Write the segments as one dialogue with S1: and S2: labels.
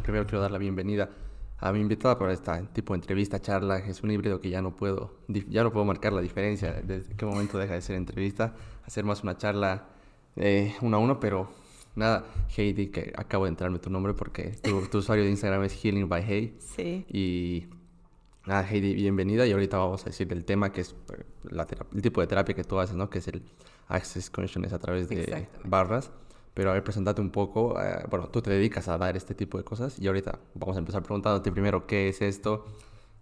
S1: primero quiero dar la bienvenida a mi invitada por esta tipo de entrevista, charla. Es un híbrido que ya no puedo, ya no puedo marcar la diferencia desde qué momento deja de ser entrevista, hacer más una charla eh, uno a uno, pero nada, Heidi, que acabo de entrarme tu nombre porque tu, usuario de Instagram es Healing by Hey.
S2: Sí.
S1: Y nada, Heidi, bienvenida. Y ahorita vamos a decir del tema que es eh, el tipo de terapia que tú haces, ¿no? Que es el Access Consciousness a través de barras. Pero a ver, presentate un poco. Eh, bueno, tú te dedicas a dar este tipo de cosas y ahorita vamos a empezar preguntándote primero qué es esto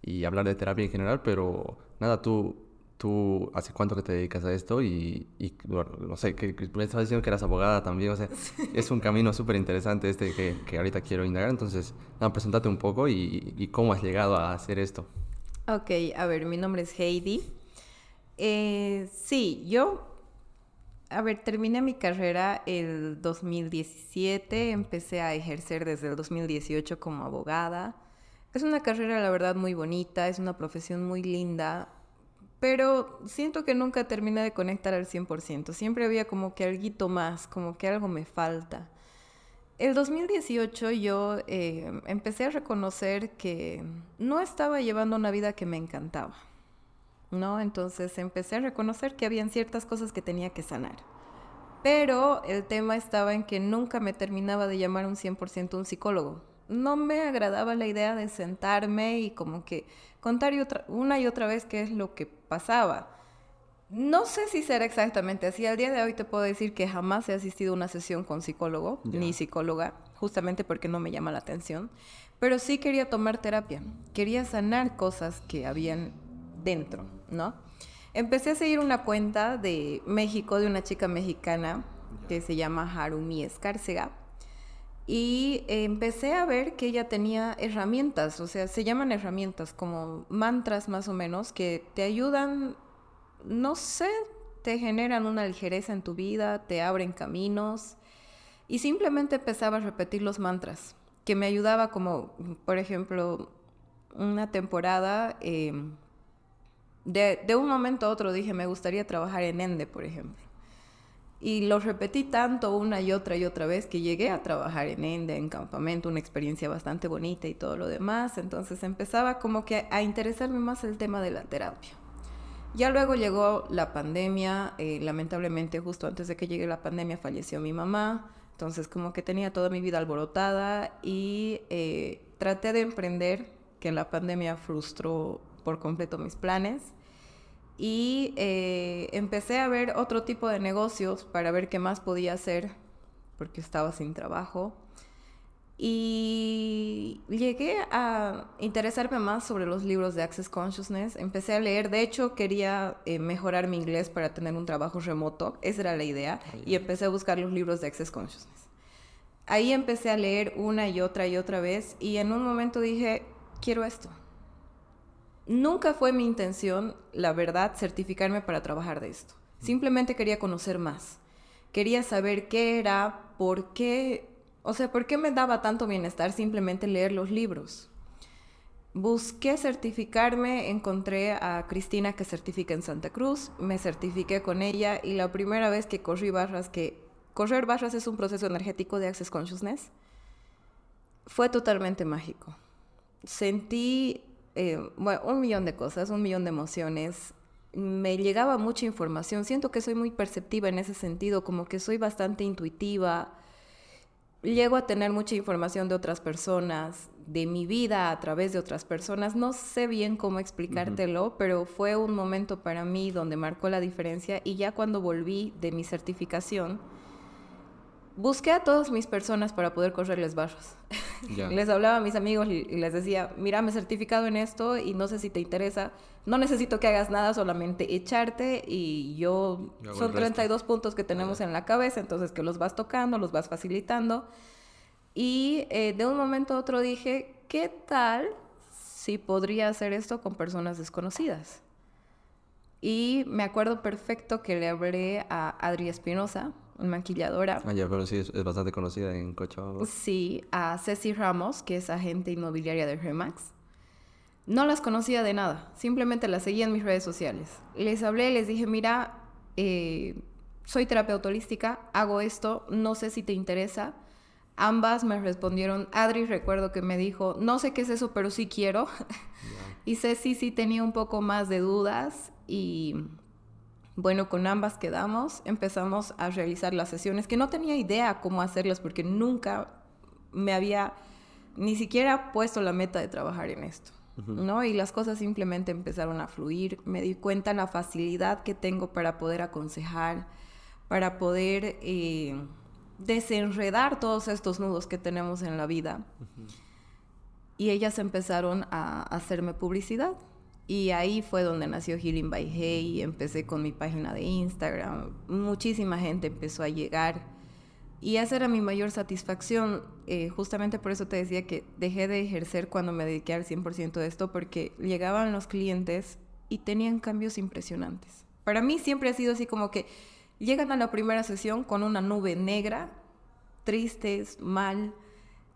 S1: y hablar de terapia en general, pero nada, tú, tú ¿hace cuánto que te dedicas a esto? Y, bueno, no sé, que, me estabas diciendo que eras abogada también, o sea, es un camino súper interesante este que, que, ahorita quiero indagar, entonces, nada, presentate un poco y, y, cómo has llegado a hacer esto.
S2: Ok, a ver, mi nombre es Heidi. Eh, sí, yo a ver, terminé mi carrera el 2017, empecé a ejercer desde el 2018 como abogada. Es una carrera, la verdad, muy bonita, es una profesión muy linda, pero siento que nunca terminé de conectar al 100%. Siempre había como que algo más, como que algo me falta. El 2018 yo eh, empecé a reconocer que no estaba llevando una vida que me encantaba. ¿No? Entonces empecé a reconocer que habían ciertas cosas que tenía que sanar. Pero el tema estaba en que nunca me terminaba de llamar un 100% un psicólogo. No me agradaba la idea de sentarme y como que contar una y otra vez qué es lo que pasaba. No sé si será exactamente así. Al día de hoy te puedo decir que jamás he asistido a una sesión con psicólogo ni psicóloga, justamente porque no me llama la atención. Pero sí quería tomar terapia. Quería sanar cosas que habían dentro, ¿no? Empecé a seguir una cuenta de México, de una chica mexicana que se llama Harumi Escárcega. Y empecé a ver que ella tenía herramientas, o sea, se llaman herramientas como mantras más o menos, que te ayudan, no sé, te generan una ligereza en tu vida, te abren caminos. Y simplemente empezaba a repetir los mantras, que me ayudaba como, por ejemplo, una temporada... Em, de, un momento a otro dije, me gustaría trabajar en Ende, por ejemplo. Y lo repetí tanto una y otra y otra vez que llegué a trabajar en Ende, en campamento, una experiencia bastante bonita y todo lo demás. Entonces empezaba como que a interesarme más el tema de la terapia. Ya luego llegó la pandemia, eh, lamentablemente justo antes de que llegue la pandemia falleció mi mamá, entonces como que tenía toda mi vida alborotada y eh, traté de emprender, que la pandemia frustró por completo mis planes. Y eh, empecé a ver otro tipo de negocios para ver qué más podía hacer porque estaba sin trabajo. Y llegué a interesarme más sobre los libros de Access Consciousness. Empecé a leer, de hecho quería eh, mejorar mi inglés para tener un trabajo remoto, esa era la idea, y empecé a buscar los libros de Access Consciousness. Ahí empecé a leer una y otra y otra vez. Y en un momento dije, quiero esto Nunca fue mi intención, la verdad, certificarme para trabajar de esto. Simplemente quería conocer más. Quería saber qué era, por qué, o sea, por qué me daba tanto bienestar simplemente leer los libros. Busqué certificarme, encontré a Cristina que certifica en Santa Cruz, me certifiqué con ella y la primera vez que corrí barras, que correr barras es un proceso energético de Access Consciousness, fue totalmente mágico. Sentí eh, bueno, un millón de cosas, un millón de emociones. Me llegaba mucha información. Siento que soy muy perceptiva en ese sentido, como que soy bastante intuitiva. Llego a tener mucha información de otras personas, de mi vida a través de otras personas. No sé bien cómo explicártelo, pero fue un momento para mí donde marcó la diferencia y ya cuando volví de mi certificación, busqué a todas mis personas para poder correrles barras. les hablaba a mis amigos y, les decía, mira, me he certificado en esto y no sé si te interesa. No necesito que hagas nada, solamente echarte y yo... son 32 puntos que tenemos en la cabeza, entonces que los vas tocando, los vas facilitando. Y eh, de un momento a otro dije, ¿qué tal si podría hacer esto con personas desconocidas? Y me acuerdo perfecto que le hablé a Adri Espinosa, maquilladora.
S1: Ah, ya, pero sí, es, bastante conocida en Cochabamba.
S2: Sí, a Ceci Ramos, que es agente inmobiliaria de Remax. No las conocía de nada, simplemente las seguía en mis redes sociales. Les hablé, les dije, mira, eh, soy terapeuta holística, hago esto, no sé si te interesa. Ambas me respondieron, Adri recuerdo que me dijo, no sé qué es eso, pero sí quiero. y Ceci sí tenía un poco más de dudas y bueno, con ambas quedamos, empezamos a realizar las sesiones, que no tenía idea cómo hacerlas porque nunca me había ni siquiera puesto la meta de trabajar en esto, ¿no? Y las cosas simplemente empezaron a fluir, me di cuenta la facilidad que tengo para poder aconsejar, para poder eh, desenredar todos estos nudos que tenemos en la vida. Y ellas empezaron a hacerme publicidad. Y ahí fue donde nació Healing by Hey, empecé con mi página de Instagram, muchísima gente empezó a llegar y esa era mi mayor satisfacción. Eh, justamente por eso te decía que dejé de ejercer cuando me dediqué al 100% de esto, porque llegaban los clientes y tenían cambios impresionantes. Para mí siempre ha sido así como que llegan a la primera sesión con una nube negra, tristes, mal,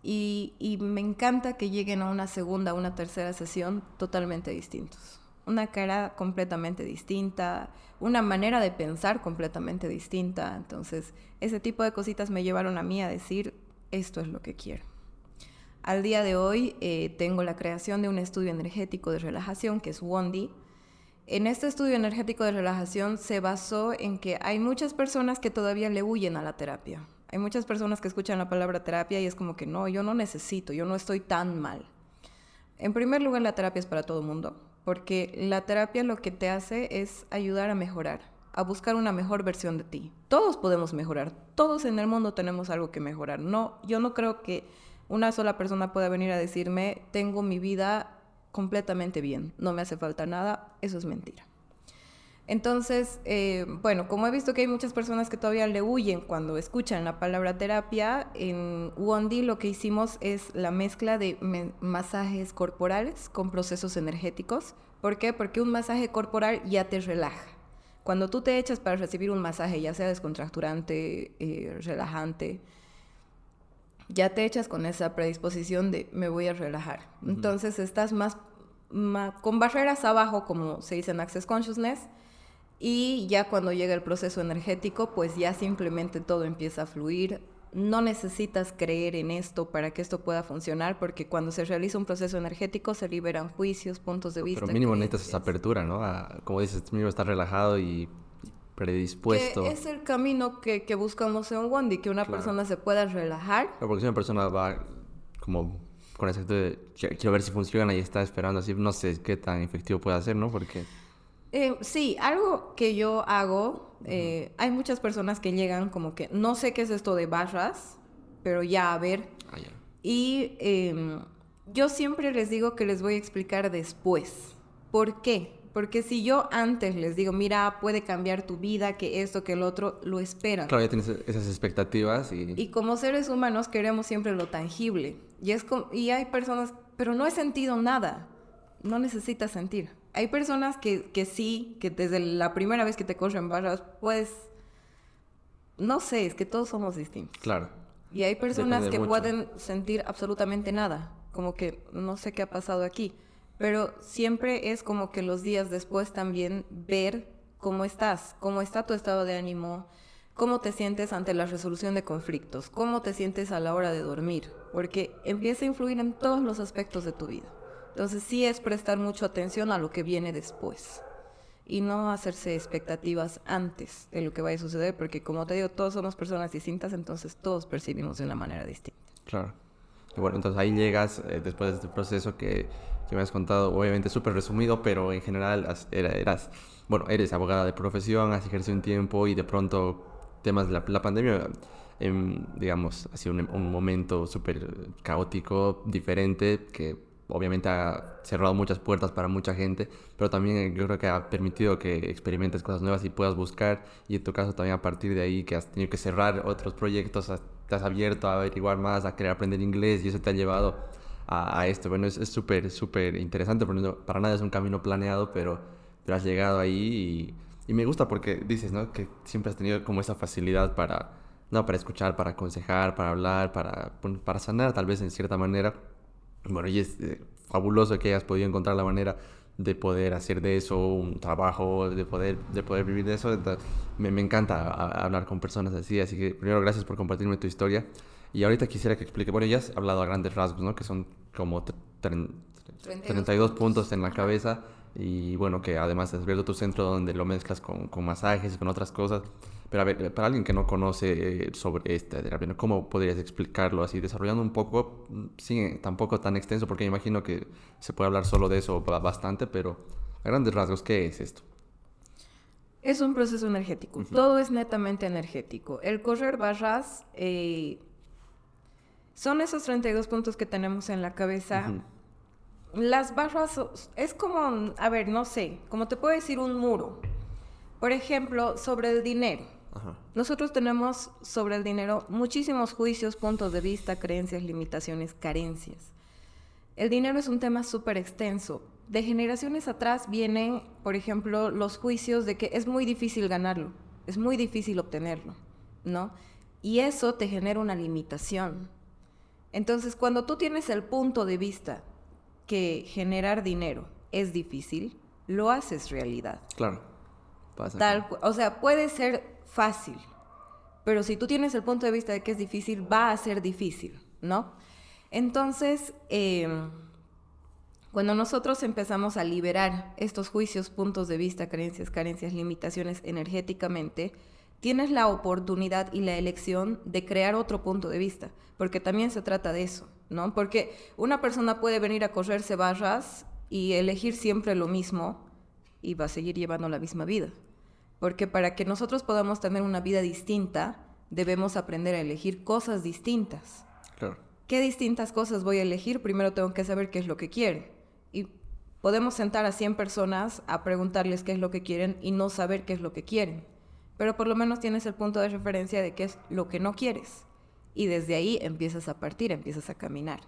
S2: y, me encanta que lleguen a una segunda, una tercera sesión totalmente distintos. Una cara completamente distinta, una manera de pensar completamente distinta. Entonces, ese tipo de cositas me llevaron a mí a decir, esto es lo que quiero. Al día de hoy eh, tengo la creación de un estudio energético de relajación que es Wondi. En este estudio energético de relajación se basó en que hay muchas personas que todavía le huyen a la terapia hay muchas personas que escuchan la palabra terapia y es como que no, yo no necesito, yo no estoy tan mal. En primer lugar, la terapia es para todo el mundo, porque la terapia lo que te hace es ayudar a mejorar, a buscar una mejor versión de ti. Todos podemos mejorar, todos en el mundo tenemos algo que mejorar. No, yo no creo que una sola persona pueda venir a decirme, tengo mi vida completamente bien, no me hace falta nada, eso es mentira. Entonces, eh, bueno, como he visto que hay muchas personas que todavía le huyen cuando escuchan la palabra terapia, en Wondi lo que hicimos es la mezcla de masajes corporales con procesos energéticos. ¿Por qué? Porque un masaje corporal ya te relaja. Cuando tú te echas para recibir un masaje, ya sea descontracturante, eh, relajante, ya te echas con esa predisposición de me voy a relajar. Entonces estás más, con barreras abajo, como se dice en Access Consciousness, y ya cuando llega el proceso energético, pues ya simplemente todo empieza a fluir. No necesitas creer en esto para que esto pueda funcionar, porque cuando se realiza un proceso energético se liberan juicios, puntos de vista.
S1: Pero mínimo necesitas esa apertura, ¿no? como dices, mínimo estar relajado y predispuesto.
S2: Que es el camino que, que buscamos en Wandy, que una persona se pueda relajar.
S1: porque si una persona va como con ese de quiero ver si funciona y está esperando así, no sé qué tan efectivo puede ser, ¿no? Porque...
S2: Eh, sí, algo que yo hago, eh, hay muchas personas que llegan como que no sé qué es esto de barras, pero ya a ver. Ah, y em, yo siempre les digo que les voy a explicar después. ¿Por qué? Porque si yo antes les digo, mira, puede cambiar tu vida, que esto, que el otro, lo esperan.
S1: Claro, ya tienes esas expectativas y...
S2: Y como seres humanos queremos siempre lo tangible. Y, es y hay personas, pero no he sentido nada. No necesitas sentir hay personas que, que sí, que desde la primera vez que te corren barras, pues, no sé, es que todos somos distintos.
S1: Claro.
S2: Y hay personas que pueden sentir absolutamente nada, como que no sé qué ha pasado aquí, pero siempre es como que los días después también ver cómo estás, cómo está tu estado de ánimo, cómo te sientes ante la resolución de conflictos, cómo te sientes a la hora de dormir, porque empieza a influir en todos los aspectos de tu vida. Entonces sí es prestar mucha atención a lo que viene después y no hacerse expectativas antes de lo que vaya a suceder, porque como te digo, todos somos personas distintas, entonces todos percibimos de una manera distinta.
S1: Claro. bueno, entonces ahí llegas eh, después de este proceso que, que me has contado, obviamente súper resumido, pero en general eras, bueno, eres abogada de profesión, has ejercido un tiempo y de pronto temas de la, la pandemia, em, digamos, ha sido un, un momento súper caótico, diferente, que obviamente ha cerrado muchas puertas para mucha gente, pero también yo creo que ha permitido que experimentes cosas nuevas y puedas buscar, y en tu caso también a partir de ahí que has tenido que cerrar otros proyectos, te has abierto a averiguar más, a querer aprender inglés y eso te ha llevado a, esto. Bueno, es súper, súper interesante, porque para nada es un camino planeado, pero, pero has llegado ahí y, y, me gusta porque dices, ¿no? Que siempre has tenido como esa facilidad para, no, para escuchar, para aconsejar, para hablar, para, para sanar tal vez en cierta manera bueno, y es eh, fabuloso que hayas podido encontrar la manera de poder hacer de eso un trabajo, de poder, de poder vivir de eso. Me, me encanta hablar con personas así, así que primero gracias por compartirme tu historia. Y ahorita quisiera que explique, bueno, ya has hablado a grandes rasgos, ¿no? Que son como 32 puntos en la cabeza y bueno, que además has abierto tu centro donde lo mezclas con, con masajes con otras cosas. Pero a ver, para alguien que no conoce sobre esta terapia, ¿cómo podrías explicarlo así, desarrollando un poco, sí, tampoco tan extenso, porque me imagino que se puede hablar solo de eso bastante, pero a grandes rasgos, ¿qué es esto?
S2: Es un proceso energético, todo es netamente energético. El correr barras eh, son esos 32 puntos que tenemos en la cabeza. Las barras es como, a ver, no sé, como te puedo decir un muro. Por ejemplo, sobre el dinero. Nosotros tenemos sobre el dinero muchísimos juicios, puntos de vista, creencias, limitaciones, carencias. El dinero es un tema súper extenso. De generaciones atrás vienen, por ejemplo, los juicios de que es muy difícil ganarlo, es muy difícil obtenerlo, ¿no? Y eso te genera una limitación. Entonces, cuando tú tienes el punto de vista que generar dinero es difícil, lo haces realidad.
S1: Claro.
S2: Tal, o sea, puede ser fácil, pero si tú tienes el punto de vista de que es difícil, va a ser difícil, ¿no? Entonces, em, cuando nosotros empezamos a liberar estos juicios, puntos de vista, creencias, carencias, limitaciones energéticamente, tienes la oportunidad y la elección de crear otro punto de vista, porque también se trata de eso, ¿no? Porque una persona puede venir a correrse barras y elegir siempre lo mismo y va a seguir llevando la misma vida. Porque para que nosotros podamos tener una vida distinta, debemos aprender a elegir cosas distintas.
S1: Claro.
S2: ¿Qué distintas cosas voy a elegir? Primero tengo que saber qué es lo que quiere. Y podemos sentar a 100 personas a preguntarles qué es lo que quieren y no saber qué es lo que quieren pero por lo menos tienes el punto de referencia de qué es lo que no quieres. Y desde ahí empiezas a partir, empiezas a caminar.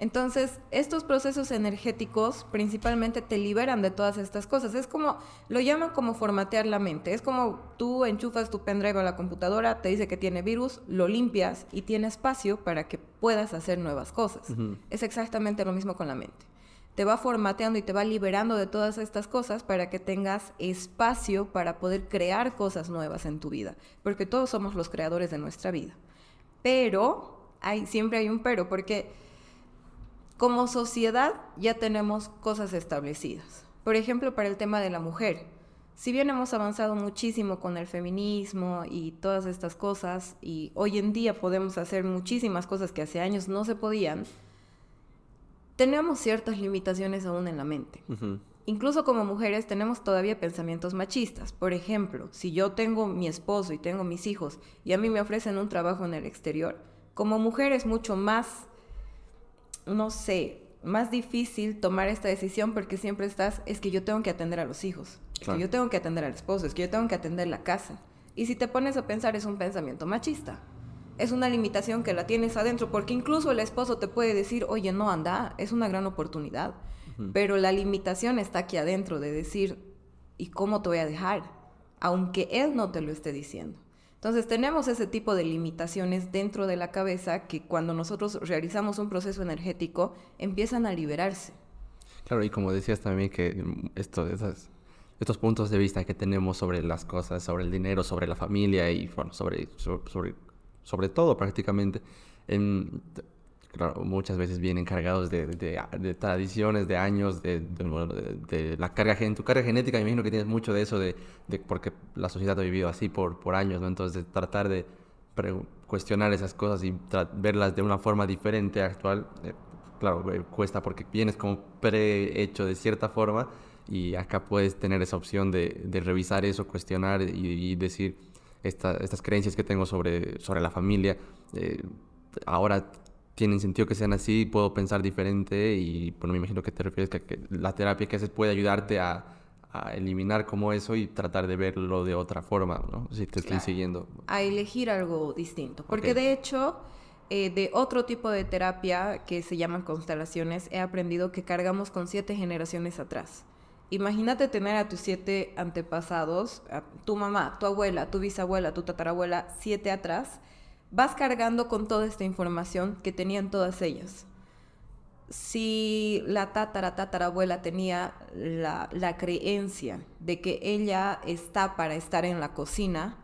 S2: Entonces, estos procesos energéticos principalmente te liberan de todas estas cosas. Es como, lo llaman como formatear la mente. Es como tú enchufas tu pendrive a la computadora, te dice que tiene virus, lo limpias y tiene espacio para que puedas hacer nuevas cosas. Es exactamente lo mismo con la mente te va formateando y te va liberando de todas estas cosas para que tengas espacio para poder crear cosas nuevas en tu vida, porque todos somos los creadores de nuestra vida. Pero hay, siempre hay un pero, porque como sociedad ya tenemos cosas establecidas. Por ejemplo, para el tema de la mujer. Si bien hemos avanzado muchísimo con el feminismo y todas estas cosas, y hoy en día podemos hacer muchísimas cosas que hace años no se podían, tenemos ciertas limitaciones aún en la mente. Incluso como mujeres tenemos todavía pensamientos machistas. Por ejemplo, si yo tengo mi esposo y tengo mis hijos y a mí me ofrecen un trabajo en el exterior, como mujer es mucho más, no sé, más difícil tomar esta decisión porque siempre estás, es que yo tengo que atender a los hijos, es que yo tengo que atender al esposo, es que yo tengo que atender la casa. Y si te pones a pensar es un pensamiento machista es una limitación que la tienes adentro, porque incluso el esposo te puede decir, oye, no anda, es una gran oportunidad, pero la limitación está aquí adentro de decir, ¿y cómo te voy a dejar? Aunque él no te lo esté diciendo. Entonces tenemos ese tipo de limitaciones dentro de la cabeza que cuando nosotros realizamos un proceso energético empiezan a liberarse.
S1: Claro, y como decías también que esas, estos puntos de vista que tenemos sobre las cosas, sobre el dinero, sobre la familia y bueno, sobre, sobre sobre todo prácticamente, en, muchas veces vienen cargados de, tradiciones, de años, de, la carga, en tu carga genética, me imagino que tienes mucho de eso, de, porque la sociedad ha vivido así por, por años, ¿no? Entonces, tratar de cuestionar esas cosas y verlas de una forma diferente, actual, eh, claro, eh, cuesta porque vienes como prehecho de cierta forma y acá puedes tener esa opción de, revisar eso, cuestionar y decir estas creencias que tengo sobre, sobre la familia, eh, ahora tienen sentido que sean así, puedo pensar diferente y bueno, me imagino que te refieres que, que la terapia que haces puede ayudarte a, a, eliminar como eso y tratar de verlo de otra forma, ¿no? Si te estoy siguiendo.
S2: A elegir algo distinto, porque de hecho... Eh, de otro tipo de terapia que se llaman constelaciones, he aprendido que cargamos con siete generaciones atrás. Imagínate tener a tus siete antepasados, a tu mamá, tu abuela, tu bisabuela, tu tatarabuela, siete atrás, vas cargando con toda esta información que tenían todas ellas. Si la tatara tatarabuela tenía la, la creencia de que ella está para estar en la cocina,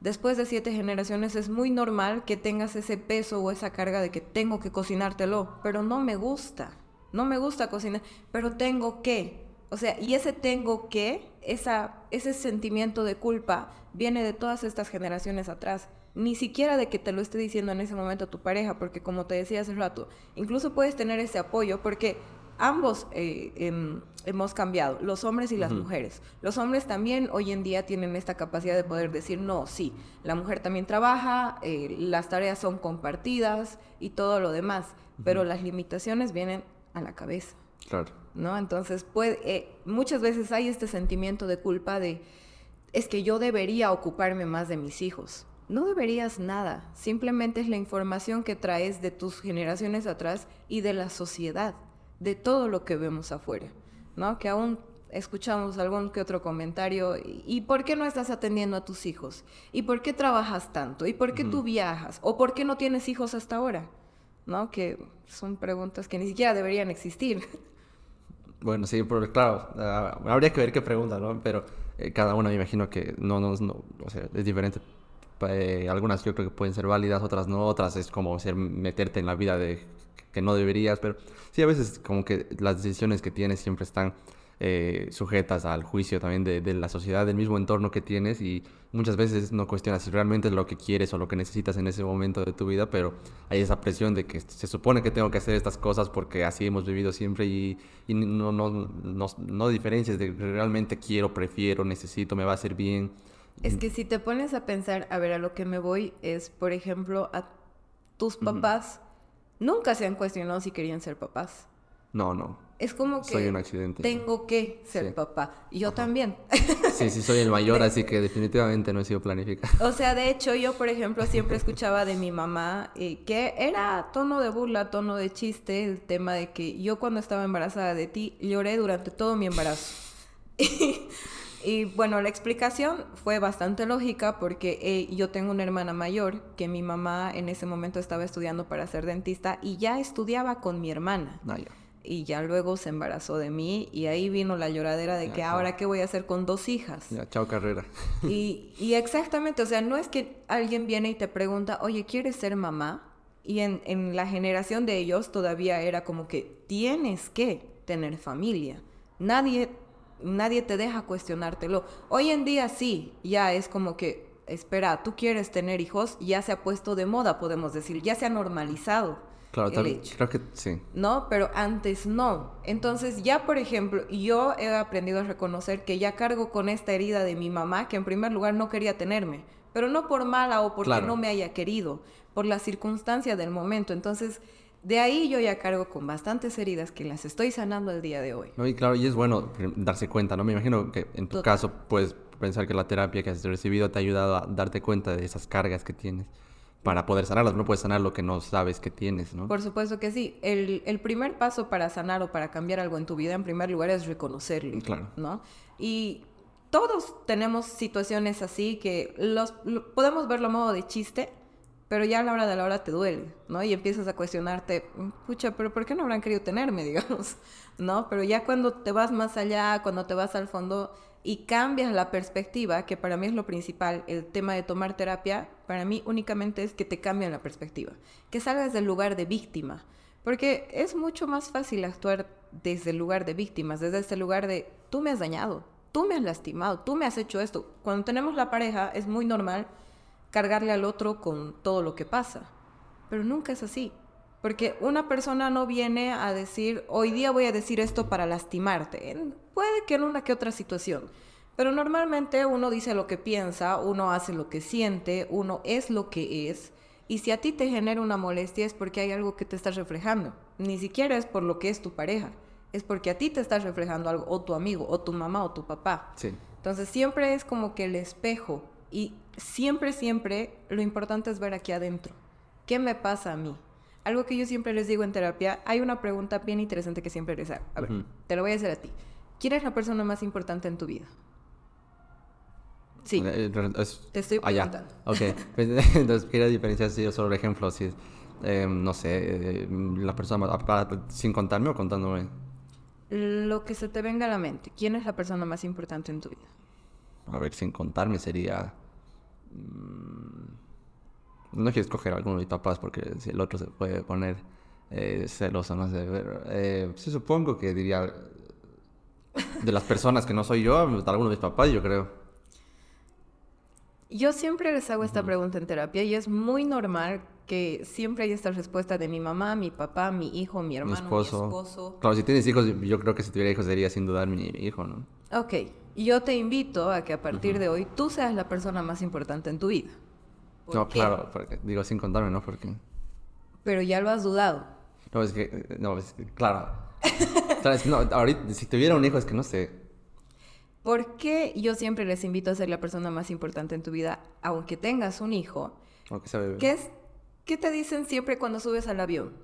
S2: después de siete generaciones es muy normal que tengas ese peso o esa carga de que tengo que cocinártelo, pero no me gusta, no me gusta cocinar, pero tengo que. O sea, y ese tengo que, esa, ese sentimiento de culpa viene de todas estas generaciones atrás. Ni siquiera de que te lo esté diciendo en ese momento tu pareja, porque como te decía hace rato, incluso puedes tener ese apoyo, porque ambos eh, em, hemos cambiado, los hombres y las mujeres. Los hombres también hoy en día tienen esta capacidad de poder decir, no, sí, la mujer también trabaja, eh, las tareas son compartidas y todo lo demás, pero las limitaciones vienen a la cabeza.
S1: Claro.
S2: ¿No? Entonces, puede, eh, muchas veces hay este sentimiento de culpa de, es que yo debería ocuparme más de mis hijos. No deberías nada, simplemente es la información que traes de tus generaciones atrás y de la sociedad de todo lo que vemos afuera, ¿no? Que aún escuchamos algún que otro comentario, ¿y por qué no estás atendiendo a tus hijos? ¿Y por qué trabajas tanto? ¿Y por qué tú viajas? ¿O por qué no tienes hijos hasta ahora? ¿No? Que son preguntas que ni siquiera deberían existir.
S1: Bueno, sí, pero claro, ah, habría que ver qué pregunta, ¿no? Pero eh, cada una me imagino que no, no, o sea, es diferente. Eh, algunas yo creo que pueden ser válidas, otras no, otras es como ser meterte en la vida de que no deberías, pero sí, a veces como que las decisiones que tienes siempre están eh, sujetas al juicio también de, de, la sociedad, del mismo entorno que tienes y muchas veces no cuestionas si realmente es lo que quieres o lo que necesitas en ese momento de tu vida, pero hay esa presión de que se supone que tengo que hacer estas cosas porque así hemos vivido siempre y, no, no, no, no diferencias de realmente quiero, prefiero, necesito, me va a hacer bien.
S2: Es que si te pones a pensar, a ver, a lo que me voy es, por ejemplo, a tus papás nunca se han cuestionado si querían ser papás.
S1: No, no.
S2: Es como que
S1: soy un accidente.
S2: Tengo que ser papá. Y yo también.
S1: Sí, sí, soy el mayor, así que definitivamente no he sido planificado.
S2: O sea, de hecho, yo, por ejemplo, siempre escuchaba de mi mamá eh, que era tono de burla, tono de chiste, el tema de que yo cuando estaba embarazada de ti lloré durante todo mi embarazo. Y bueno, la explicación fue bastante lógica porque eh, yo tengo una hermana mayor que mi mamá en ese momento estaba estudiando para ser dentista y ya estudiaba con mi hermana.
S1: Ah,
S2: y ya luego se embarazó de mí y ahí vino la lloradera de que ahora qué voy a hacer con dos hijas.
S1: Ya, chao carrera.
S2: Y, y, exactamente, o sea, no es que alguien viene y te pregunta, oye, ¿quieres ser mamá? Y en, en la generación de ellos todavía era como que tienes que tener familia. Nadie nadie te deja cuestionártelo. Hoy en día sí, ya es como que, espera, tú quieres tener hijos, ya se ha puesto de moda, podemos decir, ya se ha normalizado.
S1: Claro, creo que sí.
S2: ¿No? Pero antes no. Entonces ya, por ejemplo, yo he aprendido a reconocer que ya cargo con esta herida de mi mamá, que en primer lugar no quería tenerme, pero no por mala o porque no me haya querido, por la circunstancia del momento. Entonces, de ahí yo ya cargo con bastantes heridas que las estoy sanando el día de hoy.
S1: No, y claro, y es bueno darse cuenta, ¿no? Me imagino que en tu caso puedes pensar que la terapia que has recibido te ha ayudado a darte cuenta de esas cargas que tienes para poder sanarlas. No puedes sanar lo que no sabes que tienes, ¿no?
S2: Por supuesto que sí. El, el primer paso para sanar o para cambiar algo en tu vida, en primer lugar, es reconocerlo,
S1: claro.
S2: ¿no? Y todos tenemos situaciones así que los, podemos verlo a modo de chiste, pero ya a la hora de la hora te duele, ¿no? Y empiezas a cuestionarte, pucha, pero ¿por qué no habrán querido tenerme, digamos? ¿No? Pero ya cuando te vas más allá, cuando te vas al fondo y cambias la perspectiva, que para mí es lo principal, el tema de tomar terapia, para mí únicamente es que te cambian la perspectiva, que salgas del lugar de víctima, porque es mucho más fácil actuar desde el lugar de víctimas, desde ese lugar de tú me has dañado, tú me has lastimado, tú me has hecho esto. Cuando tenemos la pareja es muy normal cargarle al otro con todo lo que pasa. Pero nunca es así. Porque una persona no viene a decir, hoy día voy a decir esto para lastimarte. Puede que en una que otra situación. Pero normalmente uno dice lo que piensa, uno hace lo que siente, uno es lo que es. Y si a ti te genera una molestia es porque hay algo que te estás reflejando. Ni siquiera es por lo que es tu pareja. Es porque a ti te estás reflejando algo, o tu amigo, o tu mamá, o tu papá.
S1: Sí.
S2: Entonces siempre es como que el espejo. Y siempre, siempre lo importante es ver aquí adentro. ¿Qué me pasa a mí? Algo que yo siempre les digo en terapia, hay una pregunta bien interesante que siempre les hago. A ver, te lo voy a hacer a ti. ¿Quién es la persona más importante en tu vida? Sí. Eh, te estoy ah, preguntando.
S1: ok. Pues, entonces, quiero diferenciar si yo solo ejemplo, si eh, no sé, eh, la persona más, sin contarme o contándome.
S2: Lo que se te venga a la mente. ¿Quién es la persona más importante en tu vida?
S1: A ver, sin contarme sería no quiero escoger a alguno de mis papás porque si el otro se puede poner eh, celoso, no sé. Eh, sí, supongo que diría de las personas que no soy yo, alguno de mis papás, yo creo.
S2: Yo siempre les hago esta pregunta en terapia y es muy normal que siempre hay esta respuesta de mi mamá, mi papá, mi hijo, mi hermano, mi esposo.
S1: Claro, si tienes hijos, yo creo que si tuviera hijos sería sin dudar mi hijo, ¿no?
S2: Ok, y yo te invito a que a partir de hoy tú seas la persona más importante en tu vida.
S1: No, claro, digo sin contarme, ¿no? Porque...
S2: Pero ya lo has dudado.
S1: No, es que, no, es que, claro. no, ahorita, si tuviera un hijo, es que no sé.
S2: ¿Por qué yo siempre les invito a ser la persona más importante en tu vida, aunque tengas un hijo? ¿Qué, es, ¿Qué te dicen siempre cuando subes al avión?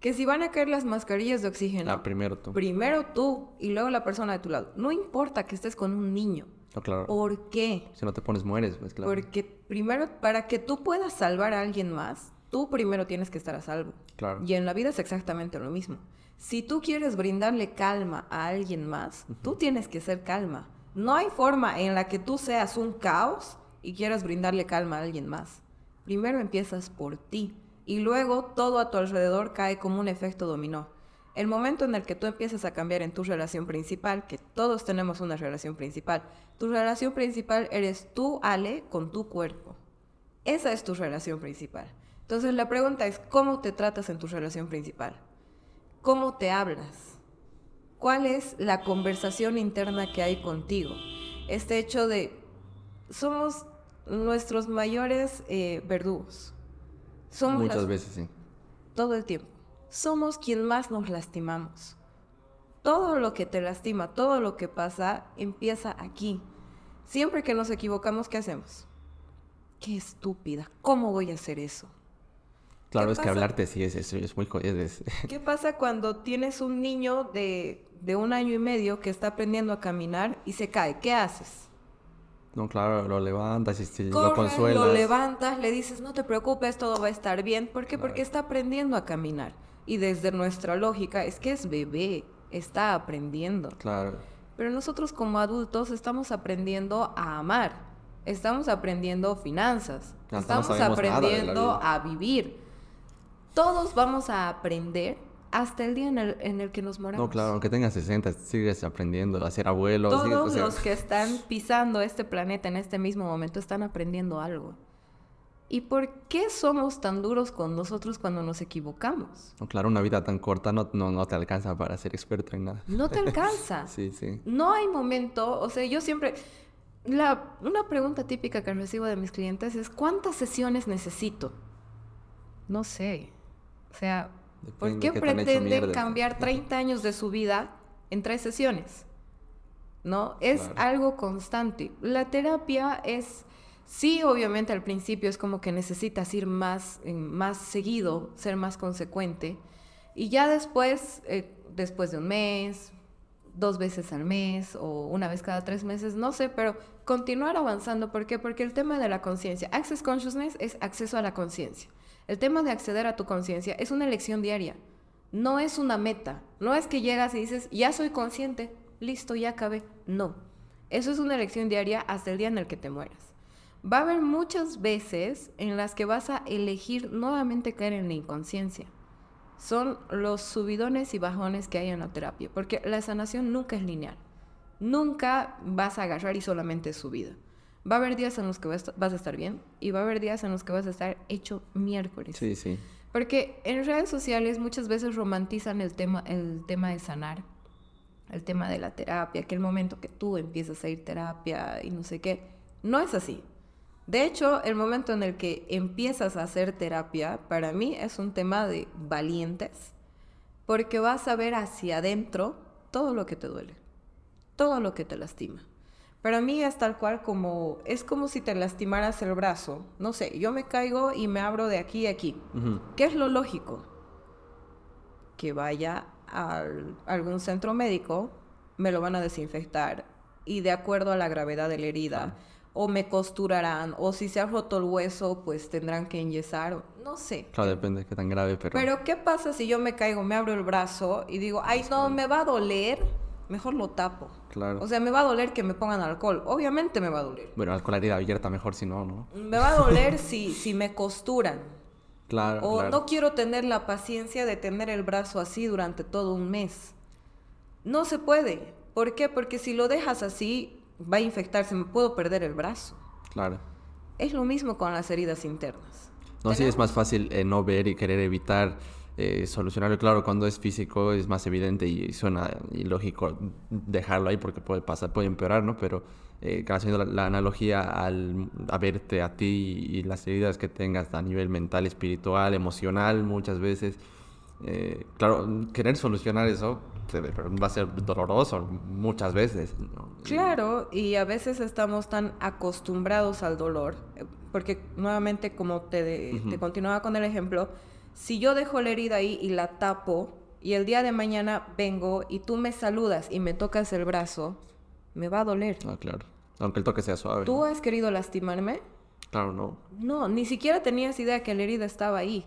S2: Que si van a caer las mascarillas de oxígeno.
S1: Ah, primero tú.
S2: Primero tú y luego la persona de tu lado. No importa que estés con un niño.
S1: No, claro.
S2: ¿Por qué?
S1: Si no te pones, mueres, pues claro.
S2: Porque primero, para que tú puedas salvar a alguien más, tú primero tienes que estar a salvo.
S1: Claro.
S2: Y en la vida es exactamente lo mismo. Si tú quieres brindarle calma a alguien más, tú tienes que ser calma. No hay forma en la que tú seas un caos y quieras brindarle calma a alguien más. Primero empiezas por ti y luego todo a tu alrededor cae como un efecto dominó. El momento en el que tú empiezas a cambiar en tu relación principal, que todos tenemos una relación principal, tu relación principal eres tú, Ale, con tu cuerpo. Esa es tu relación principal. Entonces la pregunta es, ¿cómo te tratas en tu relación principal? ¿Cómo te hablas? ¿Cuál es la conversación interna que hay contigo? Este hecho de, somos nuestros mayores eh, verdugos.
S1: Somos Muchas veces, sí.
S2: Todo el tiempo. Somos quien más nos lastimamos. Todo lo que te lastima, todo lo que pasa, empieza aquí. Siempre que nos equivocamos, ¿qué hacemos? Qué estúpida. ¿Cómo voy a hacer eso?
S1: Claro, es que hablarte sí es, es, es muy... Es,
S2: ¿Qué pasa cuando tienes un niño de, de, un año y medio que está aprendiendo a caminar y se cae? ¿Qué haces?
S1: No, claro, lo levantas y lo consuelas.
S2: lo levantas, le dices, no te preocupes, todo va a estar bien. ¿Por qué? Porque está aprendiendo a caminar. Y desde nuestra lógica, es que es bebé, está aprendiendo.
S1: Claro.
S2: Pero nosotros como adultos estamos aprendiendo a amar, estamos aprendiendo finanzas, estamos aprendiendo a vivir todos vamos a aprender hasta el día en el, que nos moramos.
S1: No, claro, aunque tengas 60, sigues aprendiendo a ser abuelo.
S2: Todos los que están pisando este planeta en este mismo momento están aprendiendo algo. ¿Y por qué somos tan duros con nosotros cuando nos equivocamos?
S1: No, claro, una vida tan corta no, no, te alcanza para ser experto en nada.
S2: No te alcanza.
S1: sí, sí.
S2: No hay momento, o sea, yo siempre... La, una pregunta típica que recibo de mis clientes es, ¿cuántas sesiones necesito? No sé. O sea, ¿por qué pretenden cambiar 30 años de su vida en tres sesiones? ¿No? Es algo constante. La terapia es, sí, obviamente al principio es como que necesitas ir más, más seguido, ser más consecuente. Y ya después, eh, después de un mes, dos veces al mes o una vez cada tres meses, no sé, pero continuar avanzando. ¿Por qué? Porque el tema de la conciencia, Access Consciousness es acceso a la conciencia. El tema de acceder a tu conciencia es una elección diaria, no es una meta, no es que llegas y dices, ya soy consciente, listo, ya acabé. No, eso es una elección diaria hasta el día en el que te mueras. Va a haber muchas veces en las que vas a elegir nuevamente caer en la inconsciencia. Son los subidones y bajones que hay en la terapia, porque la sanación nunca es lineal. Nunca vas a agarrar y solamente subida. Va a haber días en los que vas a estar bien y va a haber días en los que vas a estar hecho miércoles.
S1: Sí, sí.
S2: Porque en redes sociales muchas veces romantizan el tema, el tema de sanar, el tema de la terapia, que el momento que tú empiezas a ir terapia y no sé qué. No es así. De hecho, el momento en el que empiezas a hacer terapia, para mí es un tema de valientes, porque vas a ver hacia adentro todo lo que te duele, todo lo que te lastima. Para mí es tal cual como, es como si te lastimaras el brazo. No sé, yo me caigo y me abro de aquí a aquí. ¿Qué es lo lógico? Que vaya a algún centro médico, me lo van a desinfectar y de acuerdo a la gravedad de la herida, o me costurarán, o si se ha roto el hueso, pues tendrán que enyesar, no sé.
S1: Claro, depende de qué tan grave, pero...
S2: Pero ¿qué pasa si yo me caigo, me abro el brazo y digo, ay, no, me va a doler? Mejor lo tapo.
S1: Claro.
S2: O sea, me va a doler que me pongan alcohol. Obviamente me va a doler.
S1: Bueno, alcohol herida abierta mejor si no, ¿no?
S2: Me va a doler si, si me costuran.
S1: Claro.
S2: O
S1: claro.
S2: no quiero tener la paciencia de tener el brazo así durante todo un mes. No se puede. ¿Por qué? Porque si lo dejas así, va a infectarse, me puedo perder el brazo.
S1: Claro.
S2: Es lo mismo con las heridas internas.
S1: No, sí, es
S2: Tenemos-
S1: más fácil eh, no ver y querer evitar eh, solucionarlo. Claro, cuando es físico es más evidente y suena ilógico dejarlo ahí porque puede pasar, puede empeorar, ¿no? Pero eh, haciendo la, la analogía al, a verte a ti y, y las heridas que tengas a nivel mental, espiritual, emocional, muchas veces. eh, claro, querer solucionar eso va a ser doloroso muchas veces. ¿no?
S2: Claro, y a veces estamos tan acostumbrados al dolor, eh, porque nuevamente como te, de- te continuaba con el ejemplo, si yo dejo la herida ahí y la tapo, y el día de mañana vengo y tú me saludas y me tocas el brazo, me va a doler.
S1: Ah, claro. Aunque el toque sea suave.
S2: ¿Tú has querido lastimarme?
S1: Claro, no.
S2: No, ni siquiera tenías idea que la herida estaba ahí.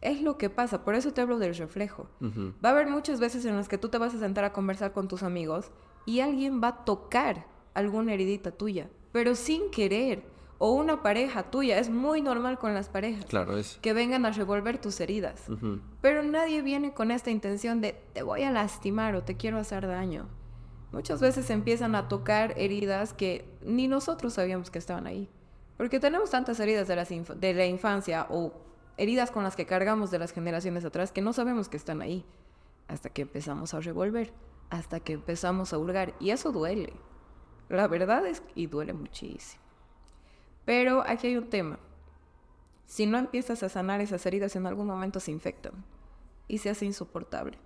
S2: Es lo que pasa, por eso te hablo del reflejo. Va a haber muchas veces en las que tú te vas a sentar a conversar con tus amigos y alguien va a tocar alguna heridita tuya, pero sin querer. O una pareja tuya, es muy normal con las parejas,
S1: Claro, es.
S2: que vengan a revolver tus heridas. Pero nadie viene con esta intención de te voy a lastimar o te quiero hacer daño. Muchas veces empiezan a tocar heridas que ni nosotros sabíamos que estaban ahí. Porque tenemos tantas heridas de, las de la infancia o heridas con las que cargamos de las generaciones atrás que no sabemos que están ahí. Hasta que empezamos a revolver, hasta que empezamos a hurgar. Y eso duele. La verdad es y duele muchísimo. Pero aquí hay un tema. Si no empiezas a sanar esas heridas, en algún momento se infectan y se hace insoportable.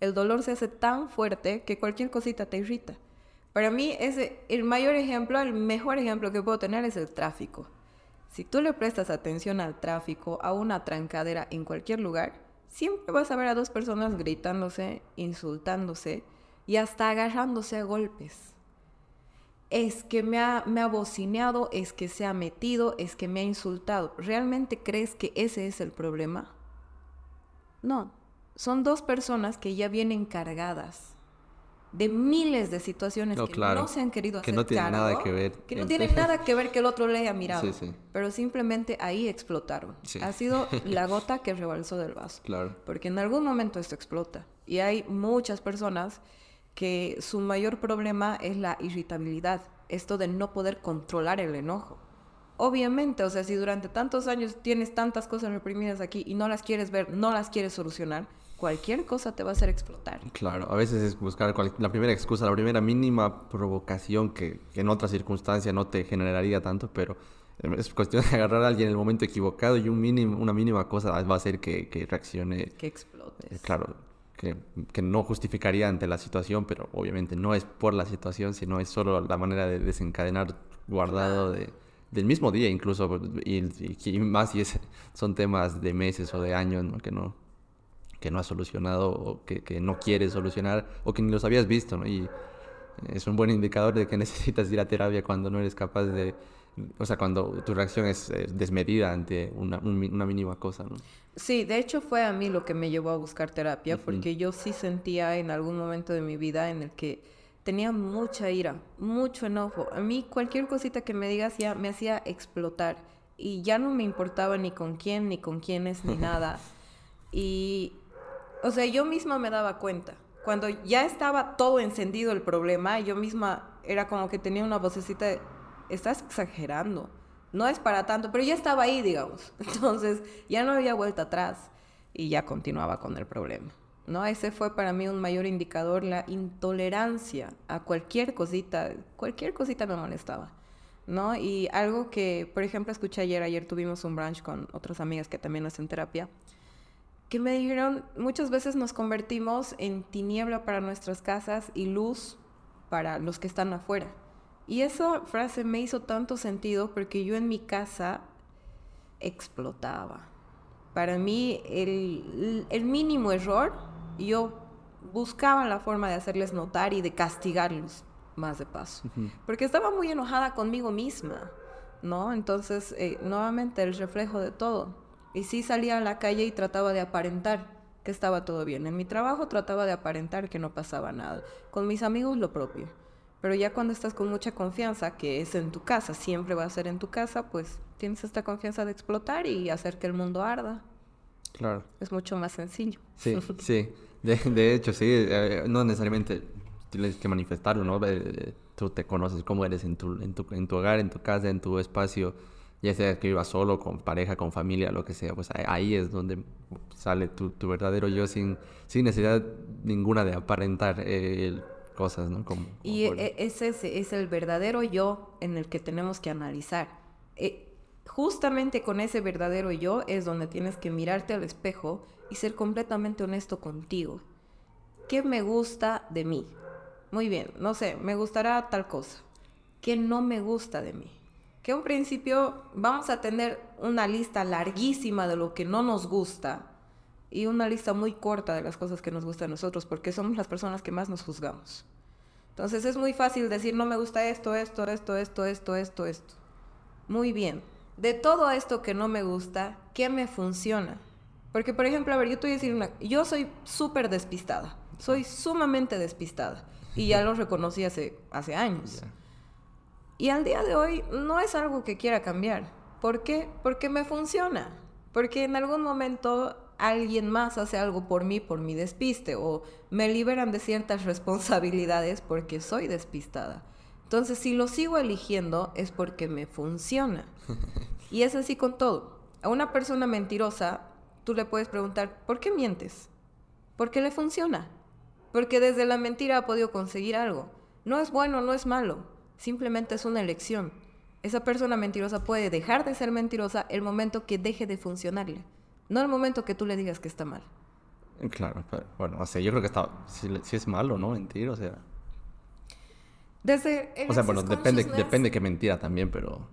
S2: El dolor se hace tan fuerte que cualquier cosita te irrita. Para mí, ese, el mayor ejemplo, el mejor ejemplo que puedo tener es el tráfico. Si tú le prestas atención al tráfico, a una trancadera en cualquier lugar, siempre vas a ver a dos personas gritándose, insultándose y hasta agarrándose a golpes es que me ha, me ha bocineado, es que se ha metido, es que me ha insultado. ¿Realmente crees que ese es el problema? No, son dos personas que ya vienen cargadas de miles de situaciones
S1: No,
S2: que
S1: claro,
S2: no se han querido
S1: que
S2: hacer
S1: no tienen nada que ver.
S2: que no tienen nada que ver que el otro le haya mirado,
S1: Sí, sí.
S2: pero simplemente ahí explotaron.
S1: Sí.
S2: Ha sido la gota que rebalsó del vaso.
S1: Claro.
S2: Porque en algún momento esto explota. Y hay muchas personas que su mayor problema es la irritabilidad, esto de no poder controlar el enojo. Obviamente, o sea, si durante tantos años tienes tantas cosas reprimidas aquí y no las quieres ver, no las quieres solucionar, cualquier cosa te va a hacer explotar.
S1: Claro, a veces es buscar cual- la primera excusa, la primera mínima provocación que, que en otra circunstancia no te generaría tanto, pero eh, es cuestión de agarrar a alguien en el momento equivocado y un mínimo, una mínima cosa va a hacer que, que reaccione,
S2: Que
S1: eh,
S2: explotes.
S1: claro, que, que no justificaría ante la situación, pero obviamente no es por la situación, sino es solo la manera de desencadenar guardado de, del mismo día incluso, y, más si es, son temas de meses o de años ¿no? que no que no has solucionado o que, que no quieres solucionar o que ni los habías visto, ¿no? Y es un buen indicador de que necesitas ir a terapia cuando no eres capaz de... O sea, cuando tu reacción es, eh, desmedida ante una, una mínima cosa, ¿no?
S2: Sí, de hecho fue a mí lo que me llevó a buscar terapia, porque yo sí sentía en algún momento de mi vida en el que tenía mucha ira, mucho enojo. A mí cualquier cosita que me digas ya me hacía explotar y ya no me importaba ni con quién, ni con quiénes, ni nada. Y, o sea, yo misma me daba cuenta. Cuando ya estaba todo encendido el problema, yo misma era como que tenía una vocecita de, estás exagerando, no es para tanto, pero ya estaba ahí, digamos. Entonces, ya no había vuelta atrás y ya continuaba con el problema. ¿No? Ese fue para mí un mayor indicador, la intolerancia a cualquier cosita, cualquier cosita me molestaba. ¿no? Y algo que, por ejemplo, escuché ayer, ayer tuvimos un brunch con otras amigas que también hacen terapia, que me dijeron, muchas veces nos convertimos en tiniebla para nuestras casas y luz para los que están afuera. Y esa frase me hizo tanto sentido porque yo en mi casa explotaba. Para mí, el, el mínimo error, yo buscaba la forma de hacerles notar y de castigarlos más de paso. Porque estaba muy enojada conmigo misma, ¿no? Entonces, eh, nuevamente, el reflejo de todo. Y sí salía a la calle y trataba de aparentar que estaba todo bien. En mi trabajo trataba de aparentar que no pasaba nada. Con mis amigos lo propio. Pero ya cuando estás con mucha confianza, que es en tu casa, siempre va a ser en tu casa, pues tienes esta confianza de explotar y hacer que el mundo arda.
S1: Claro.
S2: Es mucho más sencillo.
S1: Sí, sí. De, hecho, sí. Eh, no necesariamente tienes que manifestarlo, ¿no? Eh, tú te conoces cómo eres en tu, en tu, en tu hogar, en tu casa, en tu espacio ya sea que vivas solo, con pareja, con familia, lo que sea, pues ahí es donde sale tu, tu verdadero yo sin, sin necesidad ninguna de aparentar eh, cosas, ¿no? Como,
S2: y e, ese es el verdadero yo en el que tenemos que analizar. Eh, justamente con ese verdadero yo es donde tienes que mirarte al espejo y ser completamente honesto contigo. ¿Qué me gusta de mí? Muy bien, no sé, me gustará tal cosa. ¿Qué no me gusta de mí? que un principio vamos a tener una lista larguísima de lo que no nos gusta y una lista muy corta de las cosas que nos gustan a nosotros, porque somos las personas que más nos juzgamos. Entonces es muy fácil decir, no me gusta esto, esto, esto, esto, esto, esto, esto. Muy bien. De todo esto que no me gusta, ¿qué me funciona? Porque, por ejemplo, a ver, yo te voy a decir una... Yo soy súper despistada. Soy sumamente despistada. Y ya lo reconocí hace, hace años. Y al día de hoy no es algo que quiera cambiar. ¿Por qué? Porque me funciona. Porque en algún momento alguien más hace algo por mí, por mi despiste, o me liberan de ciertas responsabilidades porque soy despistada. Entonces, si lo sigo eligiendo es porque me funciona. Y es así con todo. A una persona mentirosa, tú le puedes preguntar, ¿por qué mientes? Porque le funciona. Porque desde la mentira ha podido conseguir algo. No es bueno, no es malo Simplemente es una elección. Esa persona mentirosa puede dejar de ser mentirosa el momento que deje de funcionarle, no el momento que tú le digas que está mal.
S1: Claro, pero bueno, o sea, yo creo que está, si, es malo, ¿no? Mentir, o sea...
S2: Desde
S1: o sea, bueno, depende, depende qué mentira también, pero...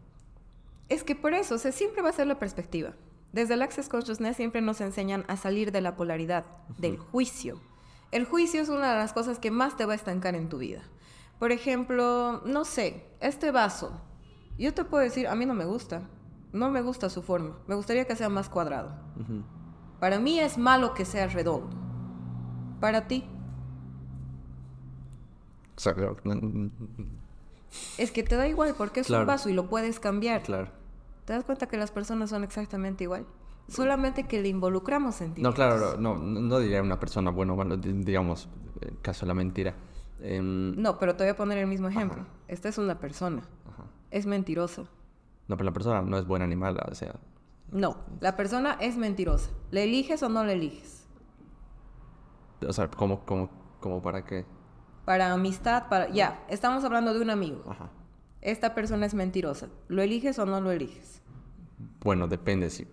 S2: Es que por eso, o sea, siempre va a ser la perspectiva. Desde el Access Consciousness siempre nos enseñan a salir de la polaridad, del juicio. El juicio es una de las cosas que más te va a estancar en tu vida. Por ejemplo, no sé, este vaso. Yo te puedo decir, a mí no me gusta. No me gusta su forma. Me gustaría que sea más cuadrado. Para mí es malo que sea redondo. Para ti. Es que te da igual porque es un vaso y lo puedes cambiar.
S1: Claro.
S2: ¿Te das cuenta que las personas son exactamente igual? Solamente que le involucramos en ti.
S1: No, claro, no, no, diría una persona, bueno, bueno, digamos, caso de la mentira Em,
S2: no, pero te voy a poner el mismo ejemplo. Esta es una persona. Es mentirosa.
S1: No, pero la persona no es buen animal, o sea.
S2: No, la persona es mentirosa. ¿Le eliges o no le eliges?
S1: O sea, ¿cómo, cómo, cómo para qué?
S2: Para amistad, para... Ya, estamos hablando de un amigo. Ajá. Esta persona es mentirosa. ¿Lo eliges o no lo eliges?
S1: Bueno, depende, sí.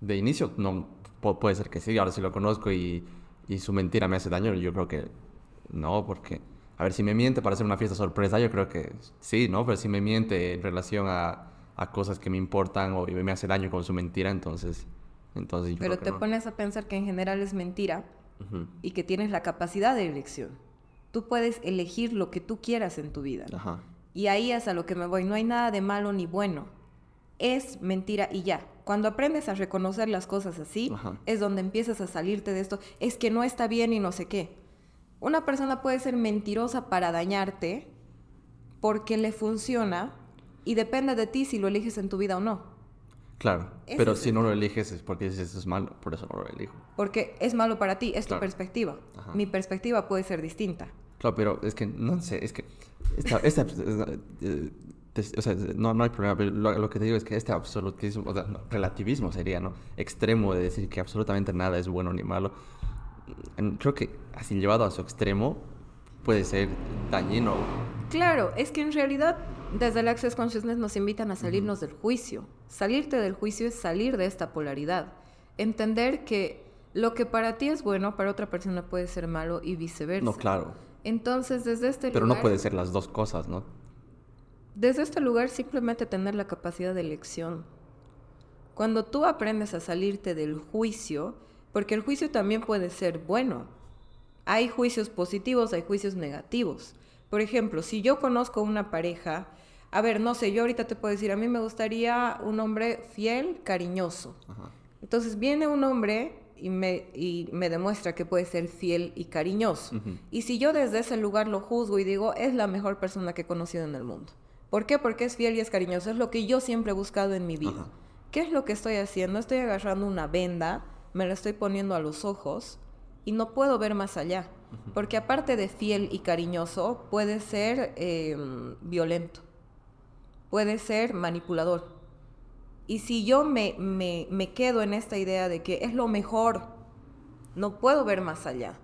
S1: De inicio, no, puede ser que sí. Ahora si lo conozco y, y su mentira me hace daño, yo creo que no, porque, a ver, si me miente para hacer una fiesta sorpresa, yo creo que sí, ¿no? Pero si me miente en relación a, a cosas que me importan o me hace daño con su mentira, entonces, entonces yo
S2: Pero
S1: te
S2: pones a pensar que en general es mentira y que tienes la capacidad de elección. Tú puedes elegir lo que tú quieras en tu vida. Y ahí es a lo que me voy. No hay nada de malo ni bueno. Es mentira y ya. Cuando aprendes a reconocer las cosas así, es donde empiezas a salirte de esto. Es que no está bien y no sé qué. Una persona puede ser mentirosa para dañarte porque le funciona y depende de ti si lo eliges en tu vida o no.
S1: Claro, pero si no lo eliges es porque dices es malo, por eso no lo elijo.
S2: Porque es malo para ti, es tu perspectiva. Mi perspectiva puede ser distinta.
S1: Claro, pero es que no sé, es que esta, eh, o sea, no, no hay problema, pero lo, que te digo es que este absolutismo, o sea, relativismo sería, ¿no? Extremo de decir que absolutamente nada es bueno ni malo creo que así llevado a su extremo puede ser dañino.
S2: Claro, es que en realidad desde el Access Consciousness nos invitan a salirnos del juicio. Salirte del juicio es salir de esta polaridad. Entender que lo que para ti es bueno, para otra persona puede ser malo y viceversa.
S1: No, claro.
S2: Entonces, desde este
S1: Pero no puede ser las dos cosas, ¿no?
S2: Desde este lugar, simplemente tener la capacidad de elección. Cuando tú aprendes a salirte del juicio, porque el juicio también puede ser bueno. Hay juicios positivos, hay juicios negativos. Por ejemplo, si yo conozco una pareja, a ver, no sé, yo ahorita te puedo decir, a mí me gustaría un hombre fiel, cariñoso. Entonces viene un hombre y me, y me demuestra que puede ser fiel y cariñoso. Y si yo desde ese lugar lo juzgo y digo, es la mejor persona que he conocido en el mundo. ¿Por qué? Porque es fiel y es cariñoso. Es lo que yo siempre he buscado en mi vida. ¿Qué es lo que estoy haciendo? Estoy agarrando una venda, me la estoy poniendo a los ojos y no puedo ver más allá. Porque aparte de fiel y cariñoso, puede ser em, violento, puede ser manipulador. Y si yo me, me, me quedo en esta idea de que es lo mejor, no puedo ver más allá.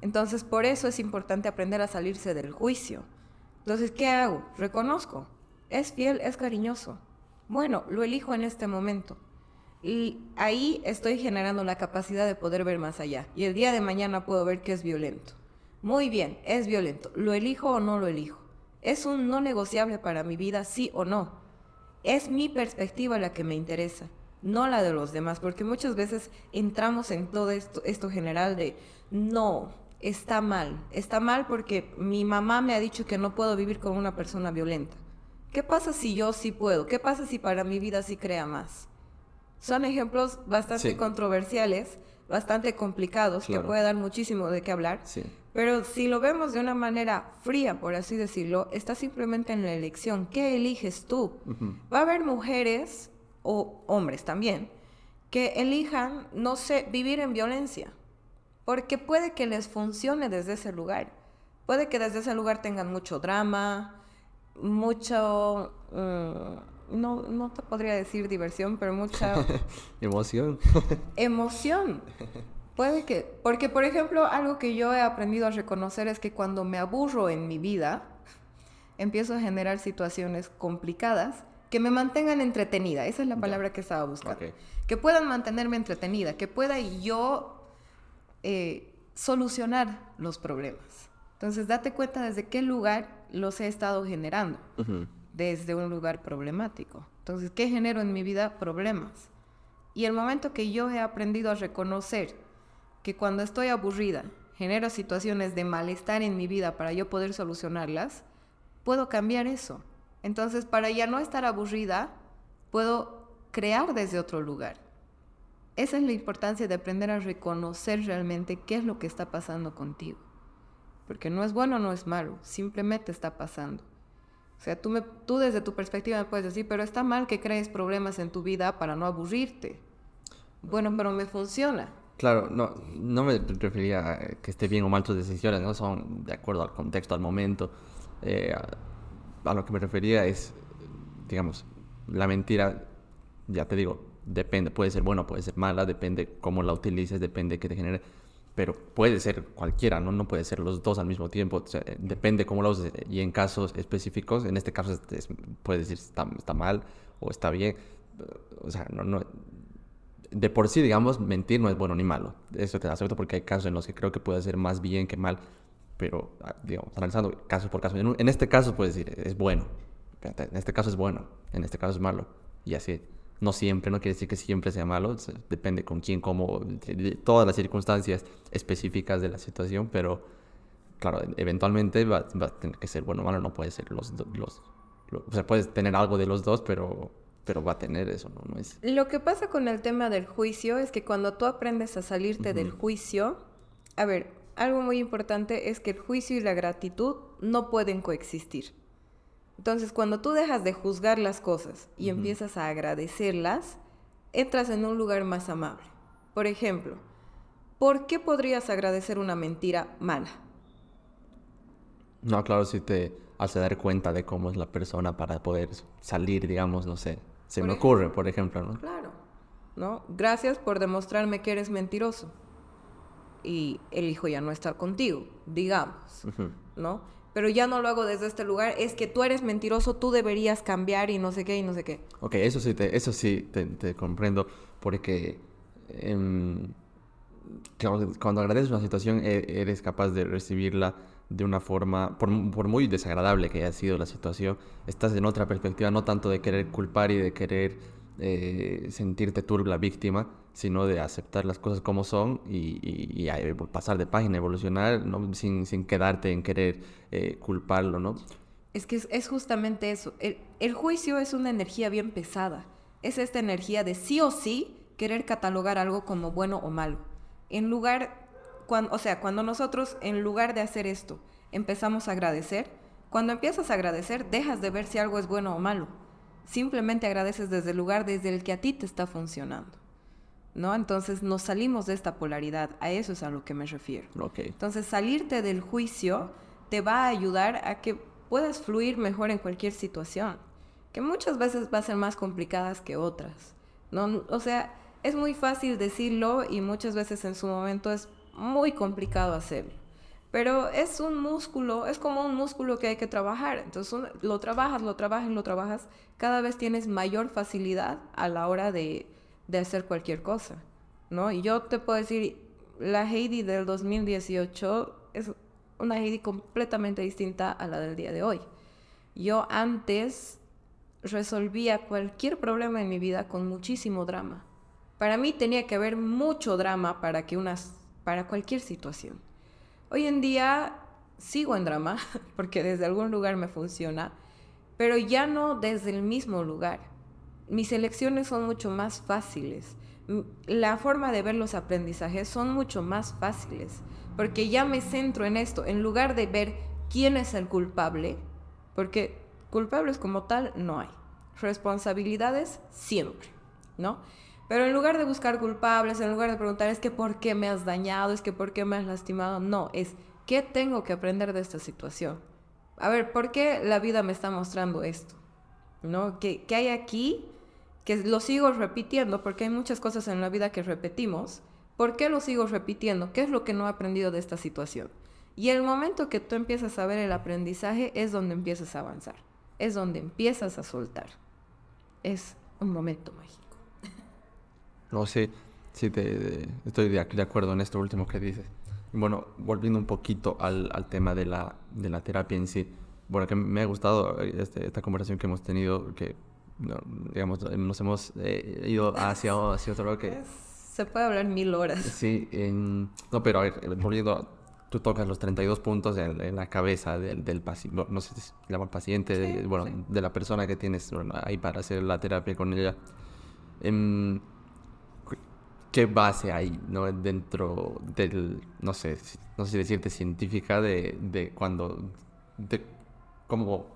S2: Entonces, por eso es importante aprender a salirse del juicio. Entonces, ¿qué hago? Reconozco. Es fiel, es cariñoso. Bueno, lo elijo en este momento. Y ahí estoy generando la capacidad de poder ver más allá. Y el día de mañana puedo ver que es violento. Muy bien, es violento. ¿Lo elijo o no lo elijo? ¿Es un no negociable para mi vida, sí o no? Es mi perspectiva la que me interesa, no la de los demás, porque muchas veces entramos en todo esto, esto general de, no, está mal. Está mal porque mi mamá me ha dicho que no puedo vivir con una persona violenta. ¿Qué pasa si yo sí puedo? ¿Qué pasa si para mi vida sí crea más? Son ejemplos bastante controversiales, bastante complicados, que puede dar muchísimo de qué hablar. Pero si lo vemos de una manera fría, por así decirlo, está simplemente en la elección. ¿Qué eliges tú? Va a haber mujeres o hombres también que elijan, no sé, vivir en violencia. Porque puede que les funcione desde ese lugar. Puede que desde ese lugar tengan mucho drama, mucho... Mm, no, no te podría decir diversión, pero mucha...
S1: emoción.
S2: emoción. Puede que, porque por ejemplo, algo que yo he aprendido a reconocer es que cuando me aburro en mi vida, empiezo a generar situaciones complicadas que me mantengan entretenida. Esa es la palabra que estaba buscando. Que puedan mantenerme entretenida, que pueda yo eh, solucionar los problemas. Entonces, date cuenta desde qué lugar los he estado generando desde un lugar problemático. Entonces, ¿qué genero en mi vida? Problemas. Y el momento que yo he aprendido a reconocer que cuando estoy aburrida genero situaciones de malestar en mi vida para yo poder solucionarlas, puedo cambiar eso. Entonces, para ya no estar aburrida, puedo crear desde otro lugar. Esa es la importancia de aprender a reconocer realmente qué es lo que está pasando contigo. Porque no es bueno no es malo, simplemente está pasando. O sea, tú, me, tú desde tu perspectiva me puedes decir, pero está mal que crees problemas en tu vida para no aburrirte. Bueno, pero me funciona.
S1: Claro, no, no me refería a que esté bien o mal tus decisiones, no son de acuerdo al contexto, al momento. Eh, a, lo que me refería es, digamos, la mentira, ya te digo, depende, puede ser buena, puede ser mala, depende cómo la utilices, depende que te genere pero puede ser cualquiera, ¿no? No puede ser los dos al mismo tiempo, depende cómo lo uses. Y en casos específicos, en este caso puede decir está, está mal o está bien, o sea, no, no, de por sí, digamos, mentir no es bueno ni malo. Eso te acepto porque hay casos en los que creo que puede ser más bien que mal, pero, ah, digamos, analizando caso por caso. En, en este caso puedes decir, es bueno, en este caso es bueno, en este caso es malo, y así. No siempre, no quiere decir que siempre sea malo, depende con quién, cómo, de, todas las circunstancias específicas de la situación, pero claro, eventualmente va, a tener que ser bueno o malo, no puede ser los dos. o sea, puedes tener algo de los dos, pero, pero va a tener eso, ¿no? no es...
S2: Lo que pasa con el tema del juicio es que cuando tú aprendes a salirte del juicio, a ver, algo muy importante es que el juicio y la gratitud no pueden coexistir. Entonces, cuando tú dejas de juzgar las cosas y empiezas a agradecerlas, entras en un lugar más amable. Por ejemplo, ¿por qué podrías agradecer una mentira mala?
S1: No, claro, si te hace dar cuenta de cómo es la persona para poder salir, digamos, no sé. Se me ocurre, por ejemplo, ¿no?
S2: Claro. ¿No? Gracias por demostrarme que eres mentiroso. Y elijo ya no estar contigo, digamos, ¿no? Pero ya no lo hago desde este lugar, es que tú eres mentiroso, tú deberías cambiar y no sé qué y no sé qué.
S1: Ok, eso sí te, eso sí te, comprendo, porque em, cuando agradeces una situación e, eres capaz de recibirla de una forma, por, por, muy desagradable que haya sido la situación, estás en otra perspectiva, no tanto de querer culpar y de querer eh, sentirte tú la víctima, sino de aceptar las cosas como son y, pasar de página, evolucionar, ¿no? sin, sin, quedarte en querer eh, culparlo, ¿no?
S2: Es que es, justamente eso. El, el, juicio es una energía bien pesada. Es esta energía de sí o sí querer catalogar algo como bueno o malo. en lugar, cuando, o sea, cuando nosotros en lugar de hacer esto empezamos a agradecer, cuando empiezas a agradecer dejas de ver si algo es bueno o malo. Simplemente agradeces desde el lugar desde el que a ti te está funcionando. ¿No? Entonces nos salimos de esta polaridad, a eso es a lo que me refiero.
S1: Okay.
S2: Entonces salirte del juicio te va a ayudar a que puedas fluir mejor en cualquier situación, que muchas veces va a ser más complicadas que otras. ¿no? O sea, es muy fácil decirlo y muchas veces en su momento es muy complicado hacerlo. Pero es un músculo, es como un músculo que hay que trabajar. Entonces lo trabajas, lo trabajas, lo trabajas. Cada vez tienes mayor facilidad a la hora de, de hacer cualquier cosa. ¿no? Y yo te puedo decir, la Heidi del 2018 es una Heidi completamente distinta a la del día de hoy. Yo antes resolvía cualquier problema en mi vida con muchísimo drama. Para mí tenía que haber mucho drama para que unas para cualquier situación. Hoy en día sigo en drama porque desde algún lugar me funciona, pero ya no desde el mismo lugar. Mis elecciones son mucho más fáciles. La forma de ver los aprendizajes son mucho más fáciles porque ya me centro en esto, en lugar de ver quién es el culpable, porque culpables como tal no hay, responsabilidades siempre, ¿no? Pero en lugar de buscar culpables, en lugar de preguntar es que por qué me has dañado, es que por qué me has lastimado, no, es qué tengo que aprender de esta situación. A ver, ¿por qué la vida me está mostrando esto? ¿No? ¿Qué, qué hay aquí? Que lo sigo repitiendo porque hay muchas cosas en la vida que repetimos ¿Por qué lo sigo repitiendo? ¿Qué es lo que no he aprendido de esta situación? Y el momento que tú empiezas a ver el aprendizaje es donde empiezas a avanzar, es donde empiezas a soltar. Es un momento mágico.
S1: No, sí, sí, te, estoy de, acuerdo en esto último que dices. Bueno, volviendo un poquito al, tema de la, de la, terapia en sí, bueno, que me ha gustado este, esta conversación que hemos tenido, que digamos, nos hemos eh, ido hacia, hacia otro lado que...
S2: Se puede hablar mil horas.
S1: Sí, no, pero a ver, volviendo, tú tocas los 32 puntos en, la cabeza del, del paciente, no sé si llama paciente, de, bueno, de la persona que tienes ahí para hacer la terapia con ella. Em, ¿Qué base hay ¿no? dentro del, no sé, no sé si decirte científica de, de cuando, de cómo,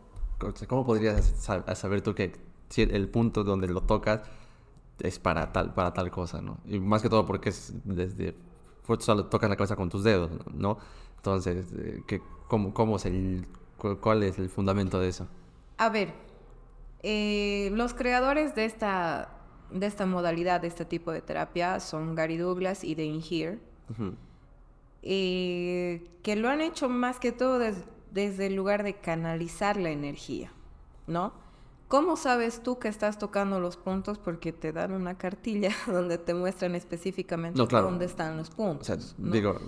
S1: cómo podrías saber tú que el punto donde lo tocas es para tal, para tal cosa, ¿no? Y más que todo porque es desde, solo tocas la cabeza con tus dedos, ¿no? Entonces, eh, ¿qué, cómo, cómo es el, ¿cuál es el fundamento de eso?
S2: A ver, eh, los creadores de esta, de esta modalidad, de este tipo de terapia, son Gary Douglas y Dane Here, eh, que lo han hecho más que todo desde el lugar de canalizar la energía, ¿no? ¿Cómo sabes tú que estás tocando los puntos? Porque te dan una cartilla donde te muestran específicamente dónde están los puntos.
S1: O sea, digo...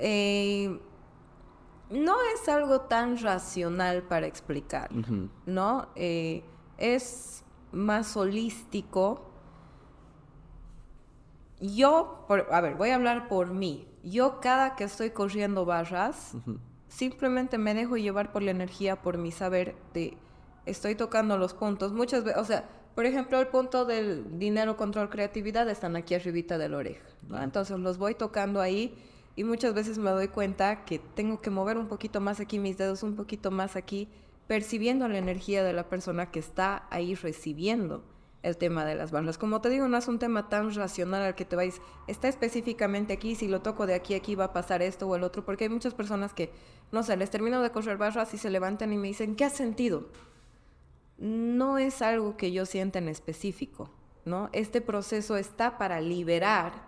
S2: Eh, no es algo tan racional para explicar, ¿no? Eh, es más holístico. Yo, a ver, voy a hablar por mí. Yo cada que estoy corriendo barras, simplemente me dejo llevar por la energía, por mi saber de estoy tocando los puntos. Muchas veces, o sea, por ejemplo, el punto del dinero, control, creatividad están aquí arribita de la oreja. Entonces los voy tocando ahí y muchas veces me doy cuenta que tengo que mover un poquito más aquí mis dedos, un poquito más aquí, percibiendo la energía de la persona que está ahí recibiendo el tema de las barras. Como te digo, no es un tema tan racional al que te vais, está específicamente aquí, si lo toco de aquí aquí va a pasar esto o el otro, porque hay muchas personas que, no sé, les termino de correr barras y se levantan y me dicen, ¿qué has sentido? no es algo que yo sienta en específico, ¿no? Este proceso está para liberar.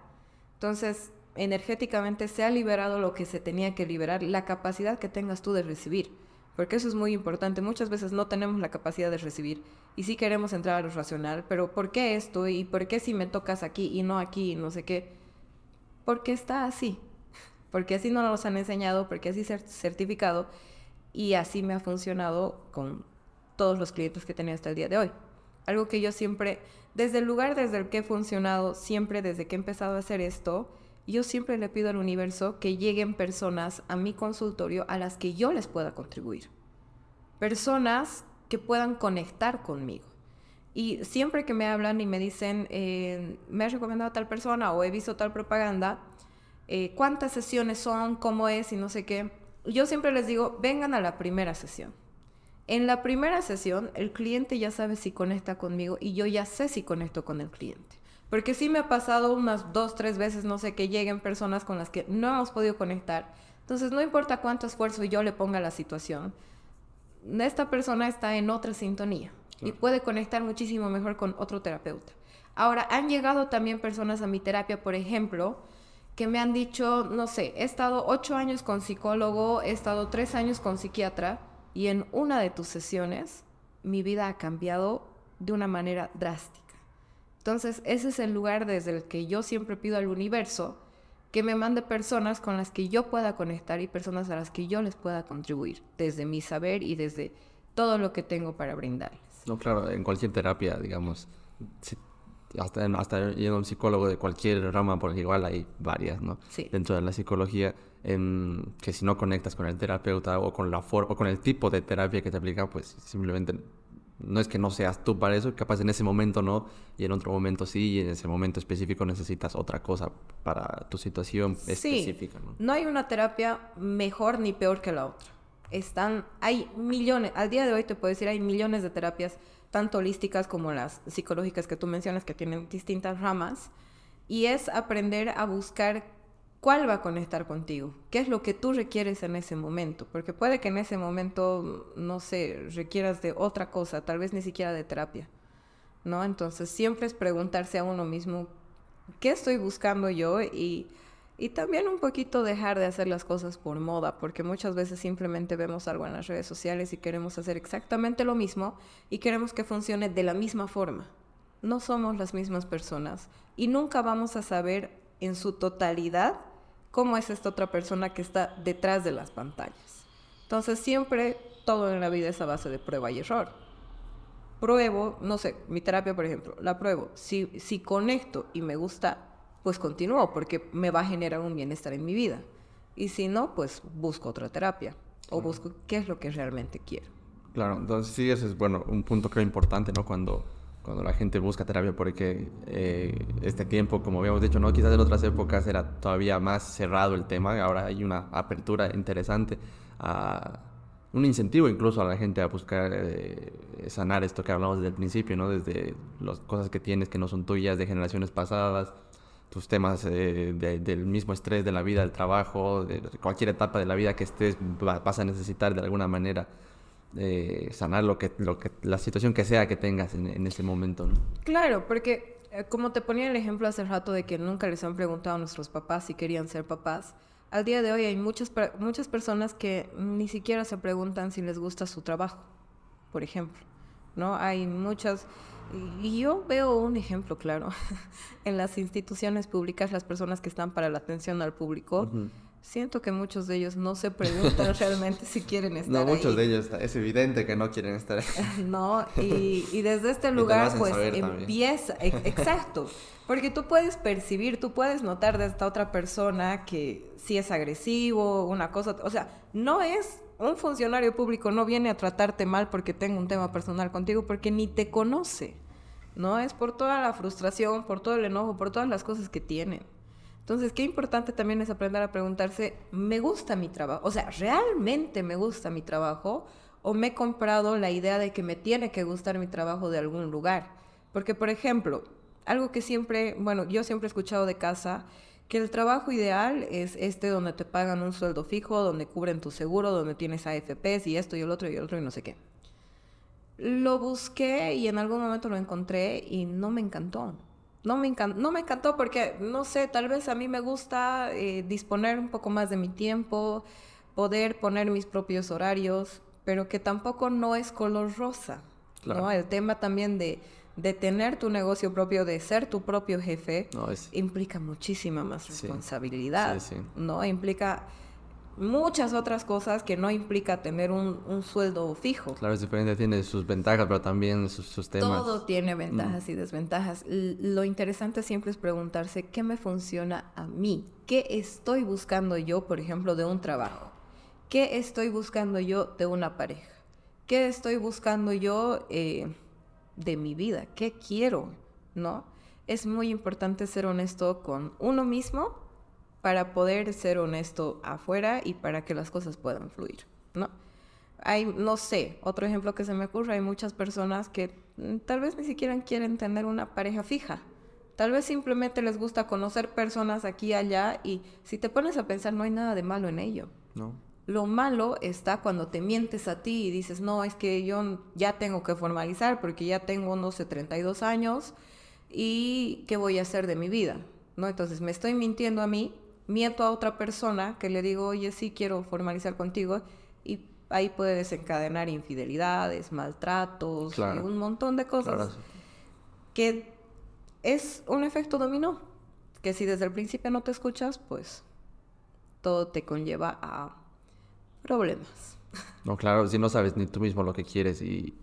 S2: Entonces, energéticamente se ha liberado lo que se tenía que liberar, la capacidad que tengas tú de recibir, porque eso es muy importante. Muchas veces no tenemos la capacidad de recibir y sí queremos entrar a lo racional, pero ¿por qué esto? ¿Y por qué si me tocas aquí y no aquí y no sé qué? Porque está así, porque así no nos han enseñado, porque así certificado y así me ha funcionado con todos los clientes que tenía hasta el día de hoy. Algo que yo siempre, desde el lugar desde el que he funcionado, siempre desde que he empezado a hacer esto, yo siempre le pido al universo que lleguen personas a mi consultorio a las que yo les pueda contribuir. Personas que puedan conectar conmigo. Y siempre que me hablan y me dicen, eh, me has recomendado a tal persona o he visto tal propaganda, eh, cuántas sesiones son, cómo es y no sé qué, yo siempre les digo, vengan a la primera sesión. En la primera sesión, el cliente ya sabe si conecta conmigo y yo ya sé si conecto con el cliente. Porque sí me ha pasado unas dos, tres veces, no sé, que lleguen personas con las que no hemos podido conectar. Entonces, no importa cuánto esfuerzo yo le ponga a la situación, esta persona está en otra sintonía y puede conectar muchísimo mejor con otro terapeuta. Ahora, han llegado también personas a mi terapia, por ejemplo, que me han dicho, no sé, he estado ocho años con psicólogo, he estado tres años con psiquiatra y en una de tus sesiones mi vida ha cambiado de una manera drástica. Entonces, ese es el lugar desde el que yo siempre pido al universo que me mande personas con las que yo pueda conectar y personas a las que yo les pueda contribuir, desde mi saber y desde todo lo que tengo para brindarles.
S1: No, claro, en cualquier terapia, digamos, hasta, hasta yendo a un psicólogo de cualquier rama, porque igual hay varias, ¿no?
S2: Sí.
S1: Dentro de la psicología, en, que si no conectas con el terapeuta o con la forma o con el tipo de terapia que te aplica, pues simplemente no es que no seas tú para eso, capaz en ese momento no, y en otro momento sí, y en ese momento específico necesitas otra cosa para tu situación específica.
S2: ¿no? no hay una terapia mejor ni peor que la otra. Están, hay millones, al día de hoy te puedo decir, hay millones de terapias, tanto holísticas como las psicológicas que tú mencionas, que tienen distintas ramas, y es aprender a buscar cuál va a conectar contigo, qué es lo que tú requieres en ese momento, porque puede que en ese momento, no sé, requieras de otra cosa, tal vez ni siquiera de terapia, ¿no? Entonces siempre es preguntarse a uno mismo, ¿qué estoy buscando yo? Y, y también un poquito dejar de hacer las cosas por moda, porque muchas veces simplemente vemos algo en las redes sociales y queremos hacer exactamente lo mismo y queremos que funcione de la misma forma. No somos las mismas personas y nunca vamos a saber en su totalidad cómo es esta otra persona que está detrás de las pantallas. Entonces siempre todo en la vida es a base de prueba y error. Pruebo, no sé, mi terapia por ejemplo, la pruebo. Si, si conecto y me gusta, pues continúo porque me va a generar un bienestar en mi vida. Y si no, pues busco otra terapia o busco qué es lo que realmente quiero.
S1: Claro, entonces sí, ese es bueno, un punto creo importante, ¿no? Cuando cuando la gente busca terapia, porque eh, este tiempo, como habíamos dicho, ¿no? quizás en otras épocas era todavía más cerrado el tema, ahora hay una apertura interesante, un incentivo incluso a la gente a buscar eh, sanar esto que hablamos desde el principio, ¿no? desde las cosas que tienes que no son tuyas de generaciones pasadas, tus temas eh, del mismo estrés de la vida, del trabajo, de cualquier etapa de la vida que estés, vas a necesitar de alguna manera sanar lo que, lo que, la situación que sea que tengas en, en ese momento, ¿no?
S2: Claro, porque eh, como te ponía el ejemplo hace rato de que nunca les han preguntado a nuestros papás si querían ser papás, al día de hoy hay muchas, muchas personas que ni siquiera se preguntan si les gusta su trabajo, por ejemplo, ¿no? Hay muchas... Y yo veo un ejemplo claro en las instituciones públicas, las personas que están para la atención al público siento que muchos de ellos no se preguntan realmente si quieren estar
S1: No, muchos de ellos, es evidente que no quieren estar ahí.
S2: no, y, y desde este lugar pues empieza, exacto, porque tú puedes percibir, tú puedes notar de esta otra persona que si es agresivo, una cosa, o sea, no es un funcionario público, no viene a tratarte mal porque tenga un tema personal contigo, porque ni te conoce, ¿no? Es por toda la frustración, por todo el enojo, por todas las cosas que tienen. Entonces, qué importante también es aprender a preguntarse, ¿me gusta mi trabajo? O sea, ¿realmente me gusta mi trabajo? ¿O me he comprado la idea de que me tiene que gustar mi trabajo de algún lugar? Porque, por ejemplo, algo que siempre, bueno, yo siempre he escuchado de casa, que el trabajo ideal es este donde te pagan un sueldo fijo, donde cubren tu seguro, donde tienes AFPs y esto y el otro y el otro y no sé qué. Lo busqué y en algún momento lo encontré y no me encantó no me, encantó, no me encantó porque, no sé, tal vez a mí me gusta eh, disponer un poco más de mi tiempo, poder poner mis propios horarios, pero que tampoco no es color rosa. ¿no? El tema también de, de, tener tu negocio propio, de ser tu propio jefe, implica muchísima más responsabilidad. ¿no? Implica muchas otras cosas que no implica tener un, sueldo fijo.
S1: Claro, es diferente, tiene sus ventajas, pero también sus, temas.
S2: Todo tiene ventajas y desventajas. lo interesante siempre es preguntarse qué me funciona a mí, qué estoy buscando yo, por ejemplo, de un trabajo, qué estoy buscando yo de una pareja, qué estoy buscando yo eh, de mi vida, qué quiero, ¿no? Es muy importante ser honesto con uno mismo para poder ser honesto afuera y para que las cosas puedan fluir, ¿no? Hay, no sé, otro ejemplo que se me ocurre, hay muchas personas que mm, tal vez ni siquiera quieren tener una pareja fija. Tal vez simplemente les gusta conocer personas aquí y allá y si te pones a pensar no hay nada de malo en ello.
S1: No.
S2: Lo malo está cuando te mientes a ti y dices, no, es que yo ya tengo que formalizar porque ya tengo, no sé, 32 años y ¿qué voy a hacer de mi vida? ¿No? Entonces me estoy mintiendo a mí, miento a otra persona que le digo, oye, sí quiero formalizar contigo y ahí puede desencadenar infidelidades, maltratos, y un montón de cosas que es un efecto dominó, que si desde el principio no te escuchas, pues todo te conlleva a problemas.
S1: No, claro, si no sabes ni tú mismo lo que quieres y,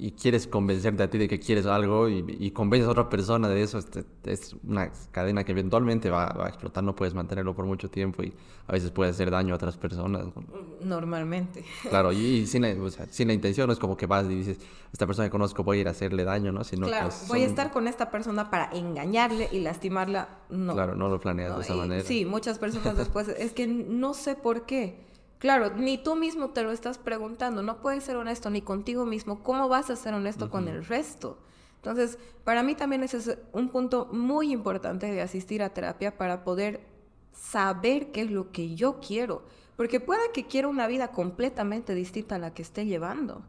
S1: y quieres convencerte a ti de que quieres algo y, y convences a otra persona de eso, este, es, una cadena que eventualmente va, a explotar, no puedes mantenerlo por mucho tiempo y a veces puede hacer daño a otras personas.
S2: Normalmente.
S1: Claro, y, sin, la, sin, la, intención no es como que vas y dices, esta persona que conozco voy a ir a hacerle daño, ¿no?
S2: Sino claro, voy a estar con esta persona para engañarle y lastimarla, no.
S1: Claro, no lo planeas de esa manera.
S2: Sí, muchas personas después, es que no sé por qué Claro, ni tú mismo te lo estás preguntando, no puedes ser honesto ni contigo mismo, ¿cómo vas a ser honesto con el resto? Entonces, para mí también ese es un punto muy importante de asistir a terapia para poder saber qué es lo que yo quiero, porque puede que quiera una vida completamente distinta a la que esté llevando.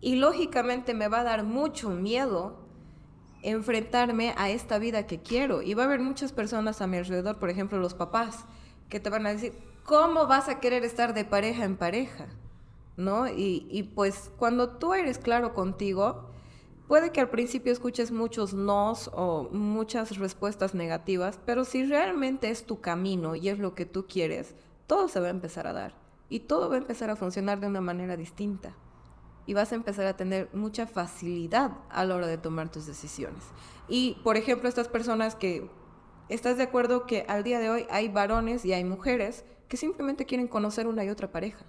S2: Y lógicamente me va a dar mucho miedo enfrentarme a esta vida que quiero. Y va a haber muchas personas a mi alrededor, por ejemplo los papás, que te van a decir, ¿cómo vas a querer estar de pareja en pareja? ¿No? Y, pues cuando tú eres claro contigo, puede que al principio escuches muchos nos o muchas respuestas negativas, pero si realmente es tu camino y es lo que tú quieres, todo se va a empezar a dar y todo va a empezar a funcionar de una manera distinta. Y vas a empezar a tener mucha facilidad a la hora de tomar tus decisiones. Y, por ejemplo, estas personas que, ¿estás de acuerdo que al día de hoy hay varones y hay mujeres que simplemente quieren conocer una y otra pareja,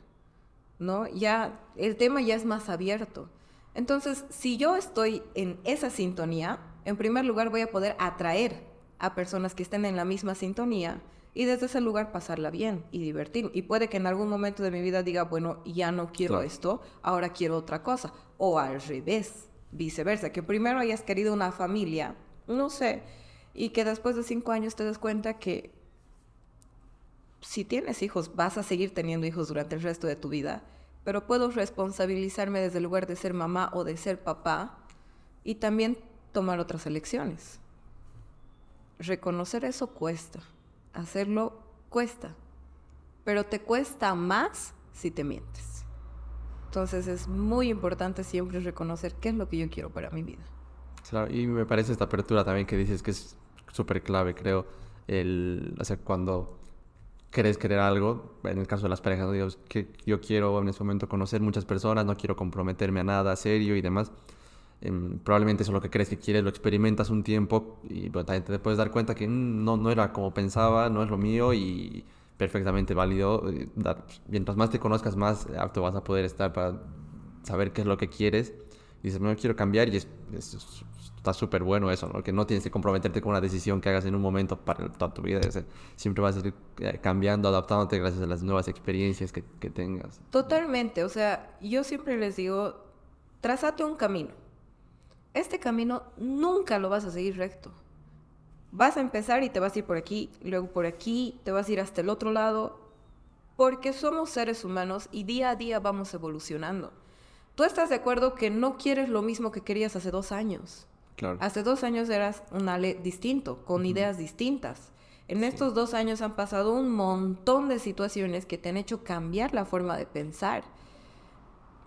S2: ¿no? Ya el tema ya es más abierto. Entonces, si yo estoy en esa sintonía, en primer lugar voy a poder atraer a personas que estén en la misma sintonía y desde ese lugar pasarla bien y divertir. Y puede que en algún momento de mi vida diga, bueno, ya no quiero esto, ahora quiero otra cosa. O al revés, viceversa, que primero hayas querido una familia, no sé, y que después de cinco años te des cuenta que si tienes hijos, vas a seguir teniendo hijos durante el resto de tu vida, pero puedo responsabilizarme desde el lugar de ser mamá o de ser papá y también tomar otras elecciones. Reconocer eso cuesta, hacerlo cuesta, pero te cuesta más si te mientes. Entonces es muy importante siempre reconocer qué es lo que yo quiero para mi vida.
S1: Claro, y me parece esta apertura también que dices que es súper clave, creo, el, hacer cuando querés querer algo, en el caso de las parejas, que yo quiero en ese momento conocer muchas personas, no quiero comprometerme a nada serio y demás. Em, probablemente eso es lo que crees que quieres, lo experimentas un tiempo y también te puedes dar cuenta que mm, no, no era como pensaba, no es lo mío y perfectamente válido. Eh, mientras más te conozcas, más apto vas a poder estar para saber qué es lo que quieres. Y dices, no quiero cambiar y es está súper bueno eso, ¿no? Que no tienes que comprometerte con una decisión que hagas en un momento para toda tu vida. siempre vas a ir eh, cambiando, adaptándote gracias a las nuevas experiencias que, que tengas.
S2: Totalmente. O sea, yo siempre les digo, trazate un camino. Este camino nunca lo vas a seguir recto. Vas a empezar y te vas a ir por aquí, luego por aquí, te vas a ir hasta el otro lado, porque somos seres humanos y día a día vamos evolucionando. Tú estás de acuerdo que no quieres lo mismo que querías hace dos años. Hace dos años eras un Ale distinto, con ideas distintas. En estos dos años han pasado un montón de situaciones que te han hecho cambiar la forma de pensar,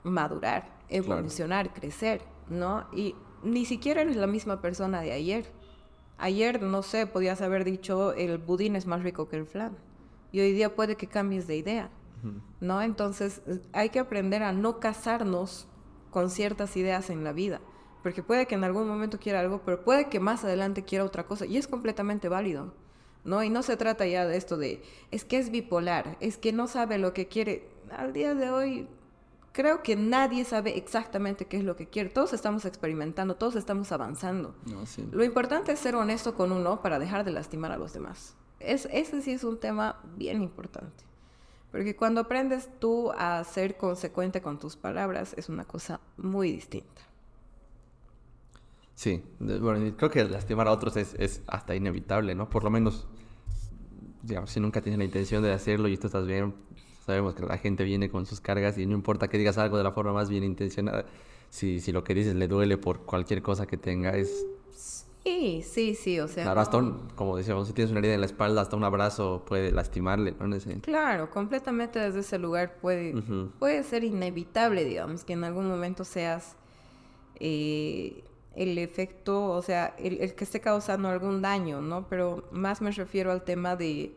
S2: madurar, evolucionar, crecer, ¿no? Y ni siquiera eres la misma persona de ayer. Ayer, no sé, podías haber dicho el budín es más rico que el flan. Y hoy día puede que cambies de idea, ¿no? Entonces hay que aprender a no casarnos con ciertas ideas en la vida porque puede que en algún momento quiera algo, pero puede que más adelante quiera otra cosa y es completamente válido. ¿No? Y no se trata ya de esto de, es que es bipolar, es que no sabe lo que quiere. Al día de hoy, creo que nadie sabe exactamente qué es lo que quiere. Todos estamos experimentando, todos estamos avanzando. Lo importante es ser honesto con uno para dejar de lastimar a los demás. Es, ese sí es un tema bien importante. Porque cuando aprendes tú a ser consecuente con tus palabras, es una cosa muy distinta.
S1: Sí, bueno, creo que lastimar a otros es, es, hasta inevitable, ¿no? Por lo menos, digamos, si nunca tienes la intención de hacerlo y tú estás bien, sabemos que la gente viene con sus cargas y no importa que digas algo de la forma más bien intencionada, si, si lo que dices le duele por cualquier cosa que tenga, es,
S2: Sí, sí, sí, o sea.
S1: Claro, hasta como decíamos, si tienes una herida en la espalda, hasta un abrazo puede lastimarle, ¿no?
S2: Claro, completamente desde ese lugar puede, puede ser inevitable, digamos, que en algún momento seas eh, el efecto, o sea, el, que esté causando algún daño, ¿no? Pero más me refiero al tema de,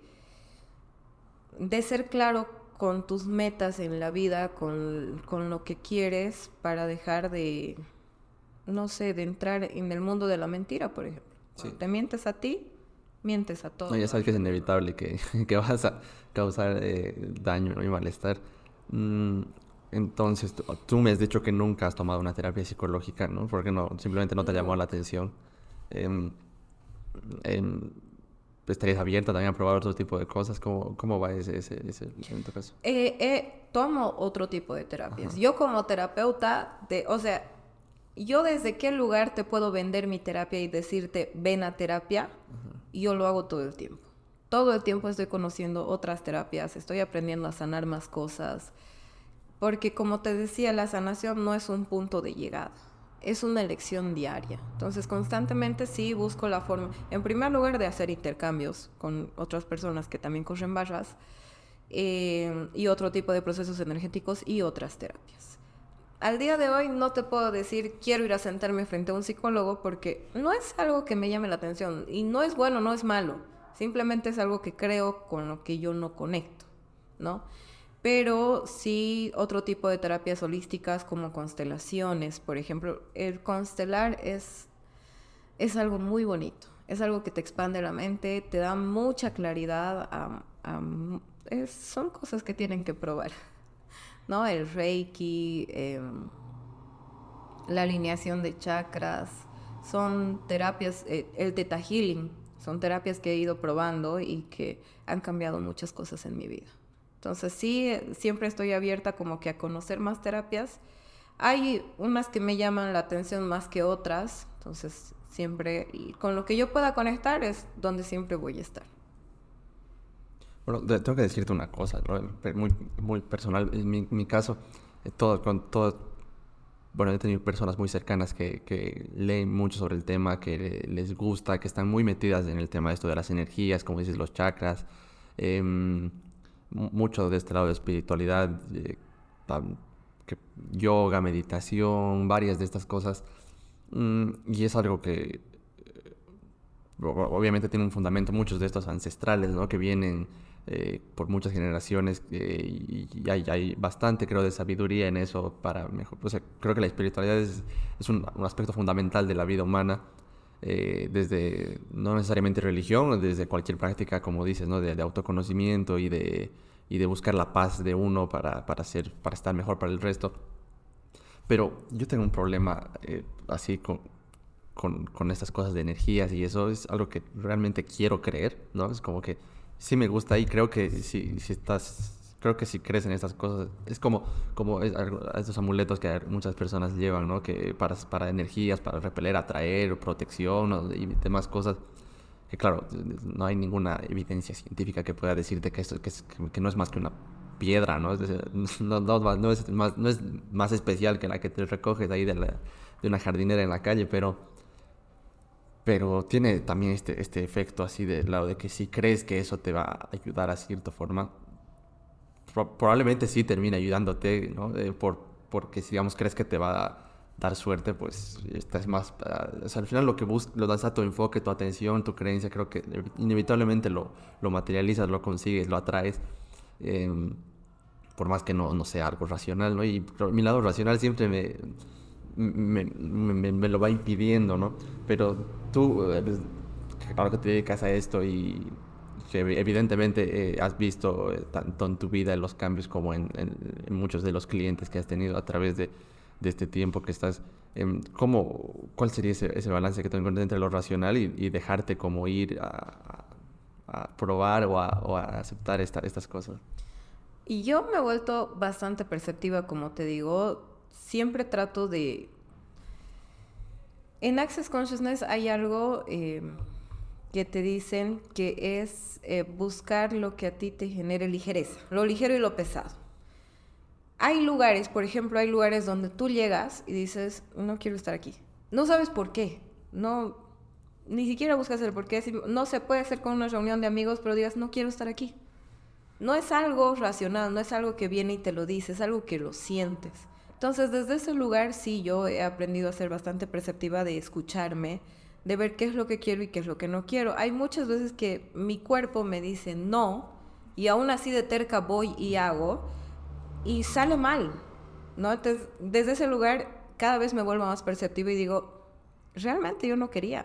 S2: de ser claro con tus metas en la vida, con, con lo que quieres, para dejar de no sé, de entrar en el mundo de la mentira, por ejemplo. Si te mientes a ti, mientes a todos.
S1: No, ya sabes que es inevitable que, que vas a causar eh, daño y malestar. Mm, entonces, tú, me has dicho que nunca has tomado una terapia psicológica, ¿no? Porque no, simplemente no te llamó la atención. Em, em, ¿Estarías abierta también a probar otro tipo de cosas? ¿Cómo, cómo va ese, ese, en tu caso?
S2: Eh, eh, tomo otro tipo de terapias. Yo como terapeuta, de, o sea, yo desde qué lugar te puedo vender mi terapia y decirte, ven a terapia, yo lo hago todo el tiempo. Todo el tiempo estoy conociendo otras terapias, estoy aprendiendo a sanar más cosas, porque como te decía, la sanación no es un punto de llegada, es una elección diaria. Entonces constantemente sí busco la forma, en primer lugar, de hacer intercambios con otras personas que también corren barras eh, y otro tipo de procesos energéticos y otras terapias al día de hoy no te puedo decir quiero ir a sentarme frente a un psicólogo porque no es algo que me llame la atención y no es bueno, no es malo. Simplemente es algo que creo con lo que yo no conecto, ¿no? Pero sí otro tipo de terapias holísticas como constelaciones, por ejemplo, el constelar es, es algo muy bonito, es algo que te expande la mente, te da mucha claridad, son cosas que tienen que probar. ¿no? El reiki, em, la alineación de chakras, son terapias, eh, el teta healing, son terapias que he ido probando y que han cambiado muchas cosas en mi vida. Entonces sí, siempre estoy abierta como que a conocer más terapias. Hay unas que me llaman la atención más que otras, entonces siempre, con lo que yo pueda conectar es donde siempre voy a estar.
S1: Bueno, tengo que decirte una cosa, muy, muy personal. En mi, caso, eh, todo, con todo, bueno, he tenido personas muy cercanas que, que, leen mucho sobre el tema, que les gusta, que están muy metidas en el tema de esto de las energías, como dices, los chakras, em, mucho de este lado de espiritualidad, que, yoga, meditación, varias de estas cosas. Mm, y es algo que eh, obviamente tiene un fundamento, muchos de estos ancestrales, ¿no? Que vienen eh, por muchas generaciones eh, y hay, bastante, creo, de sabiduría en eso para mejor. Creo que la espiritualidad es, un, aspecto fundamental de la vida humana, eh, desde no necesariamente religión, desde cualquier práctica, como dices, ¿no? de, de autoconocimiento y de, y de buscar la paz de uno para, para, ser, para estar mejor para el resto. Pero yo tengo un problema así con, con, con estas cosas de energías y eso es algo que realmente quiero creer, ¿no? Es como que sí me gusta y creo que si, si estás, creo que si crees en estas cosas, es como, como estos amuletos que muchas personas llevan, ¿no? Que para, para energías, para repeler, atraer, protección y demás cosas. Que claro, no hay ninguna evidencia científica que pueda decirte que esto que, que no es más que una piedra, ¿no? Es no, no, no, es más, no es más especial que la que te recoges ahí de, la, de una jardinera en la calle, pero pero tiene también este, este efecto así del lado de que si crees que eso te va a ayudar a cierta forma, probablemente sí termine ayudándote, ¿no? por, porque si digamos crees que te va a dar suerte, pues estás más... Ah, al final lo que buscas, lo das a tu enfoque, tu atención, tu creencia, creo que inevitablemente lo, lo materializas, lo consigues, lo atraes. Em, por más que no, no sea algo racional, ¿no? Y mi lado racional siempre me me, me, lo va impidiendo, ¿no? Pero tú, claro que te dedicas a esto y que evidentemente eh, has visto eh, tanto en tu vida los cambios como en, muchos de los clientes que has tenido a través de, este tiempo que estás. Em, ¿cómo, ¿Cuál sería ese, ese, balance que te encuentras entre lo racional y, dejarte como ir a, probar o a, aceptar esta, estas cosas?
S2: Y yo me he vuelto bastante perceptiva, como te digo, siempre trato de... En Access Consciousness hay algo... Que te dicen que es eh, buscar lo que a ti te genere ligereza, lo ligero y lo pesado. Hay lugares, por ejemplo, hay lugares donde tú llegas y dices, no quiero estar aquí. No sabes por qué, no, ni siquiera buscas el por qué. No se puede hacer con una reunión de amigos, pero digas, no quiero estar aquí. No es algo racional, no es algo que viene y te lo dice, es algo que lo sientes. Entonces, desde ese lugar sí yo he aprendido a ser bastante perceptiva de escucharme, de ver qué es lo que quiero y qué es lo que no quiero. Hay muchas veces que mi cuerpo me dice no y aún así de terca voy y hago y sale mal, ¿no? Entonces, desde ese lugar cada vez me vuelvo más perceptiva y digo, realmente yo no quería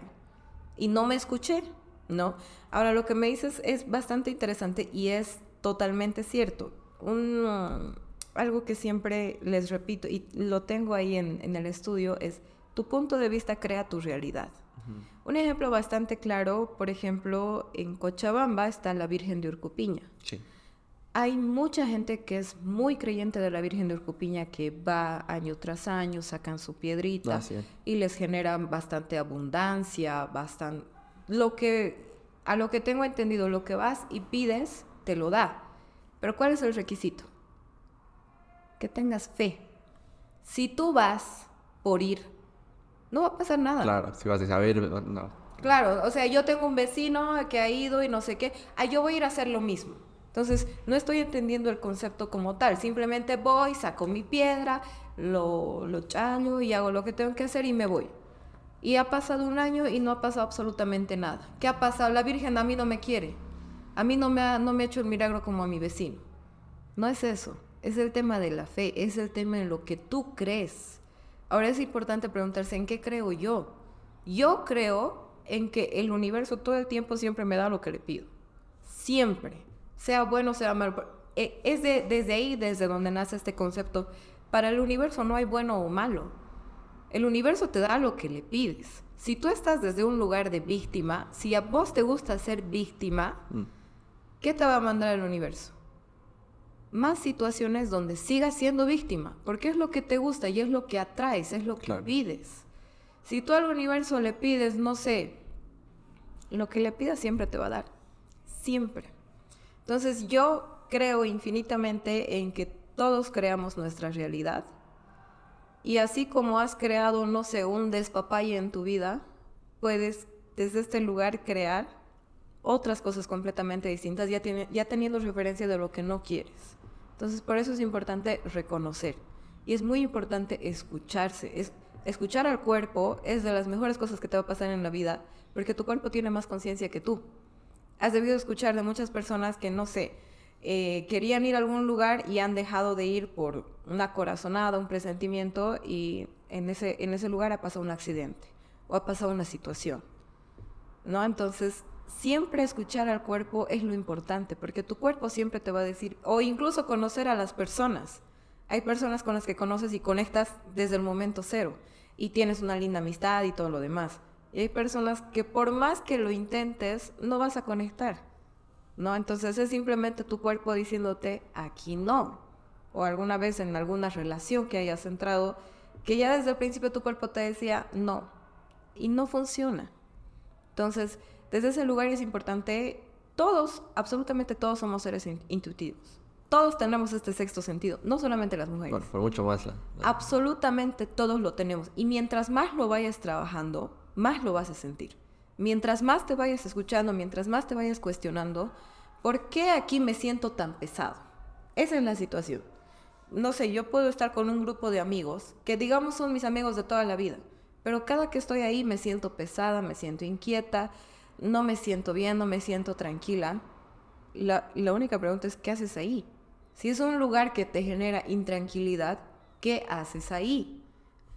S2: y no me escuché, ¿no? Ahora lo que me dices es bastante interesante y es totalmente cierto. Un, algo que siempre les repito y lo tengo ahí en, en el estudio es, tu punto de vista crea tu realidad. Un ejemplo bastante claro, por ejemplo, en Cochabamba está la Virgen de Urcupiña. Hay mucha gente que es muy creyente de la Virgen de Urcupiña que va año tras año, sacan su piedrita y les generan bastante abundancia, bastante lo que a lo que tengo entendido, lo que vas y pides te lo da. Pero ¿cuál es el requisito? Que tengas fe. Si tú vas por ir no va a pasar nada.
S1: Claro, si vas a saber, no.
S2: Claro, o sea, yo tengo un vecino que ha ido y no sé qué, ah, yo voy a ir a hacer lo mismo. Entonces, no estoy entendiendo el concepto como tal, simplemente voy, saco mi piedra, lo, lo challo y hago lo que tengo que hacer y me voy. Y ha pasado un año y no ha pasado absolutamente nada. ¿Qué ha pasado? La Virgen a mí no me quiere. A mí no me ha, no me ha hecho el milagro como a mi vecino. No es eso. Es el tema de la fe, es el tema de lo que tú crees. Ahora es importante preguntarse en qué creo yo. Yo creo en que el universo todo el tiempo siempre me da lo que le pido. Siempre. Sea bueno, sea malo. Eh, es desde ahí, desde donde nace este concepto. Para el universo no hay bueno o malo. El universo te da lo que le pides. Si tú estás desde un lugar de víctima, si a vos te gusta ser víctima, mm. ¿qué te va a mandar el universo? Más situaciones donde sigas siendo víctima, porque es lo que te gusta y es lo que atraes, es lo que pides. Si tú al universo le pides, no sé, lo que le pidas siempre te va a dar, siempre. Entonces yo creo infinitamente en que todos creamos nuestra realidad. Y así como has creado, no sé, un despapalle en tu vida, puedes desde este lugar crear otras cosas completamente distintas, ya, tiene, ya teniendo referencia de lo que no quieres. Entonces, por eso es importante reconocer. Y es muy importante escucharse. Es, escuchar al cuerpo es de las mejores cosas que te va a pasar en la vida, porque tu cuerpo tiene más conciencia que tú. Has debido escuchar de muchas personas que, no sé, eh, querían ir a algún lugar y han dejado de ir por una corazonada, un presentimiento, y en ese, en ese lugar ha pasado un accidente o ha pasado una situación. ¿No? Entonces, siempre escuchar al cuerpo es lo importante, porque tu cuerpo siempre te va a decir, o incluso conocer a las personas. Hay personas con las que conoces y conectas desde el momento cero y tienes una linda amistad y todo lo demás. Y hay personas que por más que lo intentes, no vas a conectar. ¿No? Entonces es simplemente tu cuerpo diciéndote, aquí no. O alguna vez en alguna relación que hayas entrado, que ya desde el principio tu cuerpo te decía, no. Y no funciona. Entonces, desde ese lugar es importante, todos, absolutamente todos somos seres intuitivos. Todos tenemos este sexto sentido, no solamente las mujeres.
S1: Bueno, por mucho más.
S2: Absolutamente todos lo tenemos. Y mientras más lo vayas trabajando, más lo vas a sentir. Mientras más te vayas escuchando, mientras más te vayas cuestionando, ¿por qué aquí me siento tan pesado? Esa es la situación. No sé, yo puedo estar con un grupo de amigos que digamos son mis amigos de toda la vida, pero cada que estoy ahí me siento pesada, me siento inquieta, no me siento bien, no me siento tranquila, la, única pregunta es, ¿qué haces ahí? Si es un lugar que te genera intranquilidad, ¿qué haces ahí?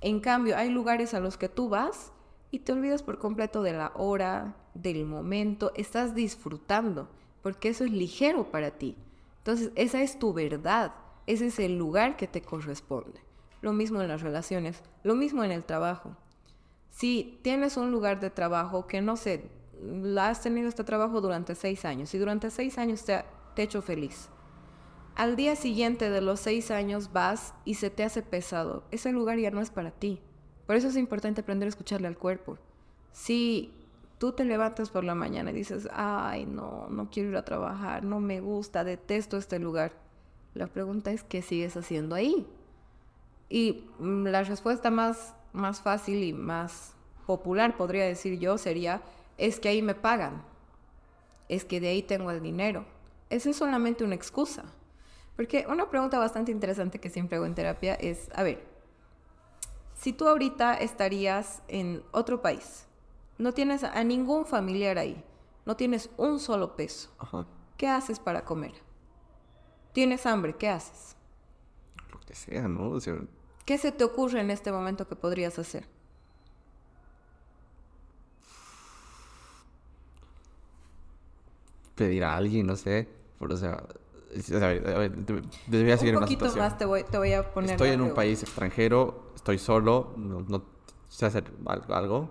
S2: En cambio, hay lugares a los que tú vas y te olvidas por completo de la hora, del momento, estás disfrutando, porque eso es ligero para ti. Entonces, esa es tu verdad, ese es el lugar que te corresponde. Lo mismo en las relaciones, lo mismo en el trabajo. Si tienes un lugar de trabajo que no sé, has tenido este trabajo durante seis años y durante seis años te ha hecho feliz. Al día siguiente de los seis años vas y se te hace pesado. Ese lugar ya no es para ti. Por eso es importante aprender a escucharle al cuerpo. Si tú te levantas por la mañana y dices, ay, no, no quiero ir a trabajar, no me gusta, detesto este lugar. La pregunta es, ¿qué sigues haciendo ahí? Y mm, la respuesta más, más fácil y más popular, podría decir yo, sería, es que ahí me pagan, es que de ahí tengo el dinero. Esa es solamente una excusa. Porque una pregunta bastante interesante que siempre hago en terapia es, a ver, si tú ahorita estarías en otro país, no tienes a ningún familiar ahí, no tienes un solo peso, ¿qué haces para comer? Tienes hambre, ¿qué haces?
S1: Lo que sea, ¿no?
S2: ¿Qué se te ocurre en este momento que podrías hacer?
S1: Pedir a alguien, no sé. Por, o sea,
S2: debería seguir un poquito más te voy, te voy, a poner.
S1: Estoy en un país extranjero, estoy solo, no, no sé hacer algo.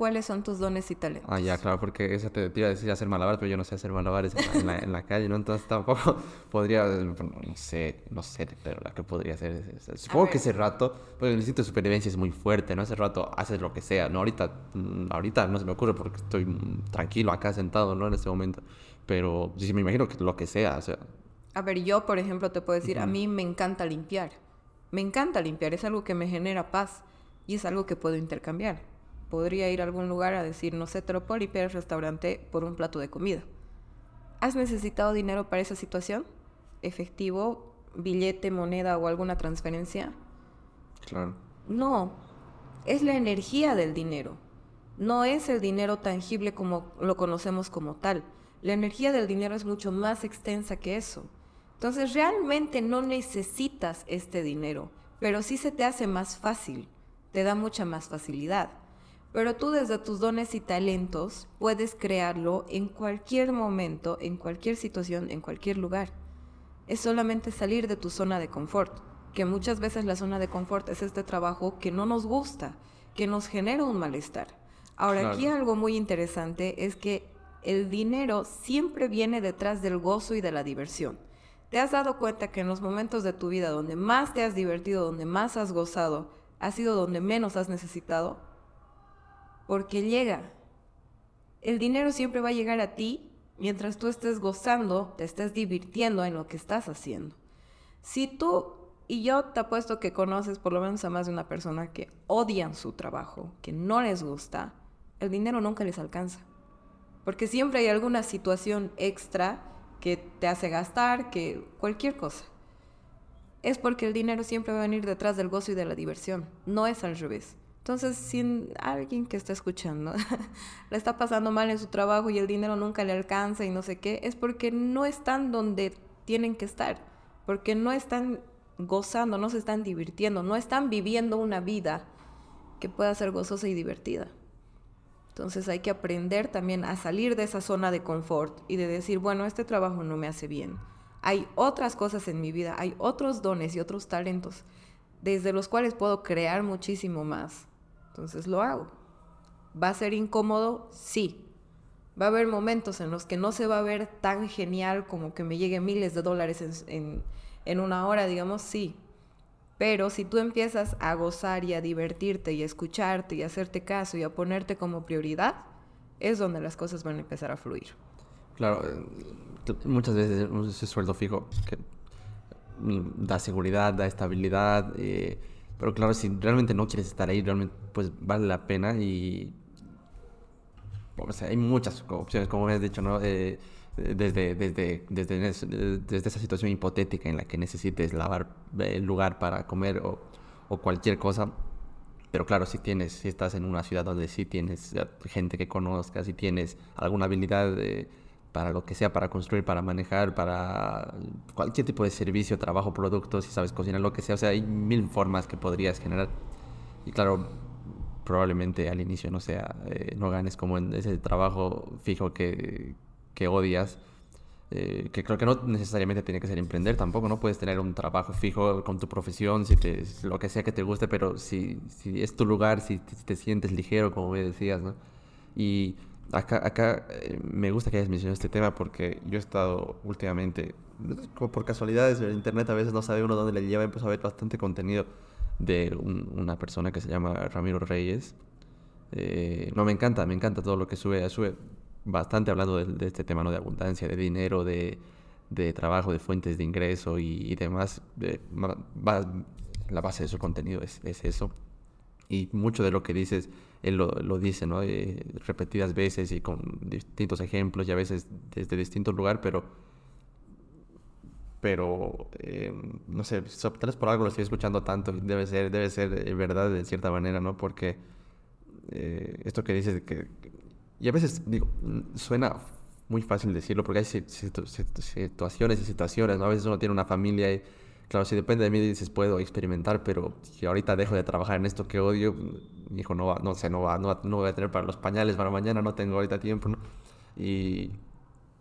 S2: ¿Cuáles son tus dones y talentos?
S1: Ah, ya, claro, porque esa te, iba a decir hacer malabares, pero yo no sé hacer malabares en la, en la, calle, ¿no? Entonces tampoco podría, no sé, no sé, pero la que podría hacer es, supongo que ese rato, pues el instinto de supervivencia es muy fuerte, ¿no? Ese rato haces lo que sea, ¿no? Ahorita, mm, ahorita no se me ocurre porque estoy tranquilo acá sentado, ¿no? En este momento, pero sí, me imagino que lo que sea, o sea.
S2: A ver, yo, por ejemplo, te puedo decir, a mí me encanta limpiar, me encanta limpiar, es algo que me genera paz y es algo que puedo intercambiar podría ir a algún lugar a decir, no sé, te lo puedo limpiar el restaurante por un plato de comida. ¿Has necesitado dinero para esa situación? ¿Efectivo, billete, moneda o alguna transferencia?
S1: Claro.
S2: No, es la energía del dinero. No es el dinero tangible como lo conocemos como tal. La energía del dinero es mucho más extensa que eso. Entonces realmente no necesitas este dinero, pero sí se te hace más fácil, te da mucha más facilidad. Pero tú desde tus dones y talentos puedes crearlo en cualquier momento, en cualquier situación, en cualquier lugar. Es solamente salir de tu zona de confort, que muchas veces la zona de confort es este trabajo que no nos gusta, que nos genera un malestar. Ahora, aquí algo muy interesante es que el dinero siempre viene detrás del gozo y de la diversión. ¿Te has dado cuenta que en los momentos de tu vida donde más te has divertido, donde más has gozado, ha sido donde menos has necesitado? Porque llega. El dinero siempre va a llegar a ti mientras tú estés gozando, te estés divirtiendo en lo que estás haciendo. Si tú y yo te apuesto que conoces por lo menos a más de una persona que odian su trabajo, que no les gusta, el dinero nunca les alcanza. Porque siempre hay alguna situación extra que te hace gastar, que cualquier cosa. Es porque el dinero siempre va a venir detrás del gozo y de la diversión, no es al revés. Entonces, si alguien que está escuchando le está pasando mal en su trabajo y el dinero nunca le alcanza y no sé qué, es porque no están donde tienen que estar, porque no están gozando, no se están divirtiendo, no están viviendo una vida que pueda ser gozosa y divertida. Entonces hay que aprender también a salir de esa zona de confort y de decir, bueno, este trabajo no me hace bien. Hay otras cosas en mi vida, hay otros dones y otros talentos desde los cuales puedo crear muchísimo más entonces lo hago. ¿Va a ser incómodo? Sí. Va a haber momentos en los que no se va a ver tan genial como que me lleguen miles de dólares en, en, una hora, digamos, sí. Pero si tú empiezas a gozar y a divertirte y a escucharte y a hacerte caso y a ponerte como prioridad, es donde las cosas van a empezar a fluir.
S1: Claro, eh, muchas veces ese sueldo fijo que mm, da seguridad, da estabilidad, eh, pero claro, si realmente no quieres estar ahí, realmente pues vale la pena y... O sea, hay muchas opciones, como me has dicho, ¿no? Eh, desde, desde, desde, desde, esa situación hipotética en la que necesites lavar el lugar para comer o, o cualquier cosa. Pero claro, si tienes, si estás en una ciudad donde sí tienes gente que conozcas, si tienes alguna habilidad para lo que sea, para construir, para manejar, para cualquier tipo de servicio, trabajo, producto, si sabes cocinar, lo que sea. O sea, hay mil formas que podrías generar. Y claro, probablemente al inicio no sea, eh, no ganes como en ese trabajo fijo que, que odias, eh, que creo que no necesariamente tiene que ser emprender tampoco, ¿no? Puedes tener un trabajo fijo con tu profesión, si te, lo que sea que te guste, pero si, si es tu lugar, si te, sientes ligero, como me decías, ¿no? Y acá, acá eh, me gusta que hayas mencionado este tema porque yo he estado últimamente, como por casualidades, en internet a veces no sabe uno dónde le lleva, empezó a ver bastante contenido de una persona que se llama Ramiro Reyes. Eh, no, me encanta, me encanta todo lo que sube, sube bastante hablando de, este tema ¿no? de abundancia, de dinero, de, de trabajo, de fuentes de ingreso y, demás. la base de su contenido es, es, eso. Y mucho de lo que dices, él lo, lo dice, ¿no? Eh, repetidas veces y con distintos ejemplos y a veces desde distintos lugares, pero pero eh, no sé, tal vez por algo lo estoy escuchando tanto debe ser, debe ser eh, verdad de cierta manera, ¿no? Porque esto que dices que y a veces, digo, suena muy fácil decirlo porque hay situaciones y situaciones, ¿no? A veces uno tiene una familia y, claro, si depende de mí dices, puedo experimentar, pero si ahorita dejo de trabajar en esto que odio, mi hijo no va, no sé, no va, no, no voy a tener para los pañales para mañana, no tengo ahorita tiempo, ¿no? Y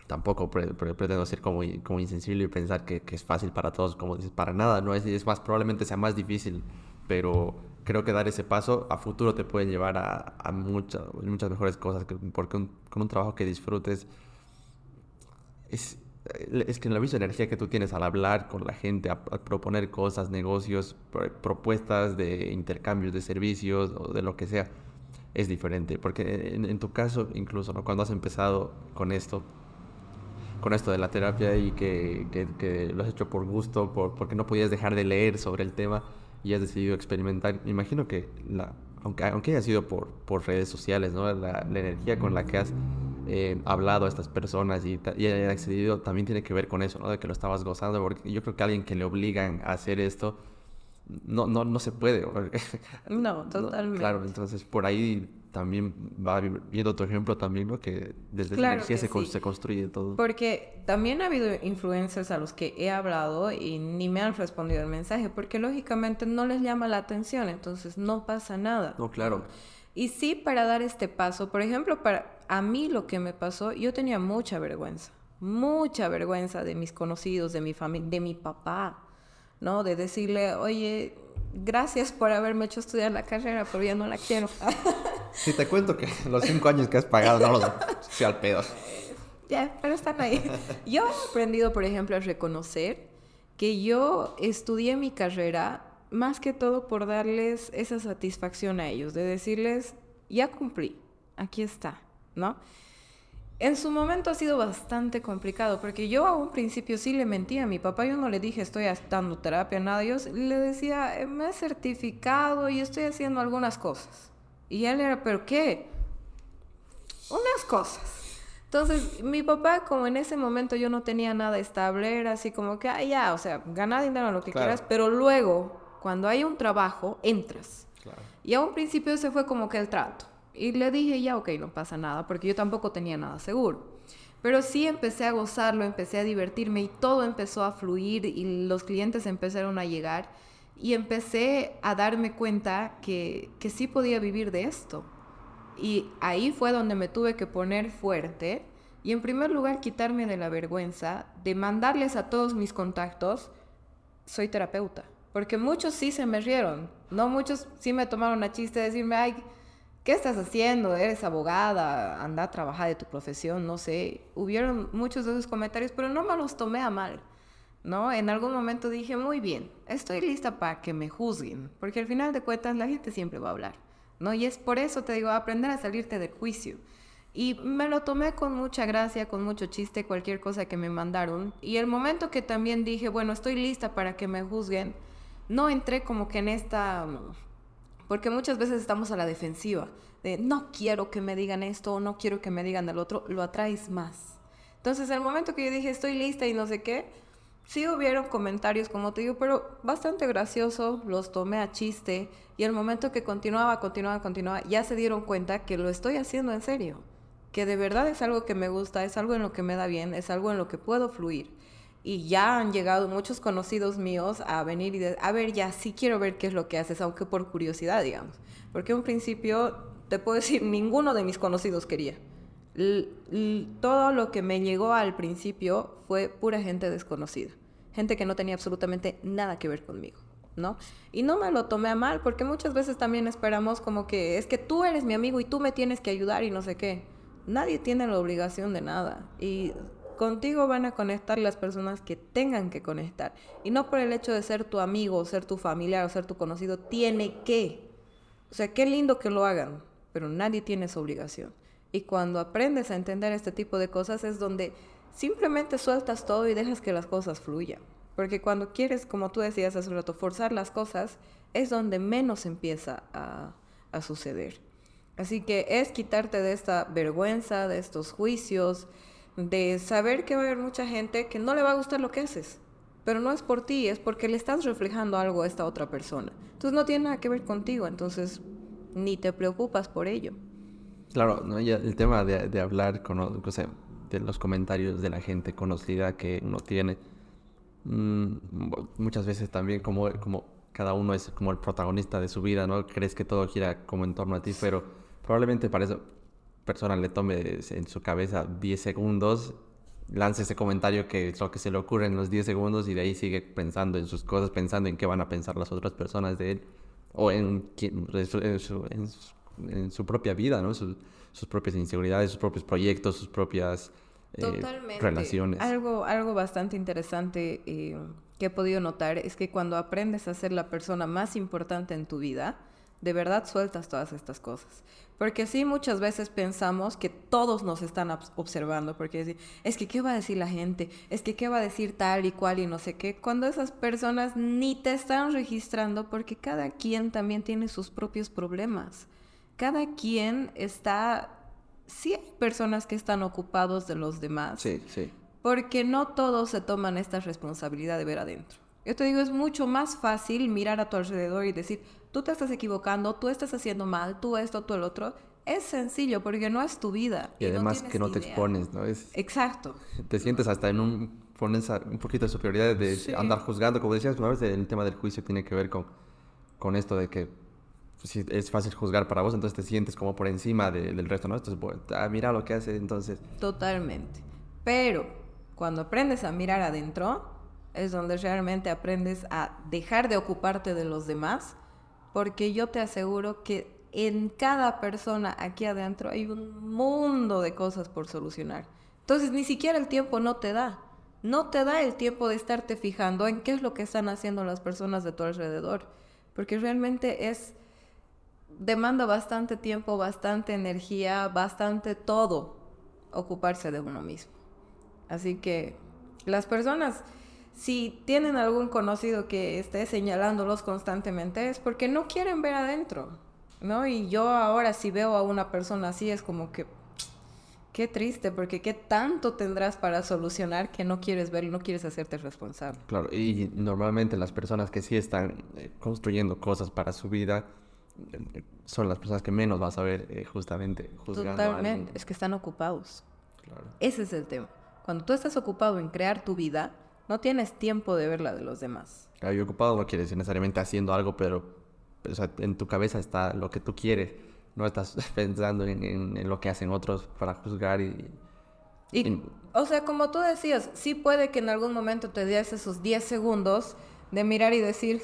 S1: tampoco pretendo ser como, como insensible y pensar que, es fácil para todos, como dices, para nada, ¿no? Es, es más, probablemente sea más difícil, pero creo que dar ese paso a futuro te puede llevar a muchas, muchas mejores cosas, porque con un trabajo que disfrutes es, es que en la misma energía que tú tienes al hablar con la gente, a, proponer cosas, negocios, propuestas de intercambios de servicios o de lo que sea, es diferente. Porque en, tu caso, incluso cuando has empezado con esto, con esto de la terapia y que, que, que lo has hecho por gusto, por, porque no podías dejar de leer sobre el tema, y has decidido experimentar, me imagino que la, aunque, aunque haya sido por, por redes sociales, ¿no? la, energía con la que has eh, hablado a estas personas y, y accedido también tiene que ver con eso, ¿no? de que lo estabas gozando, porque yo creo que alguien que le obligan a hacer esto, no, no, no se puede.
S2: No, totalmente.
S1: claro, entonces por ahí también va viendo tu ejemplo también, ¿no? Que desde la energía se, se, construye todo.
S2: Porque también ha habido influencers a los que he hablado y ni me han respondido el mensaje, porque lógicamente no les llama la atención, entonces no pasa nada.
S1: No, claro.
S2: Y sí, para dar este paso, por ejemplo, para a mí lo que me pasó, yo tenía mucha vergüenza, mucha vergüenza de mis conocidos, de mi familia, de mi papá, ¿no? De decirle, oye, gracias por haberme hecho estudiar la carrera, pero ya no la quiero.
S1: Si te cuento que los cinco años que has pagado no los sí al pedo.
S2: Ya, pero están ahí. Yo he aprendido, por ejemplo, a reconocer que yo estudié mi carrera más que todo por darles esa satisfacción a ellos, de decirles, ya cumplí, aquí está, ¿no? En su momento ha sido bastante complicado porque yo a un principio sí le mentía a mi papá. Yo no le dije estoy dando terapia, nada. Yo le decía, me he certificado y estoy haciendo algunas cosas. Y él era, ¿pero qué? Unas cosas. Entonces, mi papá, como en ese momento yo no tenía nada estable, era así como que, ah, ya, o sea, gana dinero lo que quieras, pero luego, cuando hay un trabajo, entras. Y a un principio se fue como que el trato. Y le dije, ya, ok, no pasa nada, porque yo tampoco tenía nada seguro. Pero sí empecé a gozarlo, empecé a divertirme y todo empezó a fluir y los clientes empezaron a llegar y empecé a darme cuenta que, que sí podía vivir de esto. Y ahí fue donde me tuve que poner fuerte y en primer lugar quitarme de la vergüenza de mandarles a todos mis contactos, soy terapeuta. Porque muchos sí se me rieron, no muchos sí me tomaron a chiste de decirme, ay, ¿qué estás haciendo? Eres abogada, anda a trabajar de tu profesión, no sé. Hubieron muchos de esos comentarios, pero no me los tomé a mal. ¿no? En algún momento dije, muy bien, estoy lista para que me juzguen, porque al final de cuentas la gente siempre va a hablar, ¿no? Y es por eso te digo, aprender a salirte del juicio. Y me lo tomé con mucha gracia, con mucho chiste, cualquier cosa que me mandaron. Y el momento que también dije, bueno, estoy lista para que me juzguen, no entré como que en esta... Porque muchas veces estamos a la defensiva, de no quiero que me digan esto o no quiero que me digan el otro, lo atraes más. Entonces, el momento que yo dije, estoy lista y no sé qué, Sí hubieron comentarios, como te digo, pero bastante gracioso, los tomé a chiste y el momento que continuaba, continuaba, continuaba, ya se dieron cuenta que lo estoy haciendo en serio, que de verdad es algo que me gusta, es algo en lo que me da bien, es algo en lo que puedo fluir. Y ya han llegado muchos conocidos míos a venir y a ver, ya sí quiero ver qué es lo que haces, aunque por curiosidad, digamos. Porque en principio, te puedo decir, ninguno de mis conocidos quería todo lo que me llegó al principio fue pura gente desconocida, gente que no tenía absolutamente nada que ver conmigo. ¿no? Y no me lo tomé a mal, porque muchas veces también esperamos como que es que tú eres mi amigo y tú me tienes que ayudar y no sé qué. Nadie tiene la obligación de nada. Y contigo van a conectar las personas que tengan que conectar. Y no por el hecho de ser tu amigo, ser tu familiar o ser tu conocido, tiene que. O sea, qué lindo que lo hagan, pero nadie tiene esa obligación. Y cuando aprendes a entender este tipo de cosas es donde simplemente sueltas todo y dejas que las cosas fluyan. Porque cuando quieres, como tú decías hace un rato, forzar las cosas, es donde menos empieza a, a suceder. Así que es quitarte de esta vergüenza, de estos juicios, de saber que va a haber mucha gente que no le va a gustar lo que haces. Pero no es por ti, es porque le estás reflejando algo a esta otra persona. Entonces no tiene nada que ver contigo, entonces ni te preocupas por ello.
S1: Claro, ¿no? el tema de, de hablar con, o sea, de los comentarios de la gente conocida que uno tiene Mm, muchas veces también como, como cada uno es como el protagonista de su vida, ¿no? Crees que todo gira como en torno a ti, pero probablemente para esa persona le tome en su cabeza 10 segundos, lance ese comentario que es lo que se le ocurre en los 10 segundos y de ahí sigue pensando en sus cosas, pensando en qué van a pensar las otras personas de él o en, en, su, en, su, propia vida, ¿no? sus propias inseguridades, sus propios proyectos, sus propias eh, relaciones.
S2: Algo, algo bastante interesante eh, que he podido notar es que cuando aprendes a ser la persona más importante en tu vida, de verdad sueltas todas estas cosas. Porque sí, muchas veces pensamos que todos nos están observando, porque es que qué va a decir la gente, es que qué va a decir tal y cual y no sé qué, cuando esas personas ni te están registrando porque cada quien también tiene sus propios problemas. Cada quien está sí hay personas que están ocupados de los demás.
S1: Sí, sí.
S2: Porque no todos se toman esta responsabilidad de ver adentro. Yo te digo, es mucho más fácil mirar a tu alrededor y decir, tú te estás equivocando, tú estás haciendo mal, tú esto, tú el otro. Es sencillo porque no es tu vida.
S1: Y, además que no te expones, ¿no? Es,
S2: Exacto.
S1: Te sientes hasta en un, un poquito de superioridad de andar juzgando. Como decías una vez, el tema del juicio tiene que ver con, con esto de que si es fácil juzgar para vos, entonces te sientes como por encima del resto, ¿no? Entonces, pues, ah, mira lo que hace, entonces.
S2: Totalmente. Pero cuando aprendes a mirar adentro, es donde realmente aprendes a dejar de ocuparte de los demás, porque yo te aseguro que en cada persona aquí adentro hay un mundo de cosas por solucionar. Entonces, ni siquiera el tiempo no te da. No te da el tiempo de estarte fijando en qué es lo que están haciendo las personas de tu alrededor, porque realmente es demanda bastante tiempo, bastante energía, bastante todo ocuparse de uno mismo. Así que las personas, si tienen algún conocido que esté señalándolos constantemente, es porque no quieren ver adentro, ¿no? Y yo ahora si veo a una persona así es como que, qué triste, porque qué tanto tendrás para solucionar que no quieres ver, no quieres hacerte responsable.
S1: Claro, y normalmente las personas que sí están eh, construyendo cosas para su vida, son las personas que menos vas a ver eh, justamente juzgando
S2: Totalmente, es que están ocupados. Ese es el tema. Cuando tú estás ocupado en crear tu vida, no tienes tiempo de ver la de los demás.
S1: Claro, y ocupado no quiere decir necesariamente haciendo algo, pero en tu cabeza está lo que tú quieres. No estás pensando en, lo que hacen otros para juzgar y,
S2: y, O sea, como tú decías, sí puede que en algún momento te des esos 10 segundos de mirar y decir,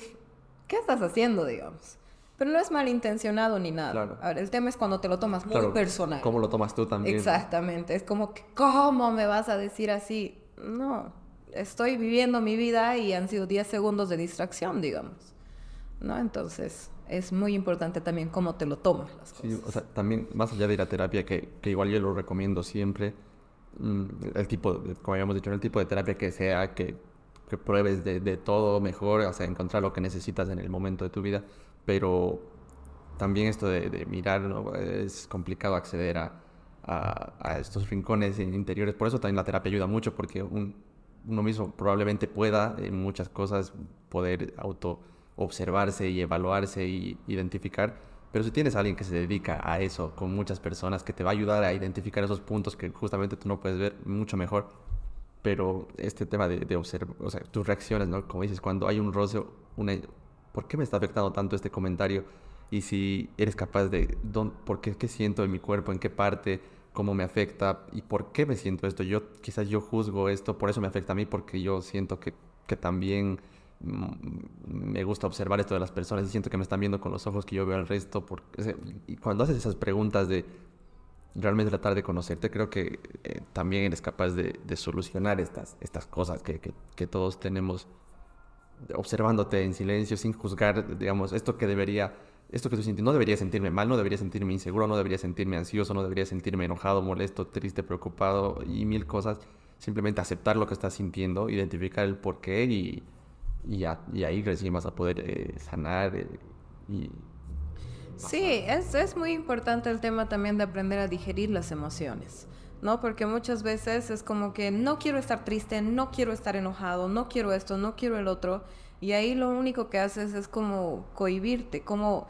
S2: ¿qué estás haciendo, digamos? Pero no es malintencionado ni nada. el tema es cuando te lo tomas muy personal.
S1: ¿Cómo lo tomas tú también?
S2: Exactamente. Es como que, ¿cómo me vas a decir así? No, estoy viviendo mi vida y han sido 10 segundos de distracción, digamos. ¿No? Entonces, es muy importante también cómo te lo tomas las cosas.
S1: Sí, o sea, también, más allá de ir a terapia, que, que igual yo lo recomiendo siempre, mm, el tipo, como habíamos dicho, el tipo de terapia que sea, que, que pruebes de, de todo mejor, o sea, encontrar lo que necesitas en el momento de tu vida pero también esto de, mirar, es complicado acceder a, a, estos rincones interiores. Por eso también la terapia ayuda mucho, porque uno mismo probablemente pueda en muchas cosas poder auto observarse y evaluarse y identificar. Pero si tienes a alguien que se dedica a eso, con muchas personas, que te va a ayudar a identificar esos puntos que justamente tú no puedes ver mucho mejor. Pero este tema de, de observar, o sea, tus reacciones, ¿no? Como dices, cuando hay un roce, una, ¿por qué me está afectando tanto este comentario? Y si eres capaz de, ¿por qué, qué siento en mi cuerpo? ¿En qué parte? Cómo me afecta y por qué me siento esto. Yo quizás yo juzgo esto, por eso me afecta a mí, porque yo siento que, que también mm, me gusta observar esto de las personas y siento que me están viendo con los ojos que yo veo al resto. Porque, y cuando haces esas preguntas de realmente tratar de conocerte, creo que eh, también eres capaz de, de, solucionar estas, estas cosas que, que, que todos tenemos observándote en silencio, sin juzgar, digamos, esto que debería esto que estoy sintiendo, no debería sentirme mal, no debería sentirme inseguro, no debería sentirme ansioso, no debería sentirme enojado, molesto, triste, preocupado y mil cosas. Simplemente aceptar lo que estás sintiendo, identificar el porqué y, y, y ahí recién vas a poder eh, sanar eh, y...
S2: Sí, es, es muy importante el tema también de aprender a digerir las emociones. ¿no? Porque muchas veces es como que no quiero estar triste, no quiero estar enojado, no quiero esto, no quiero el otro. Y ahí lo único que haces es como cohibirte, como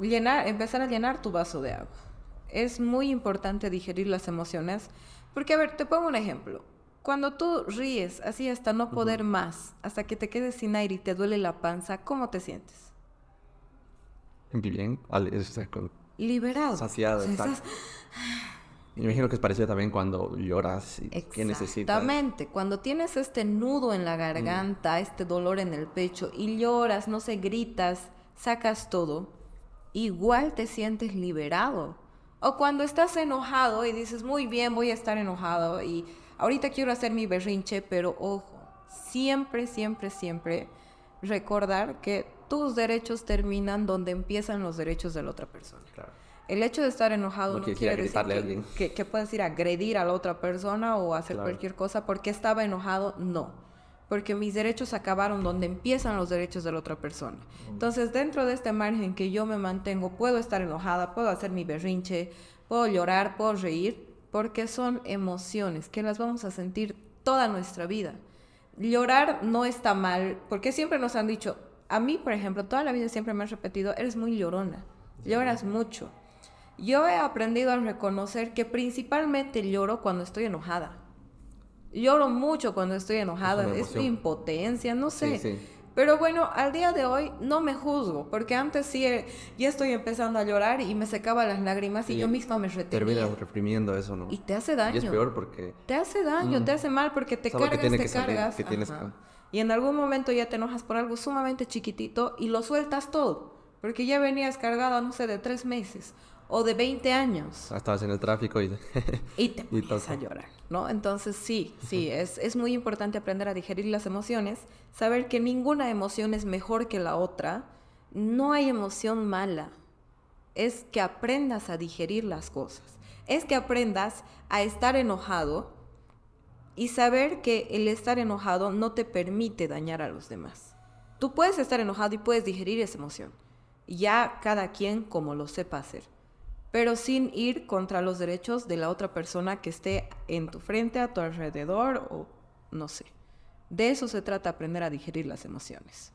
S2: llenar, empezar a llenar tu vaso de agua. Es muy importante digerir las emociones, porque a ver, te pongo un ejemplo. Cuando tú ríes así hasta no poder más, hasta que te quedes sin aire y te duele la panza, ¿cómo te sientes?
S1: Bien,
S2: liberado.
S1: Saciado. Me imagino que es parecido también cuando lloras y
S2: ¿qué necesitas. Exactamente, cuando tienes este nudo en la garganta, este dolor en el pecho y lloras, no sé, gritas, sacas todo, igual te sientes liberado. O cuando estás enojado y dices, muy bien, voy a estar enojado y ahorita quiero hacer mi berrinche, pero ojo, siempre, siempre, siempre recordar que tus derechos terminan donde empiezan los derechos de la otra persona. Claro. El hecho de estar enojado no, quiere decir que, que, puedes ir a agredir a la otra persona o hacer cualquier cosa porque estaba enojado, no. Porque mis derechos acabaron donde empiezan los derechos de la otra persona. Entonces, dentro de este margen que yo me mantengo, puedo estar enojada, puedo hacer mi berrinche, puedo llorar, puedo reír, porque son emociones que las vamos a sentir toda nuestra vida. Llorar no está mal, porque siempre nos han dicho, a mí, por ejemplo, toda la vida siempre me han repetido, eres muy llorona, lloras mucho. Yo he aprendido a reconocer que principalmente lloro cuando estoy enojada. Lloro mucho cuando estoy enojada, es, mi impotencia, no sé. Pero bueno, al día de hoy no me juzgo, porque antes sí eh, ya estoy empezando a llorar y me secaba las lágrimas y, yo misma me retenía.
S1: Terminas reprimiendo eso, ¿no?
S2: Y te hace daño.
S1: Y es peor porque...
S2: Te hace daño, mm. te hace mal porque te cargas, te cargas. Y en algún momento ya te enojas por algo sumamente chiquitito y lo sueltas todo, porque ya venías cargada, no sé, de tres meses o de 20 años.
S1: Ah, estabas en el tráfico y,
S2: y te empiezas a llorar, ¿no? Entonces sí, sí, es, es muy importante aprender a digerir las emociones, saber que ninguna emoción es mejor que la otra, no hay emoción mala, es que aprendas a digerir las cosas, es que aprendas a estar enojado y saber que el estar enojado no te permite dañar a los demás. Tú puedes estar enojado y puedes digerir esa emoción, ya cada quien como lo sepa hacer pero sin ir contra los derechos de la otra persona que esté en tu frente, a tu alrededor o no sé. De eso se trata aprender a digerir las emociones.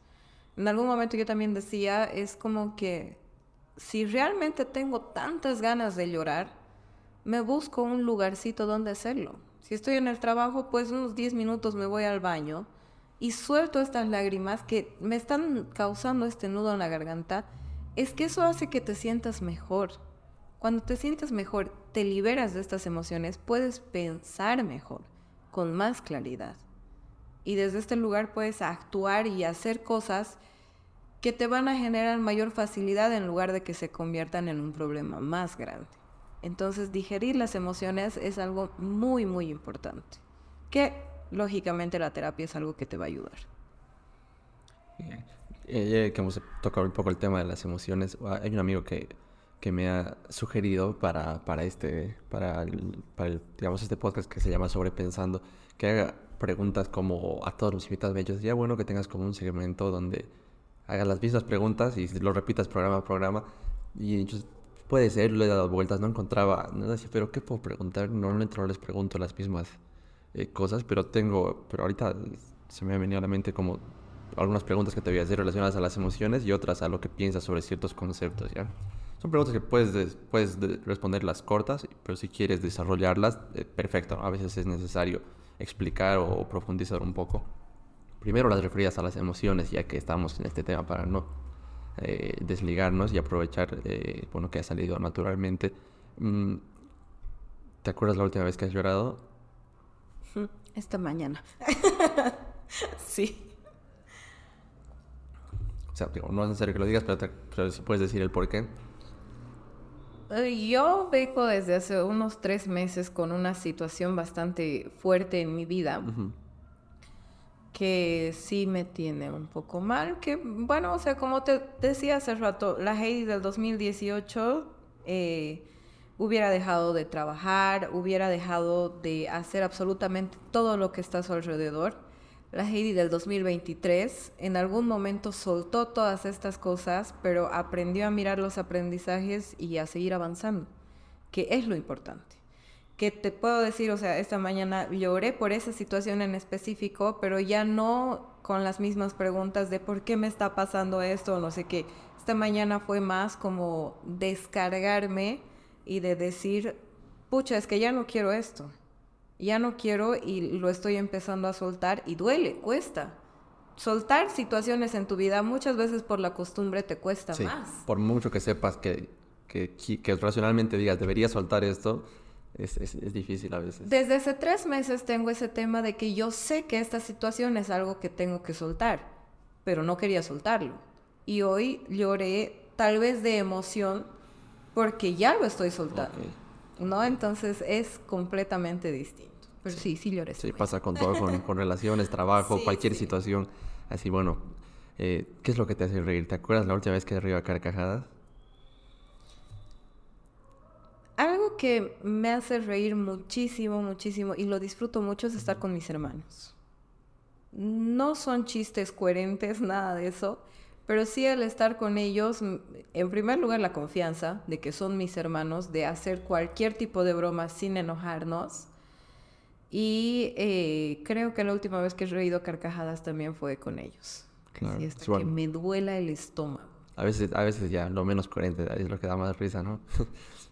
S2: En algún momento yo también decía, es como que si realmente tengo tantas ganas de llorar, me busco un lugarcito donde hacerlo. Si estoy en el trabajo, pues unos 10 minutos me voy al baño y suelto estas lágrimas que me están causando este nudo en la garganta. Es que eso hace que te sientas mejor cuando te sientes mejor, te liberas de estas emociones, puedes pensar mejor, con más claridad. Y desde este lugar puedes actuar y hacer cosas que te van a generar mayor facilidad en lugar de que se conviertan en un problema más grande. Entonces, digerir las emociones es algo muy, muy importante, que lógicamente la terapia es algo que te va a ayudar.
S1: Eh, que hemos tocado un poco el tema de las emociones, hay un amigo que que me ha sugerido para, para este, para, para digamos, este podcast que se llama Sobrepensando, que haga preguntas como a todos los invitados. Me sería bueno que tengas como un segmento donde hagas las mismas preguntas y lo repitas programa a programa. Y puede ser, le he dado vueltas, no encontraba, no decía, pero ¿qué puedo preguntar? Normalmente no les pregunto las mismas eh, cosas, pero tengo, pero ahorita se me ha venido a la mente como algunas preguntas que te voy a hacer relacionadas a las emociones y otras a lo que piensas sobre ciertos conceptos, ¿ya? Son preguntas que puedes, puedes responderlas cortas, pero si quieres desarrollarlas, eh, perfecto. A veces es necesario explicar o profundizar un poco. Primero las referidas a las emociones, ya que estamos en este tema para no eh, desligarnos y aprovechar eh, bueno, que ha salido naturalmente. Mm, ¿Te acuerdas la última vez que has llorado?
S2: Esta mañana. sí.
S1: O sea, no es necesario que lo digas, pero, si puedes decir el por qué.
S2: Eh, yo vengo desde hace unos tres meses con una situación bastante fuerte en mi vida. Que sí me tiene un poco mal. Que, bueno, o sea, como te decía hace rato, la Heidi del 2018 eh, hubiera dejado de trabajar, hubiera dejado de hacer absolutamente todo lo que está a su alrededor la Heidi del 2023 en algún momento soltó todas estas cosas, pero aprendió a mirar los aprendizajes y a seguir avanzando, que es lo importante. Que te puedo decir, o sea, esta mañana lloré por esa situación en específico, pero ya no con las mismas preguntas de por qué me está pasando esto o no sé qué. Esta mañana fue más como descargarme y de decir, pucha, es que ya no quiero esto ya no quiero y lo estoy empezando a soltar y duele, cuesta. Soltar situaciones en tu vida muchas veces por la costumbre te cuesta más.
S1: Por mucho que sepas que, que, que racionalmente digas, debería soltar esto, es, es, es, difícil a veces.
S2: Desde hace tres meses tengo ese tema de que yo sé que esta situación es algo que tengo que soltar, pero no quería soltarlo. Y hoy lloré tal vez de emoción porque ya lo estoy soltando. ¿No? Entonces es completamente distinto. Pero sí, sí lloré.
S1: Sí, pasa con todo, con, relaciones, trabajo, cualquier situación. Así, bueno, eh, ¿qué es lo que te hace reír? ¿Te acuerdas la última vez que río a carcajadas?
S2: Algo que me hace reír muchísimo, muchísimo, y lo disfruto mucho, es estar con mis hermanos. No son chistes coherentes, nada de eso, pero sí el estar con ellos, en primer lugar la confianza de que son mis hermanos, de hacer cualquier tipo de broma sin enojarnos y eh, creo que la última vez que he reído carcajadas también fue con ellos. Claro. hasta que me duela el estómago.
S1: A veces, a veces ya lo menos coherente es lo que da más risa, ¿no?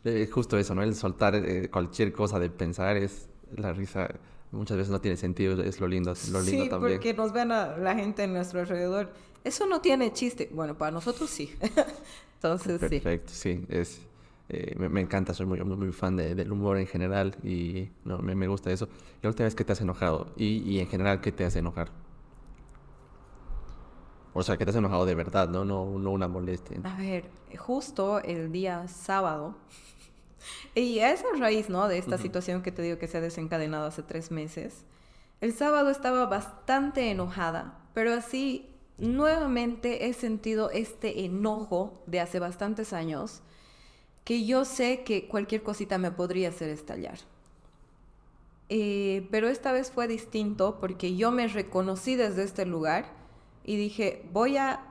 S1: es justo eso, ¿no? El soltar eh, cualquier cosa de pensar es la risa. Muchas veces no tiene sentido, es lo lindo, lo lindo
S2: sí,
S1: también.
S2: porque nos ven a la gente en nuestro alrededor. Eso no tiene chiste. Bueno, para nosotros sí. Entonces
S1: sí. Perfecto, sí. Es, eh, me, encanta, soy muy, muy fan del humor en general y no, me, me, gusta eso. La última vez que te has enojado y, y, en general, ¿qué te hace enojar? O sea, que te has enojado de verdad, ¿no? No, no una molestia.
S2: A ver, justo el día sábado, y a esa raíz, ¿no? De esta situación que te digo que se ha desencadenado hace tres meses, el sábado estaba bastante enojada, pero así nuevamente he sentido este enojo de hace bastantes años que yo sé que cualquier cosita me podría hacer estallar. Eh, pero esta vez fue distinto porque yo me reconocí desde este lugar y dije, voy a,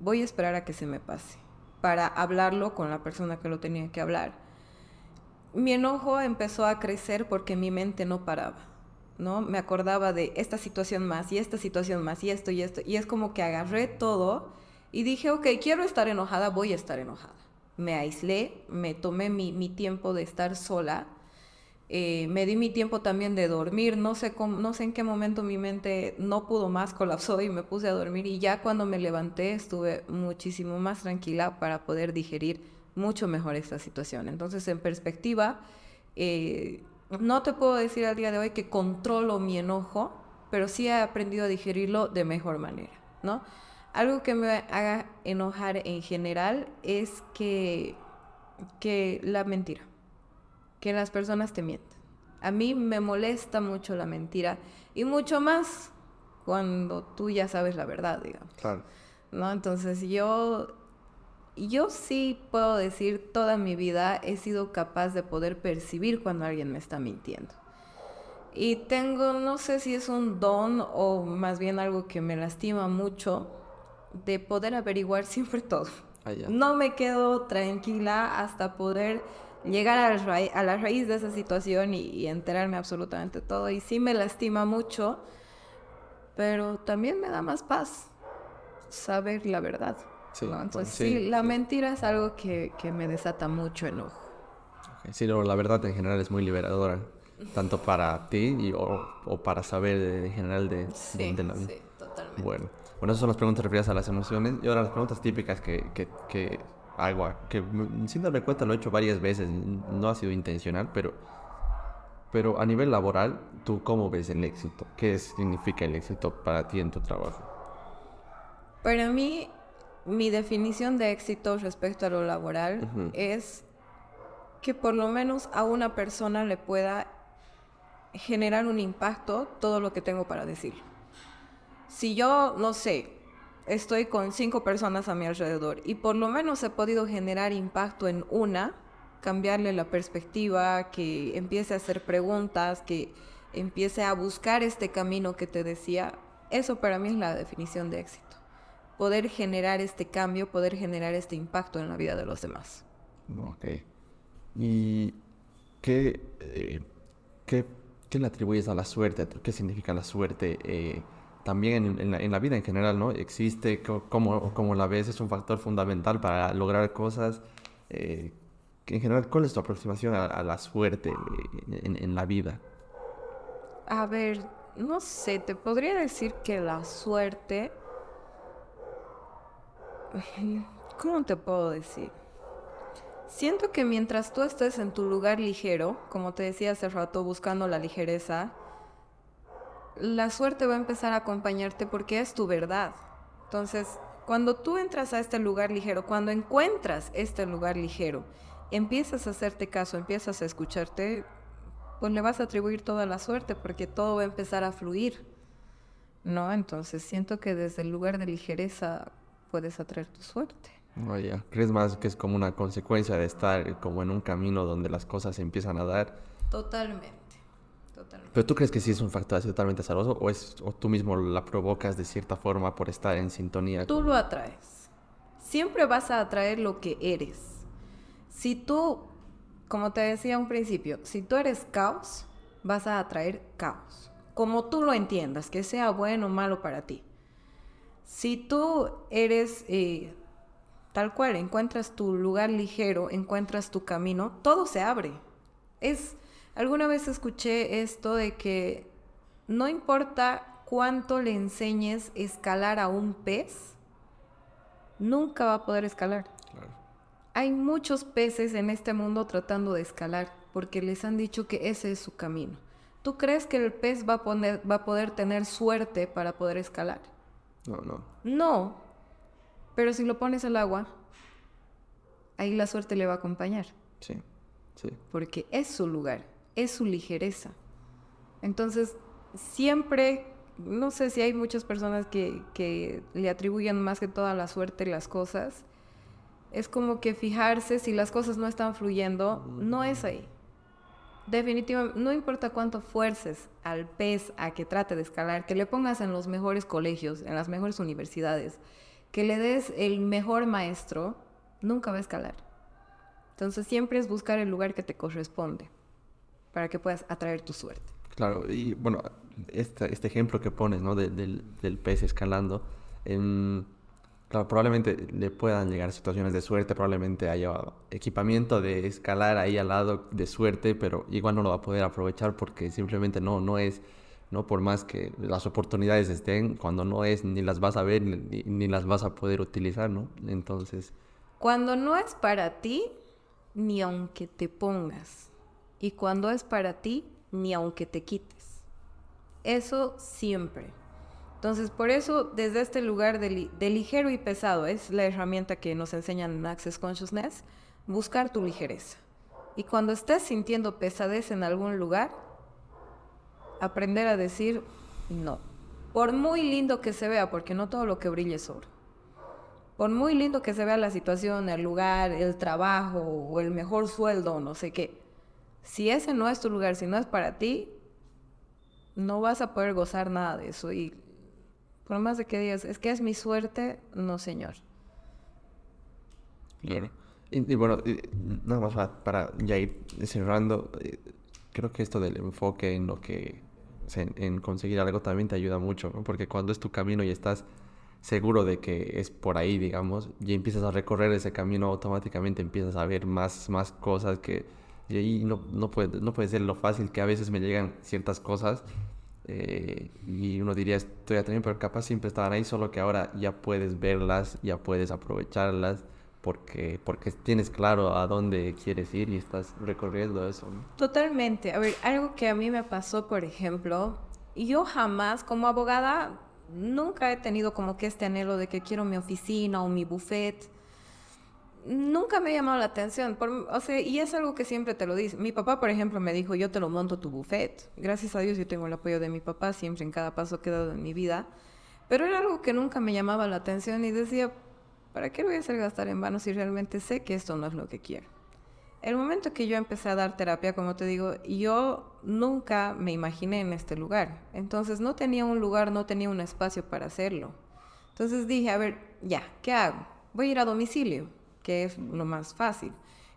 S2: voy a esperar a que se me pase para hablarlo con la persona que lo tenía que hablar. Mi enojo empezó a crecer porque mi mente no paraba, ¿no? Me acordaba de esta situación más y esta situación más y esto y esto. Y es como que agarré todo y dije, ok, quiero estar enojada, voy a estar enojada me aislé, me tomé mi, tiempo de estar sola, eh, me di mi tiempo también de dormir, no sé, cómo, no sé en qué momento mi mente no pudo más, colapsó y me puse a dormir y ya cuando me levanté estuve muchísimo más tranquila para poder digerir mucho mejor esta situación. Entonces, en perspectiva, eh, no te puedo decir al día de hoy que controlo mi enojo, pero sí he aprendido a digerirlo de mejor manera, ¿no? Algo que me haga enojar en general es que, que la mentira, que las personas te mientan. A mí me molesta mucho la mentira y mucho más cuando tú ya sabes la verdad, digamos. Claro. ¿No? Entonces yo, yo sí puedo decir toda mi vida he sido capaz de poder percibir cuando alguien me está mintiendo. Y tengo, no sé si es un don o más bien algo que me lastima mucho, de poder averiguar siempre todo. Ah, no me quedo tranquila hasta poder llegar a la, raíz de esa situación y, enterarme absolutamente todo. Y sí me lastima mucho, pero también me da más paz saber la verdad. Sí, Entonces, sí, la mentira es algo que, me desata mucho enojo.
S1: Sí, la verdad en general es muy liberadora, tanto para ti y, o, para saber en general de,
S2: de, la vida. Sí, totalmente.
S1: Bueno. Bueno, esas son las preguntas referidas a las emociones. Y ahora las preguntas típicas que, que, que hago, que sin darme cuenta lo he hecho varias veces, no ha sido intencional, pero Pero a nivel laboral, ¿tú cómo ves el éxito? ¿Qué significa el éxito para ti en tu trabajo?
S2: Para mí, mi definición de éxito respecto a lo laboral es que por lo menos a una persona le pueda generar un impacto todo lo que tengo para decir. Si yo, no sé, estoy con cinco personas a mi alrededor y por lo menos he podido generar impacto en una, cambiarle la perspectiva, que empiece a hacer preguntas, que empiece a buscar este camino que te decía, eso para mí es la definición de éxito. Poder generar este cambio, poder generar este impacto en la vida de los demás.
S1: Ok. ¿Y qué, eh, qué, qué le atribuyes a la suerte? ¿Qué significa la suerte? Eh, también en, la, vida en general, ¿no? Existe, como, como la ves, es un factor fundamental para lograr cosas. Eh, en general, ¿cuál es tu aproximación a, la suerte en, la vida?
S2: A ver, no sé, te podría decir que la suerte... ¿Cómo te puedo decir? Siento que mientras tú estés en tu lugar ligero, como te decía hace rato, buscando la ligereza, la suerte va a empezar a acompañarte porque es tu verdad. Entonces, cuando tú entras a este lugar ligero, cuando encuentras este lugar ligero, empiezas a hacerte caso, empiezas a escucharte, pues le vas a atribuir toda la suerte porque todo va a empezar a fluir. ¿No? Entonces siento que desde el lugar de ligereza puedes atraer tu suerte.
S1: Oye, ¿crees más que es como una consecuencia de estar como en un camino donde las cosas se empiezan a dar?
S2: Totalmente, totalmente.
S1: ¿Pero tú crees que sí es un factor así totalmente azaroso o, es, o tú mismo la provocas de cierta forma por estar en sintonía?
S2: Tú lo atraes. Siempre vas a atraer lo que eres. Si tú, como te decía un principio, si tú eres caos, vas a atraer caos. Como tú lo entiendas, que sea bueno o malo para ti. Si tú eres eh, tal cual, encuentras tu lugar ligero, encuentras tu camino, todo se abre. Es, alguna vez escuché esto de que no importa cuánto le enseñes escalar a un pez, nunca va a poder escalar. Hay muchos peces en este mundo tratando de escalar porque les han dicho que ese es su camino. ¿Tú crees que el pez va a, va a poder tener suerte para poder escalar?
S1: No, no.
S2: No. Pero si lo pones al agua, ahí la suerte le va a acompañar.
S1: Sí, sí.
S2: Porque es su lugar, es su ligereza. Entonces, siempre, no sé si hay muchas personas que, que le atribuyen más que toda la suerte las cosas, es como que fijarse si las cosas no están fluyendo, no es ahí. Definitivamente, no importa cuánto fuerces al pez a que trate de escalar, que le pongas en los mejores colegios, en las mejores universidades, que le des el mejor maestro, nunca va a escalar. Entonces siempre es buscar el lugar que te corresponde para que puedas atraer tu suerte.
S1: Claro, y bueno, este, ejemplo que pones, ¿no? del, del pez escalando, en Claro, probablemente le puedan llegar situaciones de suerte, probablemente haya equipamiento de escalar ahí al lado de suerte, pero igual no lo va a poder aprovechar porque simplemente no, no es, no por más que las oportunidades estén, cuando no es, ni las vas a ver ni, ni las vas a poder utilizar, ¿no? Entonces...
S2: Cuando no es para ti, ni aunque te pongas. Y cuando es para ti, ni aunque te quites. Eso siempre. Entonces, por eso, desde este lugar de, ligero y pesado, es la herramienta que nos enseñan en Access Consciousness, buscar tu ligereza. Y cuando estés sintiendo pesadez en algún lugar, aprender a decir no. Por muy lindo que se vea, porque no todo lo que brilla es oro. Por muy lindo que se vea la situación, el lugar, el trabajo o el mejor sueldo, no sé qué. Si ese no es tu lugar, si no es para ti, no vas a poder gozar nada de eso. Y por más de que digas, es que es mi suerte, no, señor.
S1: Claro. Y, bueno, nada más para, ya ir cerrando, eh, creo que esto del enfoque en lo que, en, conseguir algo también te ayuda mucho, ¿no? Porque cuando es tu camino y estás seguro de que es por ahí, digamos, y empiezas a recorrer ese camino, automáticamente empiezas a ver más, más cosas que... Y ahí no, no, puede, no puede ser lo fácil que a veces me llegan ciertas cosas eh, y uno diría, estoy también, pero capaz siempre estaban ahí, solo que ahora ya puedes verlas, ya puedes aprovecharlas. porque, porque tienes claro a dónde quieres ir y estás recorriendo eso.
S2: Totalmente. A ver, algo que a mí me pasó, por ejemplo, yo jamás como abogada nunca he tenido como que este anhelo de que quiero mi oficina o mi buffet. Nunca me ha llamado la atención. o sea, y es algo que siempre te lo dice. Mi papá, por ejemplo, me dijo, yo te lo monto tu buffet. Gracias a Dios yo tengo el apoyo de mi papá siempre en cada paso que he dado en mi vida. Pero era algo que nunca me llamaba la atención y decía, ¿para qué lo voy a hacer gastar en vano si realmente sé que esto no es lo que quiero? El momento que yo empecé a dar terapia, como te digo, yo nunca me imaginé en este lugar. Entonces no tenía un lugar, no tenía un espacio para hacerlo. Entonces dije, a ver, ya, ¿qué hago? Voy a ir a domicilio, que es lo más fácil.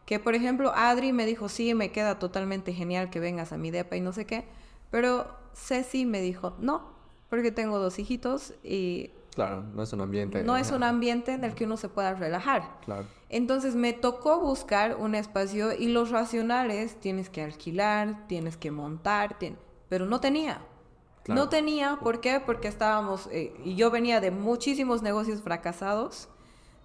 S2: Que por ejemplo, Adri me dijo, sí, me queda totalmente genial que vengas a mi depa y no sé qué. Pero Ceci me dijo, no, porque tengo dos hijitos y
S1: Claro, no es un ambiente.
S2: No es un ambiente en el que uno se pueda relajar. Claro. Entonces me tocó buscar un espacio y los racionales tienes que alquilar, tienes que montar, pero no tenía. No tenía, ¿por qué? Porque estábamos, eh, y yo venía de muchísimos negocios fracasados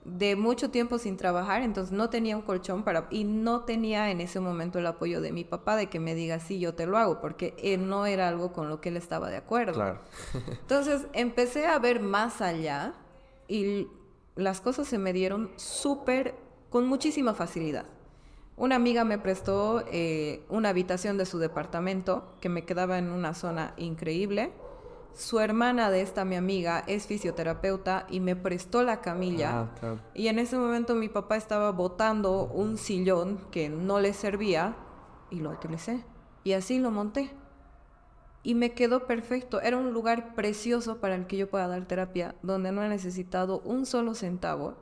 S2: de mucho tiempo sin trabajar, entonces no tenía un colchón para y no tenía en ese momento el apoyo de mi papá de que me diga sí, yo te lo hago, porque él no era algo con lo que él estaba de acuerdo. Claro. entonces empecé a ver más allá y las cosas se me dieron súper con muchísima facilidad. Una amiga me prestó eh, una habitación de su departamento que me quedaba en una zona increíble su hermana de esta mi amiga es fisioterapeuta y me prestó la camilla. Ah, y en ese momento mi papá estaba botando un sillón que no le servía y lo utilicé. Y así lo monté. Y me quedó perfecto. Era un lugar precioso para el que yo pueda dar terapia, donde no he necesitado un solo centavo.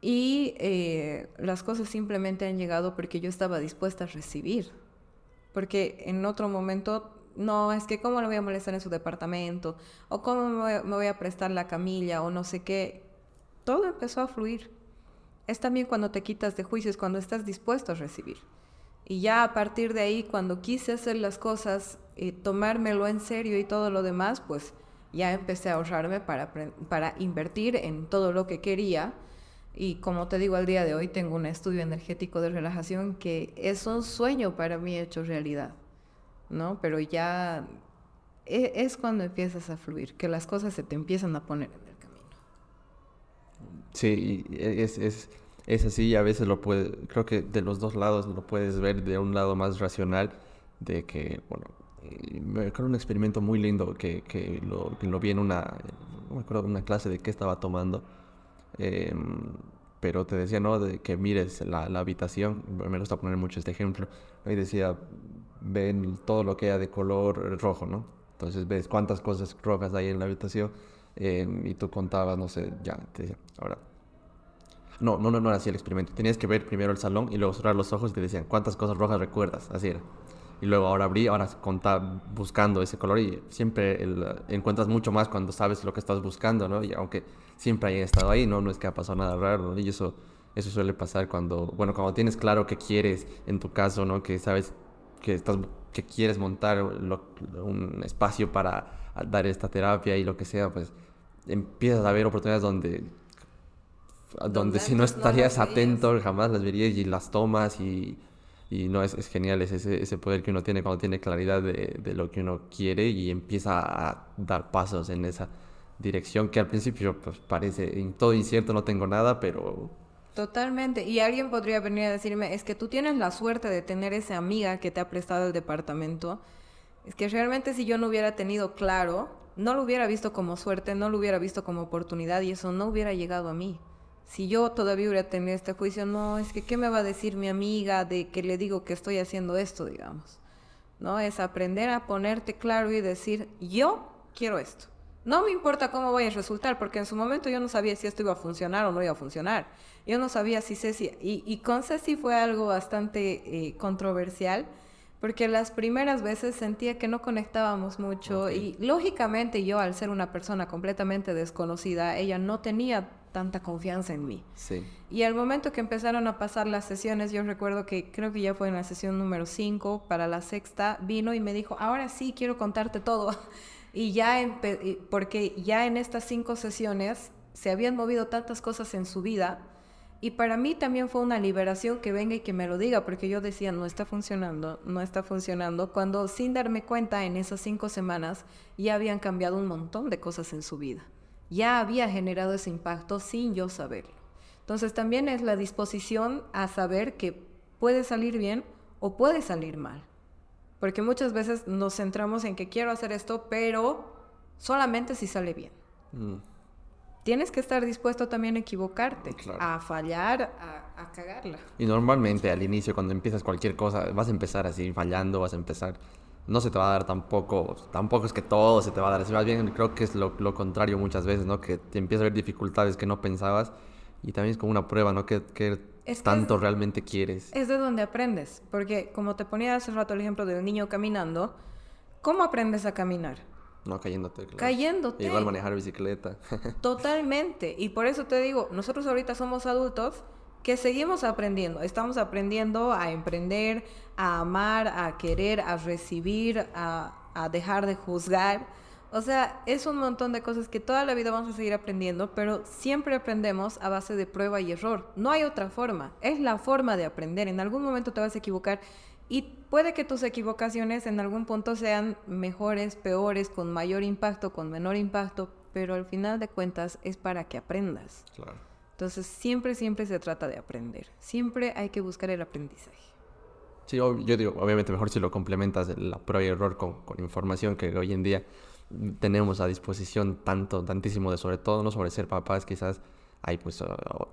S2: Y eh, las cosas simplemente han llegado porque yo estaba dispuesta a recibir. Porque en otro momento no, es que cómo lo voy a molestar en su departamento, o cómo me voy, a prestar la camilla, o no sé qué. Todo empezó a fluir. Es también cuando te quitas de juicios, cuando estás dispuesto a recibir. Y ya a partir de ahí, cuando quise hacer las cosas, y tomármelo en serio y todo lo demás, pues ya empecé a ahorrarme para, para invertir en todo lo que quería. Y como te digo, al día de hoy tengo un estudio energético de relajación que es un sueño para mí hecho realidad. ¿No? Pero ya e, es, cuando empiezas a fluir, que las cosas se te empiezan a poner en el camino.
S1: Sí, es, es, es así y a veces lo puede, creo que de los dos lados lo puedes ver de un lado más racional, de que, bueno, me acuerdo un experimento muy lindo que, que, lo, que lo vi en una, me acuerdo, una clase de qué estaba tomando, em, pero te decía, ¿no? De que mires la, la habitación, me gusta poner mucho este ejemplo, y decía, ven todo lo que haya de color rojo, ¿no? Entonces ves cuántas cosas rojas hay en la habitación eh, y tú contabas, no sé, ya, te decía, ahora. No, no, no, no era así el experimento. Tenías que ver primero el salón y luego cerrar los ojos y te decían cuántas cosas rojas recuerdas, así era. Y luego ahora abrí, ahora contaba buscando ese color y siempre encuentras mucho más cuando sabes lo que estás buscando, ¿no? Y aunque siempre haya estado ahí, ¿no? No es que ha pasado nada raro, ¿no? Y eso, eso suele pasar cuando, bueno, cuando tienes claro qué quieres, en tu caso, ¿no? Que sabes que, estás, que quieres montar un espacio para dar esta terapia y lo que sea, pues empiezas a ver oportunidades donde, donde si no estarías atento jamás las verías y las tomas y, y no es, es genial ese, ese poder que uno tiene cuando tiene claridad de, de, lo que uno quiere y empieza a dar pasos en esa dirección que al principio pues parece todo incierto, no tengo nada, pero
S2: Totalmente. Y alguien podría venir a decirme, es que tú tienes la suerte de tener esa amiga que te ha prestado el departamento. Es que realmente si yo no hubiera tenido claro, no lo hubiera visto como suerte, no lo hubiera visto como oportunidad y eso no hubiera llegado a mí. Si yo todavía hubiera tenido este juicio, no, es que ¿qué me va a decir mi amiga de que le digo que estoy haciendo esto, digamos? ¿No? Es aprender a ponerte claro y decir, yo quiero esto. No me importa cómo vaya a resultar, porque en su momento yo no sabía si esto iba a funcionar o no iba a funcionar. Yo no sabía si Ceci, y, y con Ceci fue algo bastante eh, controversial, porque las primeras veces sentía que no conectábamos mucho y lógicamente yo al ser una persona completamente desconocida, ella no tenía tanta confianza en mí. Sí. Y al momento que empezaron a pasar las sesiones, yo recuerdo que creo que ya fue en la sesión número 5, para la sexta, vino y me dijo, ahora sí quiero contarte todo. Y ya, porque ya en estas cinco sesiones se habían movido tantas cosas en su vida Y para mí también fue una liberación que venga y que me lo diga, porque yo decía, no está funcionando, no está funcionando, cuando sin darme cuenta en esas cinco semanas ya habían cambiado un montón de cosas en su vida. Ya había generado ese impacto sin yo saberlo. Entonces también es la disposición a saber que puede salir bien o puede salir mal. Porque muchas veces nos centramos en que quiero hacer esto, pero solamente si sale bien. Mm tienes que estar dispuesto también a equivocarte, a fallar, a, cagarla.
S1: Y normalmente al inicio, cuando empiezas cualquier cosa, vas a empezar así fallando, vas a empezar. No se te va a dar tampoco, tampoco es que todo se te va a dar. Así más bien creo que es lo, contrario muchas veces, ¿no? Que te empiezas a ver dificultades que no pensabas y también es como una prueba, ¿no? Que, tanto realmente quieres.
S2: Es de donde aprendes, porque como te ponía hace rato el ejemplo del niño caminando, ¿cómo aprendes a caminar?
S1: No, cayéndote.
S2: Cayéndote.
S1: Igual manejar bicicleta.
S2: Totalmente. Y por eso te digo, nosotros ahorita somos adultos que seguimos aprendiendo. Estamos aprendiendo a emprender, a amar, a querer, a recibir, a, a dejar de juzgar. O sea, es un montón de cosas que toda la vida vamos a seguir aprendiendo, pero siempre aprendemos a base de prueba y error. No hay otra forma. Es la forma de aprender. En algún momento te vas a equivocar y puede que tus equivocaciones en algún punto sean mejores, peores, con mayor impacto, con menor impacto, pero al final de cuentas es para que aprendas. Claro. Entonces siempre, siempre se trata de aprender. Siempre hay que buscar el aprendizaje.
S1: Sí, yo, digo, obviamente mejor si lo complementas la prueba y error con, información que hoy en día tenemos a disposición tanto, tantísimo de sobre todo, no sobre ser papás, quizás hay pues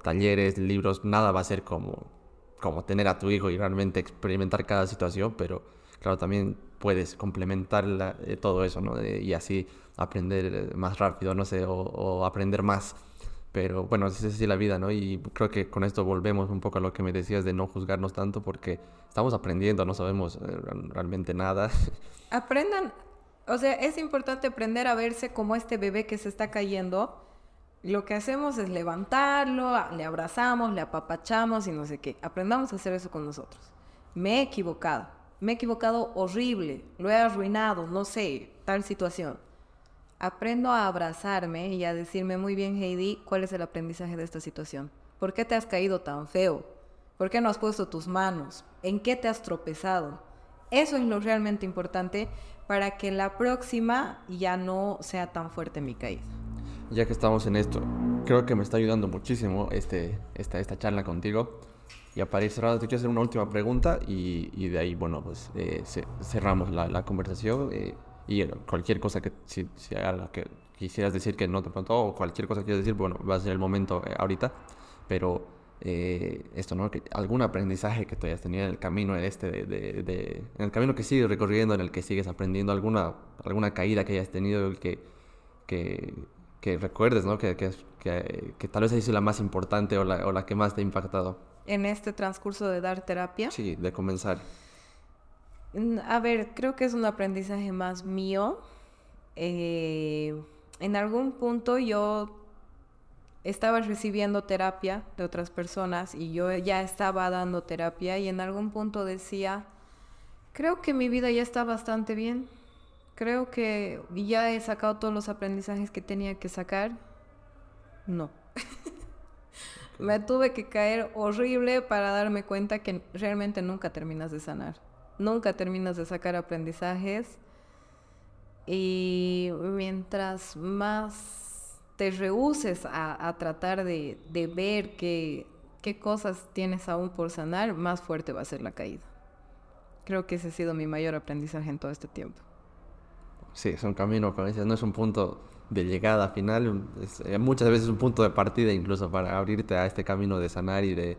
S1: talleres, libros, nada va a ser como como tener a tu hijo y realmente experimentar cada situación, pero claro, también puedes complementar eh, todo eso, ¿no? y así aprender más rápido, no sé, o, aprender más. Pero bueno, es así la vida, ¿no? Y creo que con esto volvemos un poco a lo que me decías de no juzgarnos tanto porque estamos aprendiendo, no sabemos eh, realmente nada.
S2: Aprendan, o sea, es importante aprender a verse como este bebé que se está cayendo lo que hacemos es levantarlo, le abrazamos, le apapachamos y no sé qué. Aprendamos a hacer eso con nosotros. Me he equivocado, me he equivocado horrible, lo he arruinado, no sé, tal situación. Aprendo a abrazarme y a decirme muy bien, Heidi, ¿cuál es el aprendizaje de esta situación? ¿Por qué te has caído tan feo? ¿Por qué no has puesto tus manos? ¿En qué te has tropezado? Eso es lo realmente importante para que la próxima ya no sea tan fuerte mi caída
S1: ya que estamos en esto, creo que me está ayudando muchísimo este, esta, esta charla contigo. Y para ir cerrando, te quiero hacer una última pregunta y, y de ahí, bueno, pues eh, cerramos la, la conversación. Eh, y cualquier cosa que, si, si que quisieras decir que no te preguntó o cualquier cosa que quieras decir, bueno, va a ser el momento eh, ahorita. Pero esto, ¿no? Que algún aprendizaje que tú hayas tenido en el camino este, de, de, de, en el camino que sigues recorriendo, en el que sigues aprendiendo, alguna, alguna caída que hayas tenido que, que, que recuerdes, ¿no? Que, que, que, tal vez ha sido la más importante o la, o la, que más te ha impactado.
S2: En este transcurso de dar terapia.
S1: Sí, de comenzar.
S2: Mm, a ver, creo que es un aprendizaje más mío. Eh, en algún punto yo estaba recibiendo terapia de otras personas y yo ya estaba dando terapia y en algún punto decía, creo que mi vida ya está bastante bien Creo que ya he sacado todos los aprendizajes que tenía que sacar. No. Me tuve que caer horrible para darme cuenta que realmente nunca terminas de sanar. Nunca terminas de sacar aprendizajes. Y mientras más te rehuses a, tratar de, de ver qué, qué cosas tienes aún por sanar, más fuerte va a ser la caída. Creo que ese ha sido mi mayor aprendizaje en todo este tiempo
S1: sí, es un camino, como dices, no es un punto de llegada final, eh, muchas veces es un punto de partida incluso para abrirte a este camino de sanar y de,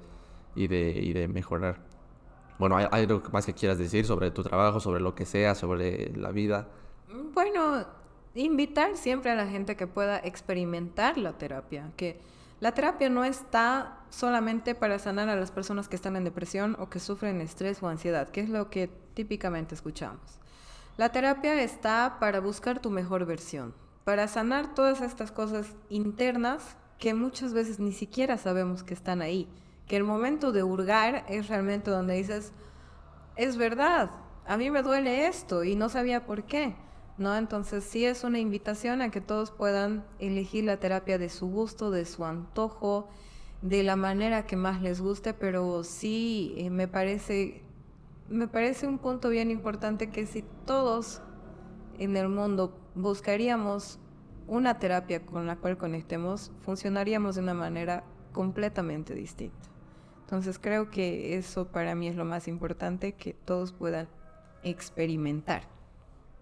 S1: y de, y de mejorar. Bueno, ¿hay, algo más que quieras decir sobre tu trabajo, sobre lo que sea, sobre la vida?
S2: Bueno, invitar siempre a la gente que pueda experimentar la terapia, que la terapia no está solamente para sanar a las personas que están en depresión o que sufren estrés o ansiedad, que es lo que típicamente escuchamos. La terapia está para buscar tu mejor versión, para sanar todas estas cosas internas que muchas veces ni siquiera sabemos que están ahí. Que el momento de hurgar es realmente donde dices, es verdad, a mí me duele esto y no sabía por qué. ¿No? Entonces sí es una invitación a que todos puedan elegir la terapia de su gusto, de su antojo de la manera que más les guste, pero sí eh, me parece me parece un punto bien importante que si todos en el mundo buscaríamos una terapia con la cual conectemos, funcionaríamos de una manera completamente distinta. Entonces creo que eso para mí es lo más importante, que todos puedan experimentar.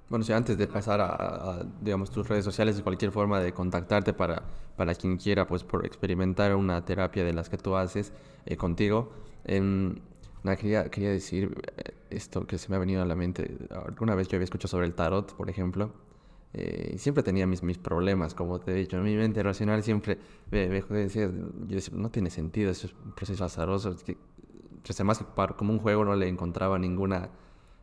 S1: Bueno, si antes de pasar a, digamos, tus redes sociales y cualquier forma de contactarte para, para quien quiera, pues, por experimentar una terapia de las que tú haces eh, contigo, eh, quería, quería decir eh, esto que se me ha venido a la mente. Alguna vez yo había escuchado sobre el tarot, por ejemplo, eh, siempre tenía mis, mis problemas, como te he dicho. En mi mente racional siempre me, me decía, yo decía, no tiene sentido, es un proceso azaroso. Es que, más que como un juego no le encontraba ninguna,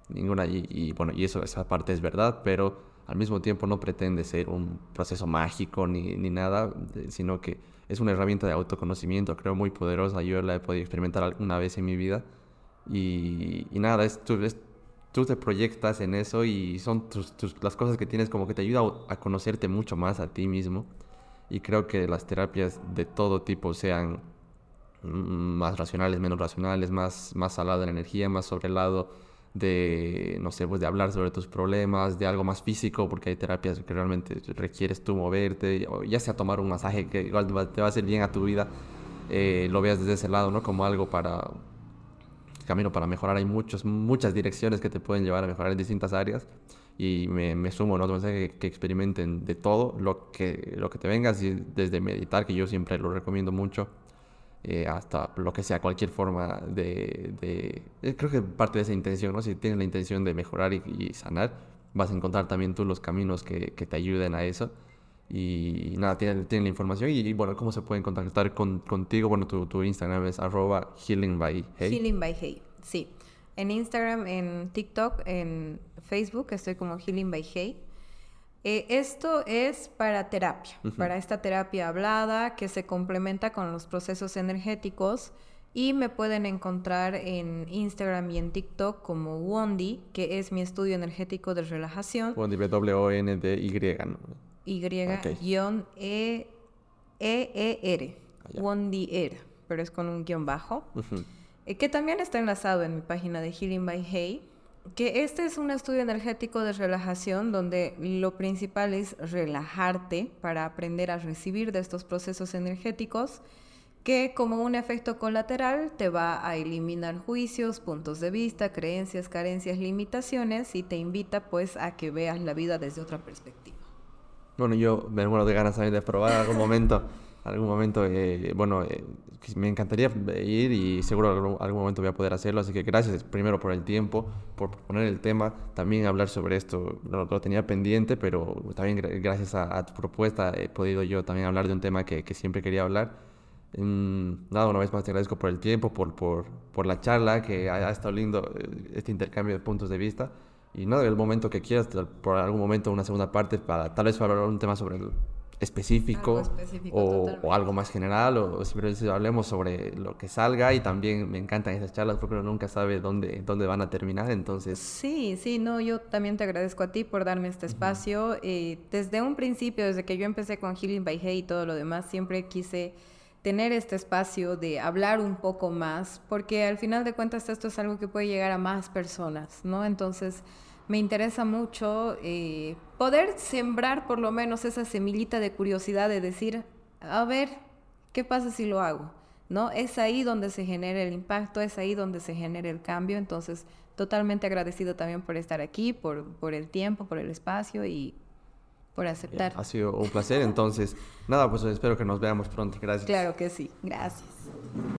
S1: ninguna y, bueno, y eso, esa parte es verdad, pero al mismo tiempo no pretende ser un proceso mágico ni, ni nada, sino que es una herramienta de autoconocimiento, creo, muy poderosa. Yo la he podido experimentar alguna vez en mi vida y, nada, es, tú, tú, te proyectas en eso y son tus, las cosas que tienes como que te ayuda a, conocerte mucho más a ti mismo. Y creo que las terapias de todo tipo sean más racionales, menos racionales, más, más al lado de la energía, más sobre el lado de, no sé, pues de hablar sobre tus problemas, de algo más físico, porque hay terapias que realmente requieres tú moverte, ya sea tomar un masaje que igual te va a hacer bien a tu vida, eh, lo veas desde ese lado, ¿no? Como algo para, camino para mejorar. Hay muchos, muchas direcciones que te pueden llevar a mejorar en distintas áreas y me, me sumo, ¿no? Que, que, experimenten de todo lo que, lo que te vengas, y desde meditar, que yo siempre lo recomiendo mucho, eh, hasta lo que sea, cualquier forma de, eh, Creo que parte de esa intención, ¿no? Si tienes la intención de mejorar y, sanar, vas a encontrar también tú los caminos que, te ayuden a eso. Y, nada, tienen, tienen, la información. Y, bueno, ¿cómo se pueden contactar con, contigo? Bueno, tu, tu, Instagram es arroba healing by hey.
S2: Healing by hey, sí. En Instagram, en TikTok, en Facebook estoy como Healing by Hey. Eh, esto es para terapia, para esta terapia hablada que se complementa con los procesos energéticos. Y me pueden encontrar en Instagram y en TikTok como Wondi, que es mi estudio energético de relajación.
S1: Wondi, W-O-N-D-Y, ¿no?
S2: Y-E-E-R. E ah, Wondier, pero es con un guion bajo. Eh, que también está enlazado en mi página de Healing by Hey. Que este es un estudio energético de relajación donde lo principal es relajarte para aprender a recibir de estos procesos energéticos que como un efecto colateral te va a eliminar juicios, puntos de vista, creencias, carencias, limitaciones y te invita pues a que veas la vida desde otra perspectiva.
S1: Bueno, yo me muero de ganas también de probar algún momento. algún momento, eh, bueno, eh, me encantaría ir y seguro algún, algún momento voy a poder hacerlo. Así que gracias primero por el tiempo, por poner el tema, también hablar sobre esto. Lo, lo tenía pendiente, pero también gracias a, tu propuesta he podido yo también hablar de un tema que, que siempre quería hablar. Mm, nada, una vez más te agradezco por el tiempo, por, por, por la charla, que ha, ha estado lindo eh, este intercambio de puntos de vista. Y no, el momento que quieras, por algún momento una segunda parte para tal vez hablar un tema sobre el específico, o, algo más general o simplemente hablemos sobre lo que salga y también me encantan esas charlas porque uno nunca sabe dónde, dónde van a terminar, entonces...
S2: Sí, sí, no, yo también te agradezco a ti por darme este espacio. Eh, desde un principio, desde que yo empecé con Healing by Hey y todo lo demás, siempre quise tener este espacio de hablar un poco más, porque al final de cuentas esto es algo que puede llegar a más personas, ¿no? Entonces me interesa mucho eh, poder sembrar por lo menos esa semillita de curiosidad de decir, a ver, ¿qué pasa si lo hago? ¿No? Es ahí donde se genera el impacto, es ahí donde se genera el cambio, entonces totalmente agradecido también por estar aquí, por, por el tiempo, por el espacio y por aceptar.
S1: ha sido un placer, entonces, nada, pues espero que nos veamos pronto, gracias.
S2: Claro que sí, gracias.